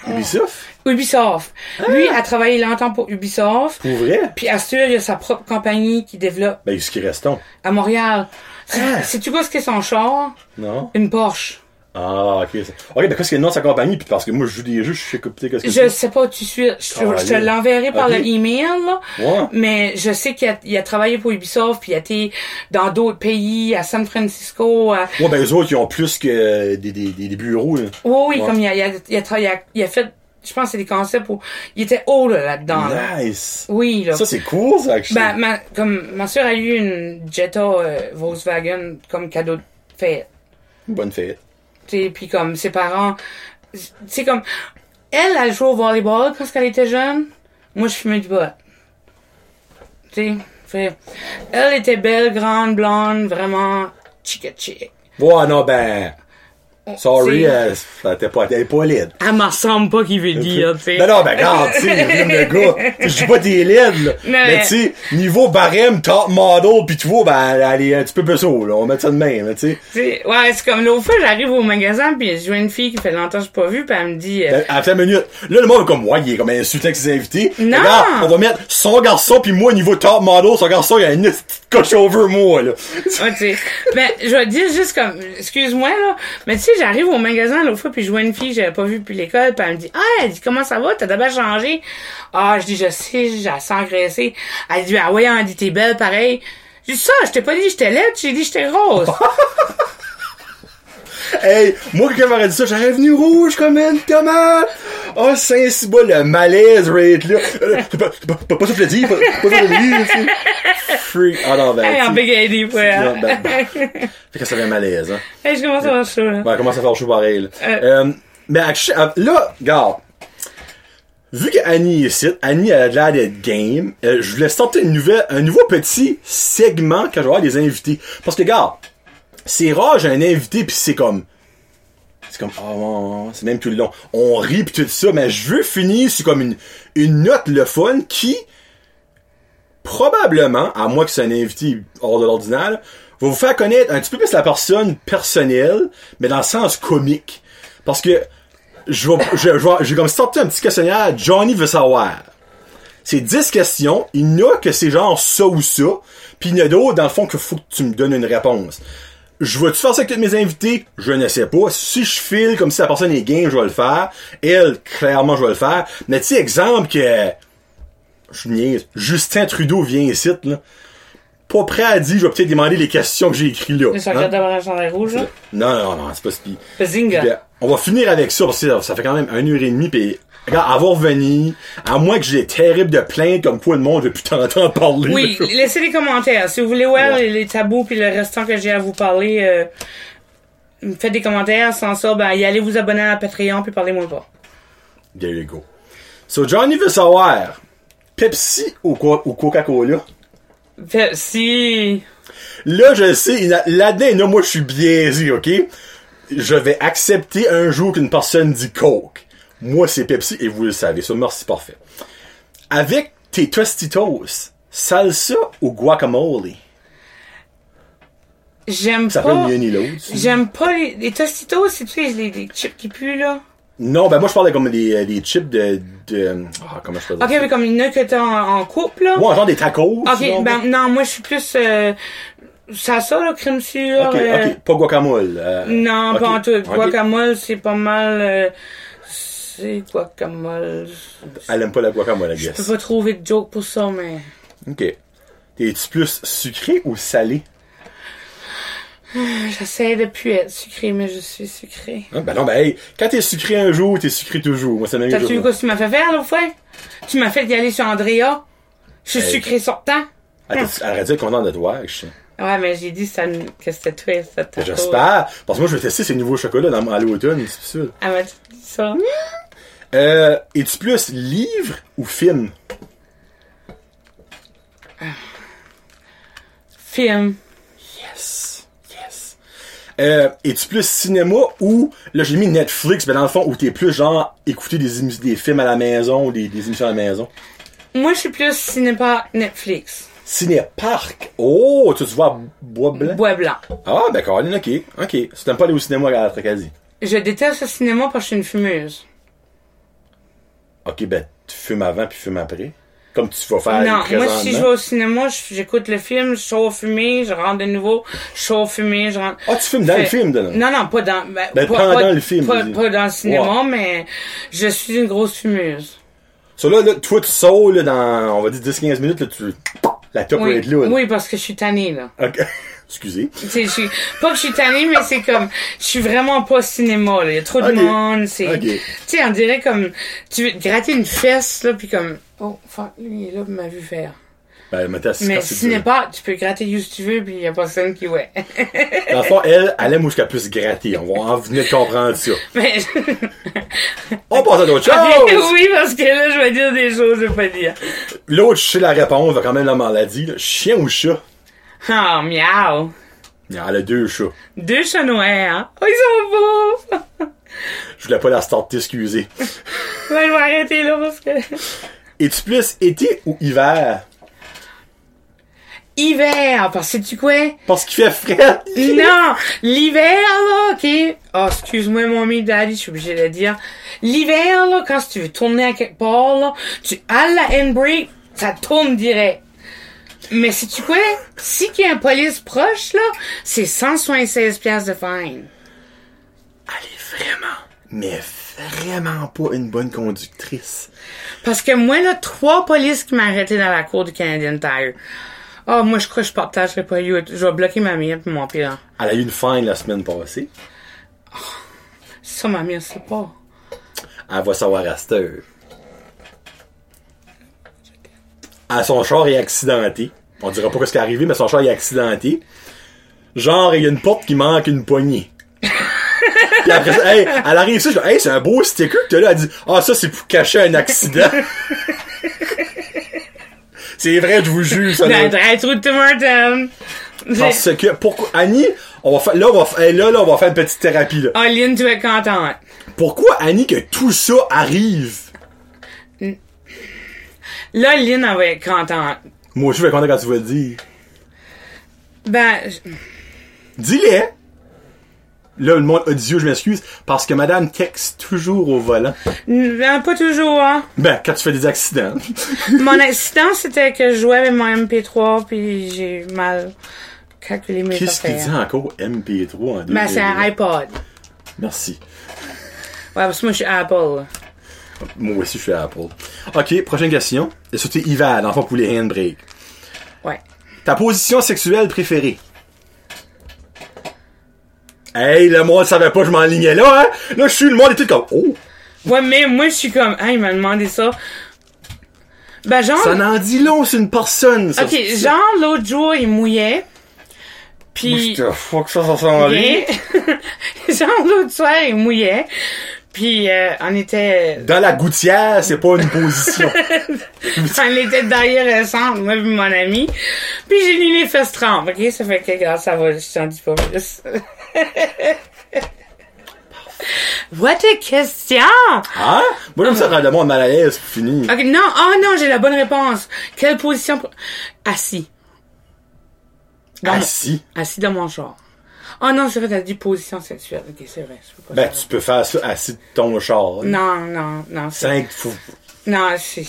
Ubisoft? Ubisoft. Lui, a travaillé longtemps pour Ubisoft. Pour vrai? Puis Astur, il a sa propre compagnie qui développe Ben, ce qui reste à Montréal. Ah. Sais-tu quoi ce qu'est son char? Non? Une Porsche. Ah, ok. c'est- Ok, ben, qu'est-ce que le nom de sa compagnie? Puis parce que moi, je joue des jeux, je sais qu'est-ce que Je sais pas où tu suis. Je, te- je te l'enverrai par le email, là. Ouais. Mais je sais qu'il a, il a travaillé pour Ubisoft, puis il a été dans d'autres pays, à San Francisco. À... Ouais, ben, eux autres, ils ont plus que des, des, des, bureaux, là. Oui, oui, Ouais. comme il a, il a, il a, il a- fait, je pense que c'est des concepts où il était haut là, là-dedans. là. Nice. Oui, là. Ça, c'est cool, ça, actually. Ben, ma, comme, ma soeur a eu une Jetta euh, Volkswagen comme cadeau de fête. Bonne fête. Sais, puis comme ses parents, c'est comme, elle, elle jouait au volleyball quand elle était jeune. Moi, je fumais du pot. Tu sais, elle était belle, grande, blonde, vraiment chica chick. Ouais, non, ben, sorry, C'est- euh, elle était pas, elle pas laide. Elle me ressemble pas qu'il veut dire, tu sais. Non, non, ben, regarde, tu sais, le gars, je dis pas des laides, là. Mais- Mais, tu sais, niveau barème, top model, pis tu vois, ben, elle est un petit peu peu saut, là. On met ça de même, tu sais. Ouais, c'est comme l'autre fois, j'arrive au magasin, puis je vois une fille qui fait longtemps que je pas vu, puis elle me dit, euh, Ben, Attends une minute. Là, le monde est comme moi, il est comme insulté avec ses invités. Non! Regarde, on va mettre son garçon puis moi, niveau top model, son garçon, il a une petite coche over moi, là. Ouais, tu sais. Ben, je vais dire juste comme, excuse-moi, là, mais tu j'arrive au magasin l'autre fois, puis je vois une fille que j'avais pas vue depuis l'école, puis elle me dit, ah, elle dit, comment ça va? T'as d'abord changé? Ah, je dis, je sais, j'ai s'engraisser. Elle dit, ah ouais, elle dit, t'es belle, pareil. J'ai dit ça, je t'ai pas dit j'étais laide, j'ai dit j'étais grosse. Hey, moi, quelqu'un m'aurait dit ça, j'aurais venu rouge comme une tomate. Oh, saint bas, le malaise rate, là. Euh, pas, pas, ça que le dis, pas, ça que le dis. Freak. Ah non, ben, hey, en ouais. Non, ben. Fait que ça fait malaise, hein. hey, je commence à avoir chaud, là. Ben, comment ça faire chaud pareil, là. Euh. Euh, mais euh, là, regarde. Vu que Annie est ici, Annie a l'air d'être game, euh, je voulais sortir une nouvelle, un nouveau petit segment quand je vais avoir des invités. Parce que, regarde, c'est rare, j'ai un invité pis c'est comme, c'est comme, ouais, c'est même tout le long. On rit pis tout ça, mais je veux finir sur comme une, une note le fun qui, probablement, à moins que c'est un invité hors de l'ordinaire, va vous faire connaître un petit peu plus la personne personnelle, mais dans le sens comique. Parce que je vais, je, je j'ai comme sorti un petit questionnaire, Johnny veut savoir. C'est 10 questions, il y en a que c'est genre ça ou ça, puis il y en a d'autres, dans le fond, qu'il faut que tu me donnes une réponse. Je vais-tu faire ça avec tous mes invités? Je ne sais pas. Si je file comme si la personne est game, je vais le faire. Elle, clairement, je vais le faire. Mais tu sais, exemple que... Je niaise. Justin Trudeau vient ici, là. Pas prêt à dire, je vais peut-être demander les questions que j'ai écrites là. Suis hein? chandail rouge, là. Non, non, non, c'est pas ce qui... Zinga. Bien, on va finir avec ça parce que ça fait quand même une heure et demie pis regarde, avoir venu, à moins que j'ai des terribles de plaintes comme quoi le monde veut plus t'entendre parler. Oui, laissez des commentaires. Si vous voulez voir Ouais. les, les tabous puis le restant que j'ai à vous parler, euh, faites des commentaires. Sans ça, ben, y allez vous abonner à Patreon puis parlez-moi pas. There you go. So Johnny veut savoir, Pepsi ou, Co- ou Coca-Cola? Fait- si... Là, je sais, là-dedans, moi, je suis biaisé, ok? Je vais accepter un jour qu'une personne dit Coke. Moi, c'est Pepsi et vous le savez. Ça, merci, parfait. Avec tes Tostitos, salsa ou guacamole? J'aime Ça pas... peut ni. J'aime pas les, les Tostitos, c'est tu sais, les, les chips qui puent, là. Non, ben moi je parlais comme des, euh, des chips de... de ah, comment je peux dire Ok, ça? mais comme a que t'as en, en coupe, là. Ouais, genre des tacos. ok, sinon, ben, non, moi, je suis plus, euh, salsa, là, crème sûre. Ok, euh, ok, pas guacamole. euh, Non, pas en tout. Guacamole, c'est pas mal, guacamole. Elle aime pas la guacamole, I Je peux guess. pas trouver de joke pour ça, mais... Ok. T'es-tu plus sucré ou salé? J'essaie de plus être sucré, mais je suis sucré. Hein, ben non, ben hey, quand t'es sucré un jour, t'es sucré toujours. Moi, c'est la même T'as-tu vu quoi tu m'as fait faire l'autre fois? Tu m'as fait y aller sur Andrea. Je suis Hey. sucré sortant. Ah, Arrête de dire qu'on est de toi, je sais. Ouais, mais j'ai dit ça, que c'était toi, c'était ta J'espère. Parce que moi, je vais tester ces nouveaux chocolats dans, à l'automne, c'est sûr. Elle m'a dit ça. Euh, es-tu plus livre ou film? Film. Yes. Yes. Euh, es-tu plus cinéma ou, là j'ai mis Netflix, mais dans le fond, où t'es plus genre écouter des, des films à la maison ou des, des émissions à la maison? Moi, je suis plus cinéma Netflix. Ciné-parc. Oh, tu, tu vois Bois Blanc? Bois blanc. Ah, ben Caroline, ok. Ok. Tu t'aimes pas aller au cinéma à Tracadie? Je déteste le cinéma parce que je suis une fumeuse. Ok, ben, tu fumes avant puis fumes après. Comme tu vas faire Non, moi, si je vais au cinéma, j'écoute le film, je sors fumer, je rentre de nouveau, je sors fumer, je rentre. Ah, tu filmes dans le film, dedans? Non, non, pas dans, ben, Ben, pas, pendant pas- le film, Pas, pas dans le cinéma, mais je suis une grosse fumeuse. Ça, là, là, toi, tu sors, là, dans, on va dire 10-15 minutes, là, tu, la top Oui, être là, là. oui, parce que je suis tannée, là. Ok. Excusez. Je suis, pas que je suis tannée, mais c'est comme, je suis vraiment pas cinéma, là. Il y a trop de monde, c'est, tu sais, on dirait comme, tu veux te gratter une fesse, là, puis comme, oh, fuck, lui, il est là, puis m'a vu faire. Ben, mais si n'est pas, tu peux gratter où tu veux, puis il y a personne qui, ouais. Dans le fond, elle, elle aime où qu'elle puisse gratter. On va en venir comprendre ça. mais, On passe à d'autres choses! oui, parce que là, je vais dire des choses, je vais pas dire. L'autre, je sais la réponse, va quand même la maladie, là. Chien ou chat? Oh, miaou. En a deux chats. Deux chats noirs, hein. Oh, ils sont beaux! Je voulais pas la starter, excusez. Ouais, je vais arrêter là, parce que... Es-tu plus été ou hiver? Hiver, parce que tu quoi? Parce qu'il fait frais. Non! L'hiver, là, ok? Oh, excuse-moi, mon ami daddy, je suis obligé de le dire. L'hiver, là, quand tu veux tourner à quelque part, là, tu as la handbrake, ça tourne direct. Mais si tu quoi? Si qu'il y a un police proche, là, c'est 176 piastres de fine. Elle est vraiment, mais vraiment pas une bonne conductrice. Parce que moi, là, trois polices qui m'ont arrêté dans la cour du Canadian Tire. Oh, moi, je crois que je partagerai pas you. Je vais bloquer ma mère puis mon pire. Elle a eu une fine la semaine passée. Ça, ma mère, c'est pas. Elle va savoir à cette heure. Ah, son char est accidenté. On dira pas ce qui est arrivé, mais son char est accidenté. Genre, il y a une porte qui manque une poignée. Puis après ça, hey, elle arrive ici, je dis, hey, c'est un beau sticker que t'as là. Elle dit, ah, ça, c'est pour cacher un accident. c'est vrai, je vous jure, ça. Parce que, pourquoi, Annie, on va faire, là, on va, faire- là, là, on va faire une petite thérapie, là. Oh, Lynn, tu es contente. Pourquoi, Annie, que tout ça arrive? Là, Lynn, elle va être contente. Moi, je vais content quand tu vas le dire. Ben, je- Dis-les! Là, le monde audio, je m'excuse, parce que madame texte toujours au volant. ben, pas toujours, hein. Ben, quand tu fais des accidents. Mon accident, c'était que je jouais avec mon MP3 puis j'ai mal calculé mes Qu'est-ce qu'il dit encore MP3 en Ben, c'est un 2020? iPod. Merci. Ouais, parce que moi, je suis Apple. Moi aussi, je suis Apple. Ok, prochaine question. Et c'était hiver, dans le fond, pour les handbrakes. Ouais. Ta position sexuelle préférée? Hey, le monde savait pas que je m'enlignais là, hein? Là, je suis le monde était comme, oh! Ouais, mais moi, je suis comme, ah, il m'a demandé ça. Ben, genre, Ça n'en dit long, c'est une personne, ça. ok, genre, l'autre jour, il mouillait. Puis, fuck ça, ça s'en allait. Ok. genre, l'autre soir, il mouillait. Puis, euh, on était, Dans la gouttière, c'est pas une position. on était derrière le centre, moi et mon ami. Puis, j'ai mis les fesses trempes, ok? Ça fait que, regarde, ça va, je t'en dis pas plus. What a question! Hein? Moi, j'aime ça rendre le monde mal à l'aise, fini. Ok, non, oh non, j'ai la bonne réponse. Quelle position? pour- Assis. Dans mon- Assis. Assis dans mon char. Oh non, c'est vrai, t'as dit position sexuelle. Ok, c'est vrai. je peux pas Ben, savoir. tu peux faire ça assis de ton char. Non, non, non. c'est- Cinq fous. Non, c'est...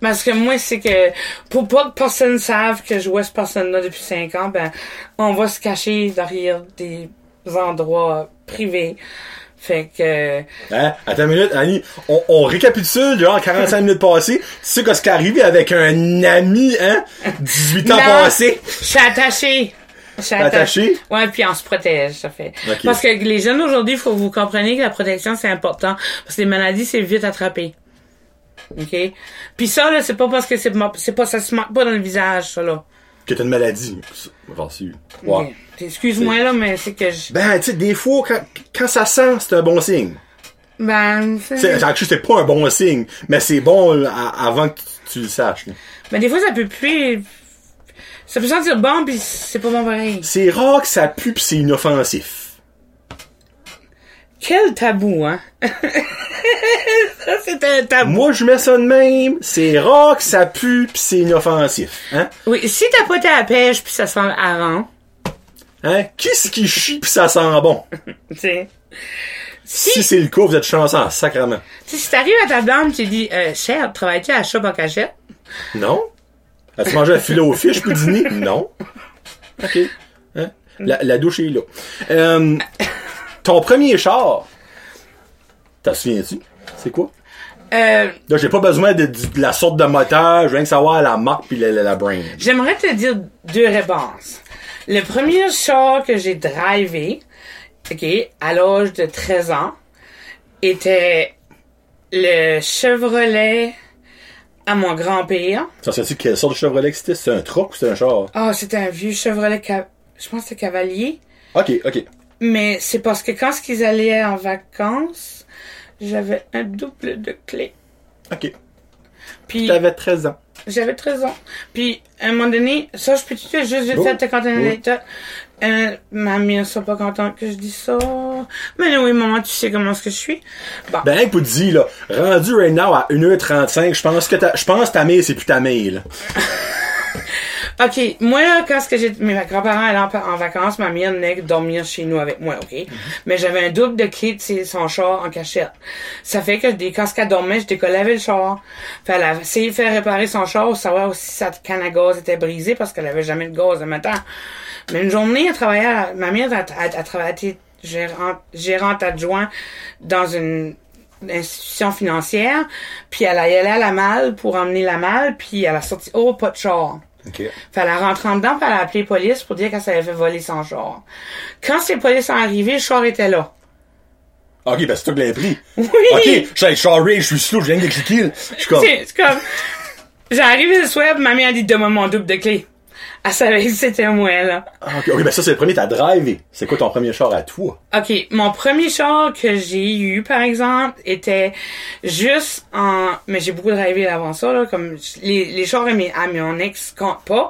Parce que moi, c'est que pour pas que personne sache que je vois cette personne-là depuis 5 ans, ben, on va se cacher derrière des endroits privés. Fait que... Hein? Attends une minute, Annie. On, on récapitule, genre, 45 minutes passées. Tu sais qu'est-ce qui est arrivé avec un ami, hein? 18 ans Non. passés? Je suis attachée. Suis Attaché? Ouais, puis on se protège, ça fait. Ok. Parce que les jeunes aujourd'hui, il faut que vous compreniez que la protection, c'est important. Parce que les maladies, c'est vite attrapé. OK? Puis ça, là, c'est pas parce que c'est c'est pas ça se marque pas dans le visage, ça, là. Que t'as une maladie. Enfin. Ok. Excuse-moi, là, mais c'est que je... Ben, tu sais, des fois, quand, quand ça sent, c'est un bon signe. Ben, C'est, c'est... pas un bon signe, mais c'est bon à- avant que tu, tu le saches. là. Ben, des fois, ça peut plus... Ça peut sentir bon, puis c'est pas bon pareil. C'est rare que ça pue pis c'est inoffensif. Quel tabou, hein? ça, c'est un tabou. Moi, je mets ça de même. C'est rare que ça pue pis c'est inoffensif. Hein? Oui, si t'as pas ta pêche, puis ça sent hareng, Hein? Qui ce qui chie pis ça sent bon? tu sais... Si c'est le cas, vous êtes chanceux en sacrement. Si t'arrives à ta blonde, tu dis, euh, cher, travailles-tu à la shop en cachette? Non? As-tu mangé un filet au fish pour dîner? Non. OK. Hein? La, la douche est là. Euh, ton premier char, t'en souviens-tu? C'est quoi? Euh, Là, j'ai pas besoin de, de la sorte de moteur, je veux rien que savoir la marque puis la, la, la brand. J'aimerais te dire deux réponses. Le premier char que j'ai drivé, OK, à l'âge de 13 ans, était le Chevrolet à mon grand-père. Ça sais-tu quelle sorte de Chevrolet que c'était? C'est un truck ou c'est un char? Ah, c'était un vieux Chevrolet, ca- je pense que c'était Cavalier. Ok, ok. Mais c'est parce que quand ils allaient en vacances, j'avais un double de clés. Ok. Puis T'avais 13 ans. j'avais 13 ans. Puis à un moment donné, ça je peux te dire juste vite Oh, fait te conter une oh. anecdote. Euh, ma mère sera pas contente que je dise ça. Mais oui, maman, tu sais comment est-ce que je suis. Bon. Ben, pour dire, là, rendu right now à 1h35, je pense que ta, je pense ta mère, c'est plus ta mère, là. OK, moi, là, quand ce que j'ai, mes grands-parents allaient en, en vacances, ma mère venait dormir chez nous avec moi, OK? Mhm. Mais j'avais un double de clé de son char en cachette. Ça fait que des, quand elle dormait, je décollais le char. Fait elle a essayé de faire réparer son char pour savoir si sa canne à gaz était brisée parce qu'elle avait jamais de gaz le matin. Mais une journée, elle travaillait, à- ma mère a, a, a travaillé gérante, gérante adjointe dans une institution financière, puis elle a allé à la malle pour emmener la malle, puis elle a sorti, oh, pas de char. Ok. Fait elle a rentré en dedans, puis elle a appelé la police pour dire qu'elle s'avait fait voler son char. Quand ces polices sont arrivés, le char était là. Ok, ben c'est toi qui l'as pris. Oui! Ok, je suis Charlie, je suis slow, je viens de cliquer. Je suis comme, C'est comme... J'ai arrivé le soir, ma mère a dit, donne-moi mon double de clé. Elle savait que c'était moi, là. Ah, ok, ok, ben ça c'est le premier, t'as drivé. C'est quoi ton premier char à toi? OK, mon premier char que j'ai eu, par exemple, était juste en... Mais j'ai beaucoup drivé avant ça, là, comme les, les chars à, mes, à mon ex compte pas.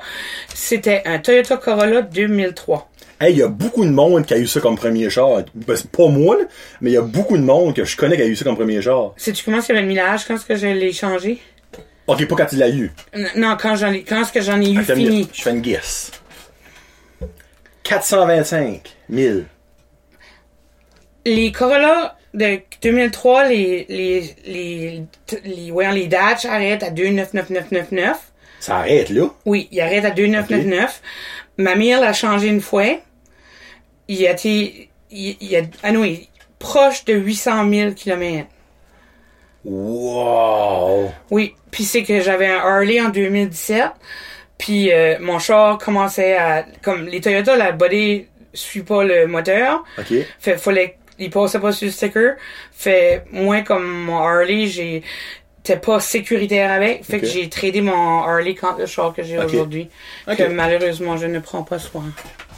C'était un Toyota Corolla 2003. Hey, il y a beaucoup de monde qui a eu ça comme premier char. Ben, c'est pas moi, là, mais il y a beaucoup de monde que je connais qui a eu ça comme premier char. Sais-tu comment avait le millage quand est-ce que je l'ai changé? Ok, pas quand il l'a eu. Non, quand j'en ai, quand est-ce que j'en ai eu Attends fini? minute, Je fais une guess. 425 000. Les Corolla de 2003, les, les, les, les, voyons, les Dodge arrêtent à 2,99999. Ça arrête là. Oui, il arrête à 2,999. Ma mère l'a changé une fois. Il a été, il, il a, ah non, il- proche de 800 000 kilomètres. Wow. Oui, puis c'est que j'avais un Harley en 2017, puis euh, mon char commençait à, comme les Toyota, la body suit pas le moteur, Ok. fait fallait, il passait pas sur le sticker, fait moi comme mon Harley, j'ai pas sécuritaire avec, fait que j'ai tradé mon Harley contre le char que j'ai aujourd'hui, Ok. que malheureusement je ne prends pas soin.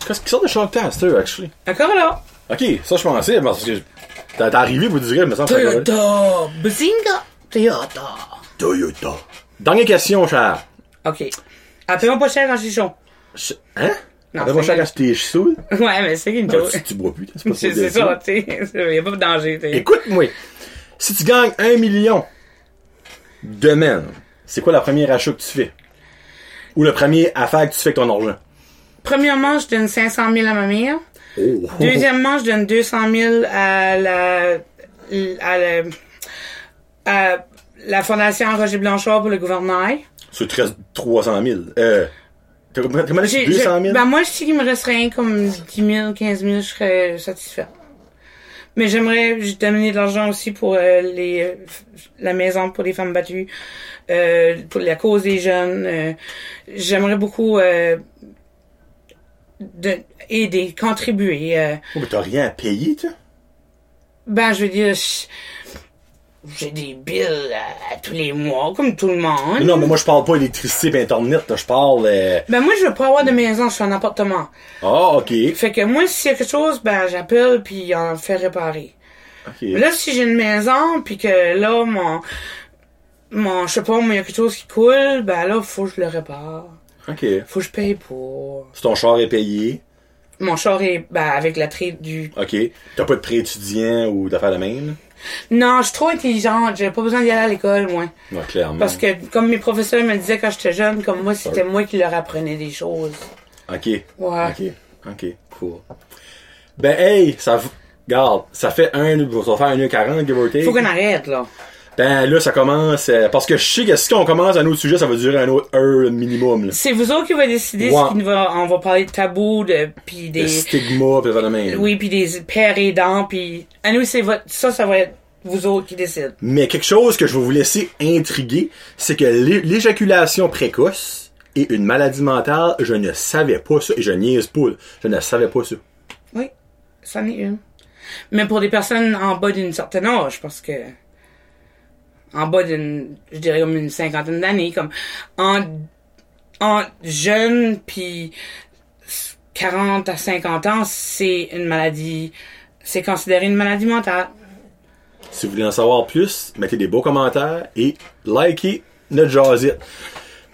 Qu'est-ce qui sort de char que t'as, actually? Encore là, Ok, ça je pensais, parce que t'es arrivé pour dire, mais ça. Toyota, Bazinga, Toyota. Toyota. Dernière question, cher. Ok, appelle-moi pas cher chaud. Je- Hein? Non, pas c'est cher quand t'es saoul? Ouais, mais c'est une joke. tu, bois plus, c'est pas C'est ça, tu sais. Y a pas de danger, tu sais. Écoute-moi. Si tu gagnes un million demain, c'est quoi la première achat que tu fais? Ou le premier affaire que tu fais avec ton argent? Premièrement, je donne 500 000 à ma mère. Oh. Deuxièmement, je donne 200 000 à la, à la, à la Fondation Roger Blanchard pour le gouvernail. Reste 300 000. Euh, t'as demandé J'ai- 200 je- 000? Ben, moi, je sais qu'il me reste rien comme 10 000, 15 000, je serais satisfait. Mais j'aimerais je donner de l'argent aussi pour euh, les euh, la maison pour les femmes battues, euh, pour la cause des jeunes. euh, j'aimerais beaucoup euh, de, aider, contribuer. euh. Oh, mais t'as rien à payer, toi? ben, je veux dire, j'ai des bills à, à tous les mois, comme tout le monde. Non, mais moi, je parle pas électricité et Internet, je parle... euh, Ben, moi, je veux pas avoir de maison, je suis en appartement. Ah, ok. Fait que moi, s'il y a quelque chose, ben, j'appelle puis on fait réparer. Ok. Mais là, si j'ai une maison, puis que là, mon, mon, je sais pas, il y a quelque chose qui coule, ben là, faut que je le répare. Ok. Faut que je paye pour. Si ton char est payé, Mon char est, ben, avec la traite du... ok. T'as pas de prêt étudiant ou d'affaires de même? Non, je suis trop intelligente, j'ai pas besoin d'y aller à l'école, moi. Non, clairement. Parce que, comme mes professeurs me disaient quand j'étais jeune, comme moi, c'était moi qui leur apprenais des choses. Ok. Ouais. Ok. Ok. Cool. Ben, hey, ça, Garde, ça fait un, ça va faire 1h40, give or take. Faut qu'on arrête, là. Ben là, ça commence. euh, parce que je sais que si on commence un autre sujet, ça va durer un autre heure minimum. C'est vous autres qui va décider Ouais. ce va, on va parler de tabou, de, Le des, stigma, pis ça de oui, puis des pères aidants, puis à nous, c'est votre, ça, ça va être vous autres qui décident. Mais quelque chose que je vais vous laisser intriguer, c'est que l'é- l'éjaculation précoce est une maladie mentale. Je ne savais pas ça et je niaise pas. Je ne savais pas ça. Oui, c'en est une. Mais pour des personnes en bas d'une certaine âge, parce que en bas d'une, je dirais comme une cinquantaine d'années, comme en, en jeune puis 40 à 50 ans, c'est une maladie, c'est considéré une maladie mentale. Si vous voulez en savoir plus, mettez des beaux commentaires et likez notre jazzette.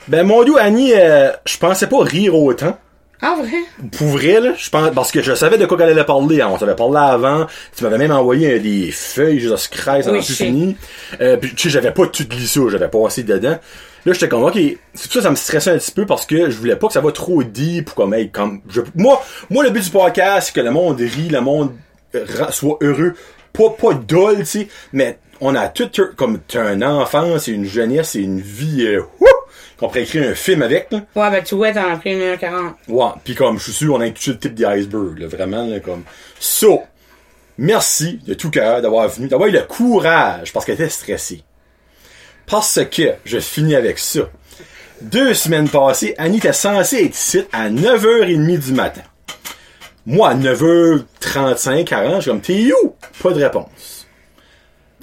Ben mon dieu Annie, euh, je pensais pas rire autant. Ah, vrai? Pour vrai, là, je pense, parce que je savais de quoi qu'elle allait parler. On s'avait parlé avant. Tu m'avais même envoyé euh, des feuilles, juste Christ, Oui, plus fini. Euh, puis, tu sais, j'avais pas tout ça, j'avais passé dedans. Là, j'étais comme, ok, c'est pour ça, ça me stressait un petit peu parce que je voulais pas que ça va trop deep ou comme, hey, comme, je- moi, moi, le but du podcast, c'est que le monde rit, le monde euh, soit heureux. Pas, pas dole, tu sais, mais on a tout, comme, t'as un enfant, c'est une jeunesse, c'est une vie, euh, wouh, qu'on pourrait écrire un film avec, là. Ouais, ben tu vois, t'en as pris une heure 40. Ouais, puis comme je suis sûr, on a touché le type d'iceberg, là, vraiment, là, comme. So, merci de tout cœur d'avoir venu, d'avoir eu le courage, parce qu'elle était stressée. Parce que, je finis avec ça. Deux semaines passées, Annie était censée être ici à 9h30 du matin. Moi, à 9h35, 40, je suis comme, t'es où? Pas de réponse.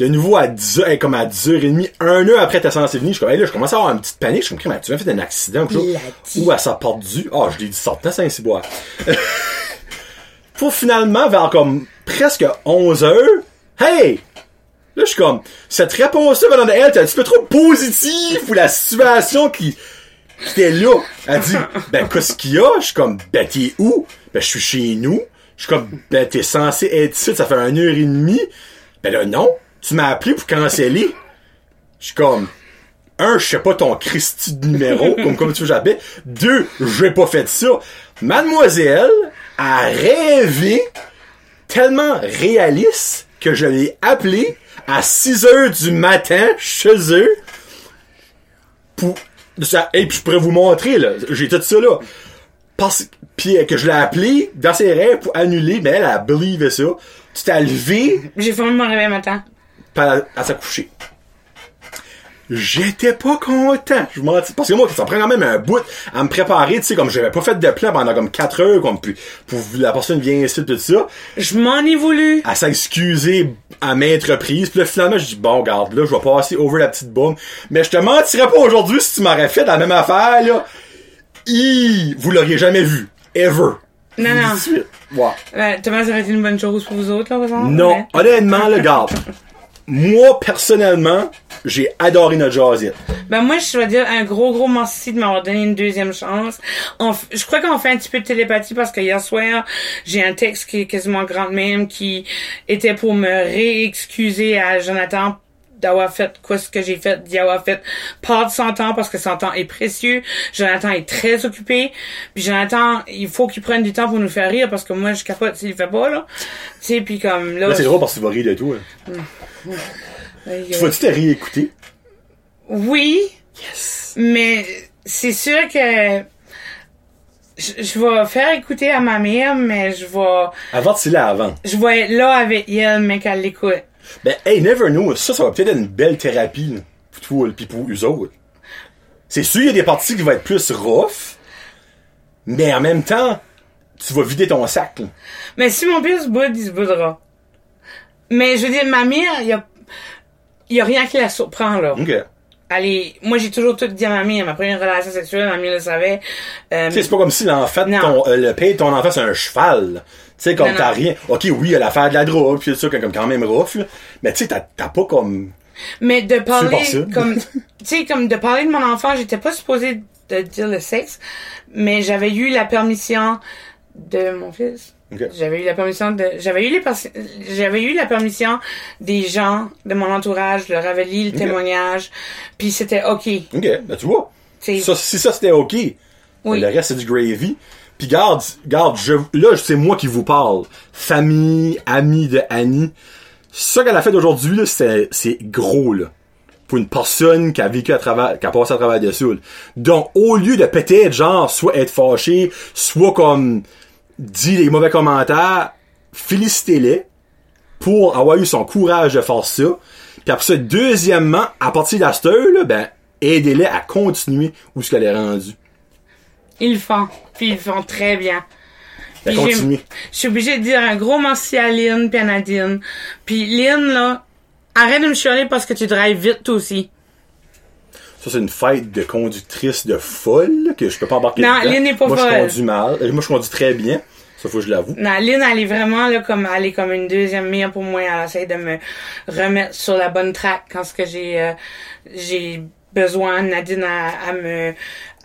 De nouveau à 10h, hey, comme à 10h30, un heure après t'es censé venir, je suis comme, hey, là, je commence à avoir une petite panique, je suis comme, Crème, tu m'as fait un accident ou. Ou à sa porte du, ah, je l'ai dit sortant, c'est un ciboire. Pour finalement, vers comme presque 11 heures, hey! Là, je suis comme, cette réponse-là venant de elle, était un petit peu trop positive pour la situation qui, qui était là. Elle dit, ben, qu'est-ce qu'il y a? Je suis comme, ben, t'es où? Ben, je suis chez nous. Je suis comme, ben, t'es censé être ici, ça fait une heure et demie. Ben là, non. Tu m'as appelé pour canceller. Je suis comme, un, je sais pas ton Christy de numéro, comme, comme tu veux j'appelle. Deux, j'ai pas fait ça. Mademoiselle a rêvé tellement réaliste que je l'ai appelé à 6 heures du matin chez eux pour ça et puis je pourrais vous montrer là j'ai tout ça là parce puis euh, que je l'ai appelé dans ses rêves pour annuler mais elle a believe ça tu t'es levé J'ai fait mon réveil matin. Elle s'est couchée J'étais pas content. Je m'en dis- Parce que moi, ça prend quand même un bout à me préparer, tu sais, comme j'avais pas fait de plan pendant comme 4 heures, comme, puis, pour la personne vient ici, tout ça. Je m'en ai voulu. à s'excuser à maintes reprises. Puis là, finalement, je dis, bon, garde, là, je vais passer over la petite bombe. Mais je te mentirais pas aujourd'hui si tu m'aurais fait la même affaire, là. Hi, vous l'auriez jamais vu. Ever. Non, non. Ouais. Ouais, Thomas, ça aurait été une bonne chose pour vous autres, là, par exemple? Non, honnêtement, le garde. Moi, personnellement, j'ai adoré notre jazzette. Ben moi, je dois dire un gros, gros merci de m'avoir donné une deuxième chance. Je crois qu'on fait un petit peu de télépathie parce que hier soir, j'ai un texte qui est quasiment grand même qui était pour me réexcuser à Jonathan d'avoir fait quoi ce que j'ai fait, d'y avoir fait pas de son temps parce que son temps est précieux. Jonathan est très occupé. Puis Jonathan, il faut qu'il prenne du temps pour nous faire rire parce que moi, je capote s'il le fait pas, là. Tu sais, puis comme là... Là, c'est drôle parce que tu vas rire de tout. hein. Tu vas-tu te réécouter? Oui. Yes. Mais c'est sûr que je, je vais faire écouter à ma mère, mais je vais Avant, tu là avant. je vais être là avec elle, mais qu'elle l'écoute. Ben, hey, never know. Ça, ça va peut-être être une belle thérapie, là, pour toi, pis pour eux autres. C'est sûr, il y a des parties qui vont être plus rough, mais en même temps, tu vas vider ton sac, là. Mais si mon père se boude, il se boudera. Mais je veux dire, ma mère, il y a, il y a rien qui la surprend, là. OK. Allez, moi j'ai toujours tout dit à ma mère, ma première relation sexuelle, ma mère le savait. Euh, c'est pas comme si l'enfant, de Non. ton, euh, le père de ton enfant, c'est un cheval. Tu sais, comme t'as rien. Ok, oui, il y a l'affaire de la drogue, tout ça, comme quand même rough, là. Mais tu sais, t'as, pas comme... Mais de parler comme tu sais comme de parler de mon enfant, j'étais pas supposée de dire le sexe, mais j'avais eu la permission de mon fils. J'avais eu la permission de j'avais eu les j'avais eu la permission des gens de mon entourage, je leur avais lu le témoignage, puis c'était OK. Ok, ben tu vois. Ça, si ça c'était ok, Oui. le reste c'est du gravy. Puis garde, garde, je, là, c'est moi qui vous parle. Famille, amis de Annie. Ça qu'elle a fait aujourd'hui, là, c'est, c'est gros, là. Pour une personne qui a vécu à travers, qui a passé à travers de ça. là. Donc, au lieu de peut-être, genre, soit être fâché, soit comme, dire les mauvais commentaires, félicitez-les pour avoir eu son courage de faire ça. Puis après ça, deuxièmement, à partir de la là, ben, aidez-les à continuer où ce qu'elle est rendue. Ils le font. Puis ils le font très bien. Ben. Je suis obligée de dire un gros merci à Lynn puis à Nadine. Puis Lynn, là, arrête de me chialer parce que tu drives vite toi aussi. Ça, c'est une fête de conductrice de folle, là, que je peux pas embarquer Non, dedans. Lynn n'est pas Moi, je folle. conduis mal. Euh, Moi, je conduis très bien. Ça, faut que je l'avoue. Non, Lynn, elle est vraiment là comme elle est comme une deuxième mère pour moi. Elle essaie de me remettre sur la bonne track quand ce que j'ai euh, j'ai besoin. Nadine, elle, elle me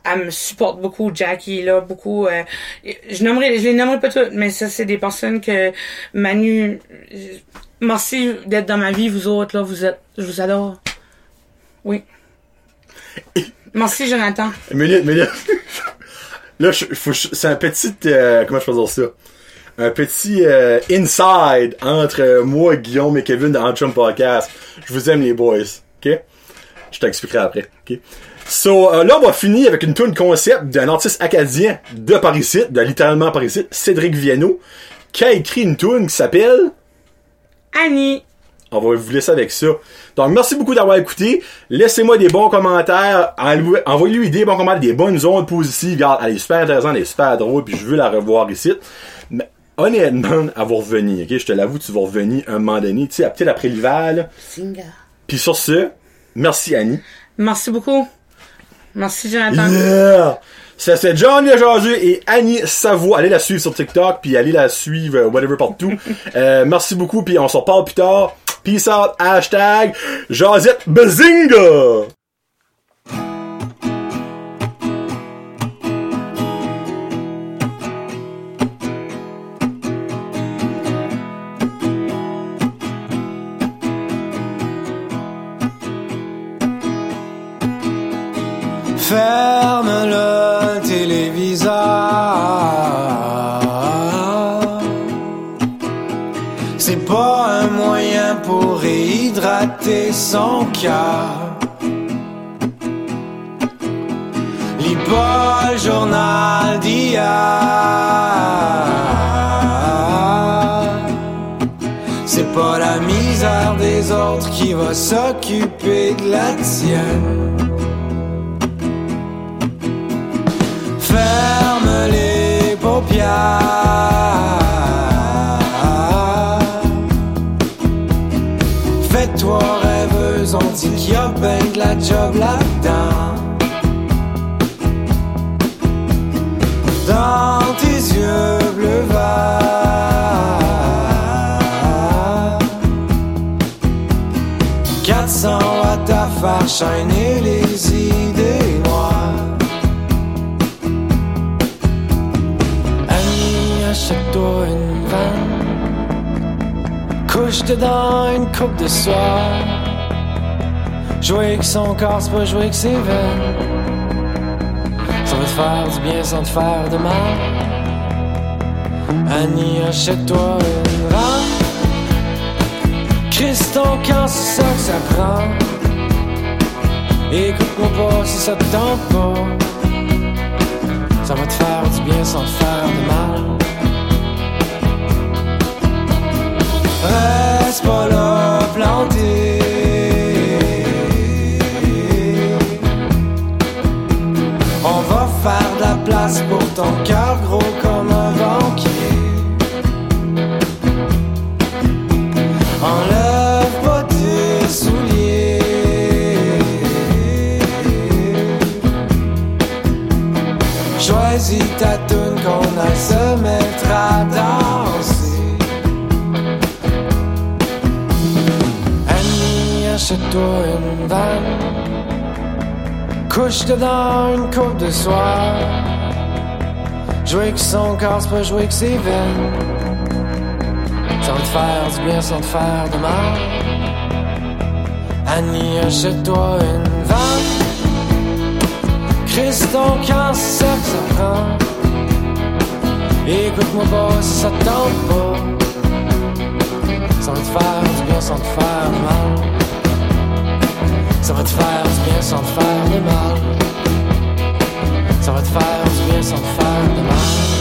elle me supporte beaucoup. Jackie là, beaucoup. euh, je nommerai, je les nommerai pas toutes, mais ça c'est des personnes que Manu. Merci d'être dans ma vie, vous autres là. Vous êtes, je vous adore. Oui. Merci Jonathan. Une minute, une minute. Là, c'est un petit, euh, comment je peux dire ça? Un petit euh, inside entre moi, Guillaume et Kevin dans Antrum Podcast. Je vous aime les boys, ok? Je t'expliquerai après, ok? So, euh, là, on va finir avec une tune concept d'un artiste acadien de Paris-Site, de littéralement Paris-Site, Cédric Viano, qui a écrit une tune qui s'appelle Annie. On va vous laisser avec ça. Donc, merci beaucoup d'avoir écouté. Laissez-moi des bons commentaires. Envoyez-lui des bons commentaires, des bonnes ondes positives. Regarde, elle est super intéressante, elle est super drôle, puis je veux la revoir ici. Mais honnêtement, elle va revenir, ok? Je te l'avoue, tu vas revenir un moment donné, tu sais, peut-être après l'hiver. Puis sur ce, merci Annie. Merci beaucoup. Merci Jonathan. Yeah! Ça c'est John Lejazu et Annie Savoie. Allez la suivre sur TikTok, puis allez la suivre, euh, whatever, partout. Euh, merci beaucoup, puis on s'en reparle plus tard. Peace out, hashtag Jazette Bazinga! Ferme réhydrater son cœur. Lis journal d'hier. C'est pas la misère des autres qui va s'occuper de la tienne. Ferme les paupières. La job là-dedans. Dans tes yeux bleu vert. 400 watts à faire shiner les idées noires. Annie, achète-toi une vanne. Couche dedans une coupe de soir. Jouer avec son corps, c'est pas jouer avec ses veines. Ça va te faire du bien sans te faire de mal. Annie, achète-toi une vanne. Chris ton camp, c'est ça que ça prend. Écoute-moi pas si ça te tente pas. Ça va te faire du bien sans te faire de mal. Reste pas là planté. Place pour ton cœur gros comme un banquier. Enlève pas tes souliers. Choisis ta tune qu'on a se mettre à danser. Annie, achète-toi une vanne. Couche dedans une coupe de soir. Jouer que son corps, c'est pas jouer que c'est vain. Sans te faire du bien, sans te faire de mal. Annie, achète-toi une vanne. Christ, ton cancer, ça prend. Écoute-moi pas ça te tente pas. Sans te faire du bien, sans te faire de mal. Ça va te faire du bien, sans te faire de mal. Ça va te faire du bien sans te faire de mal.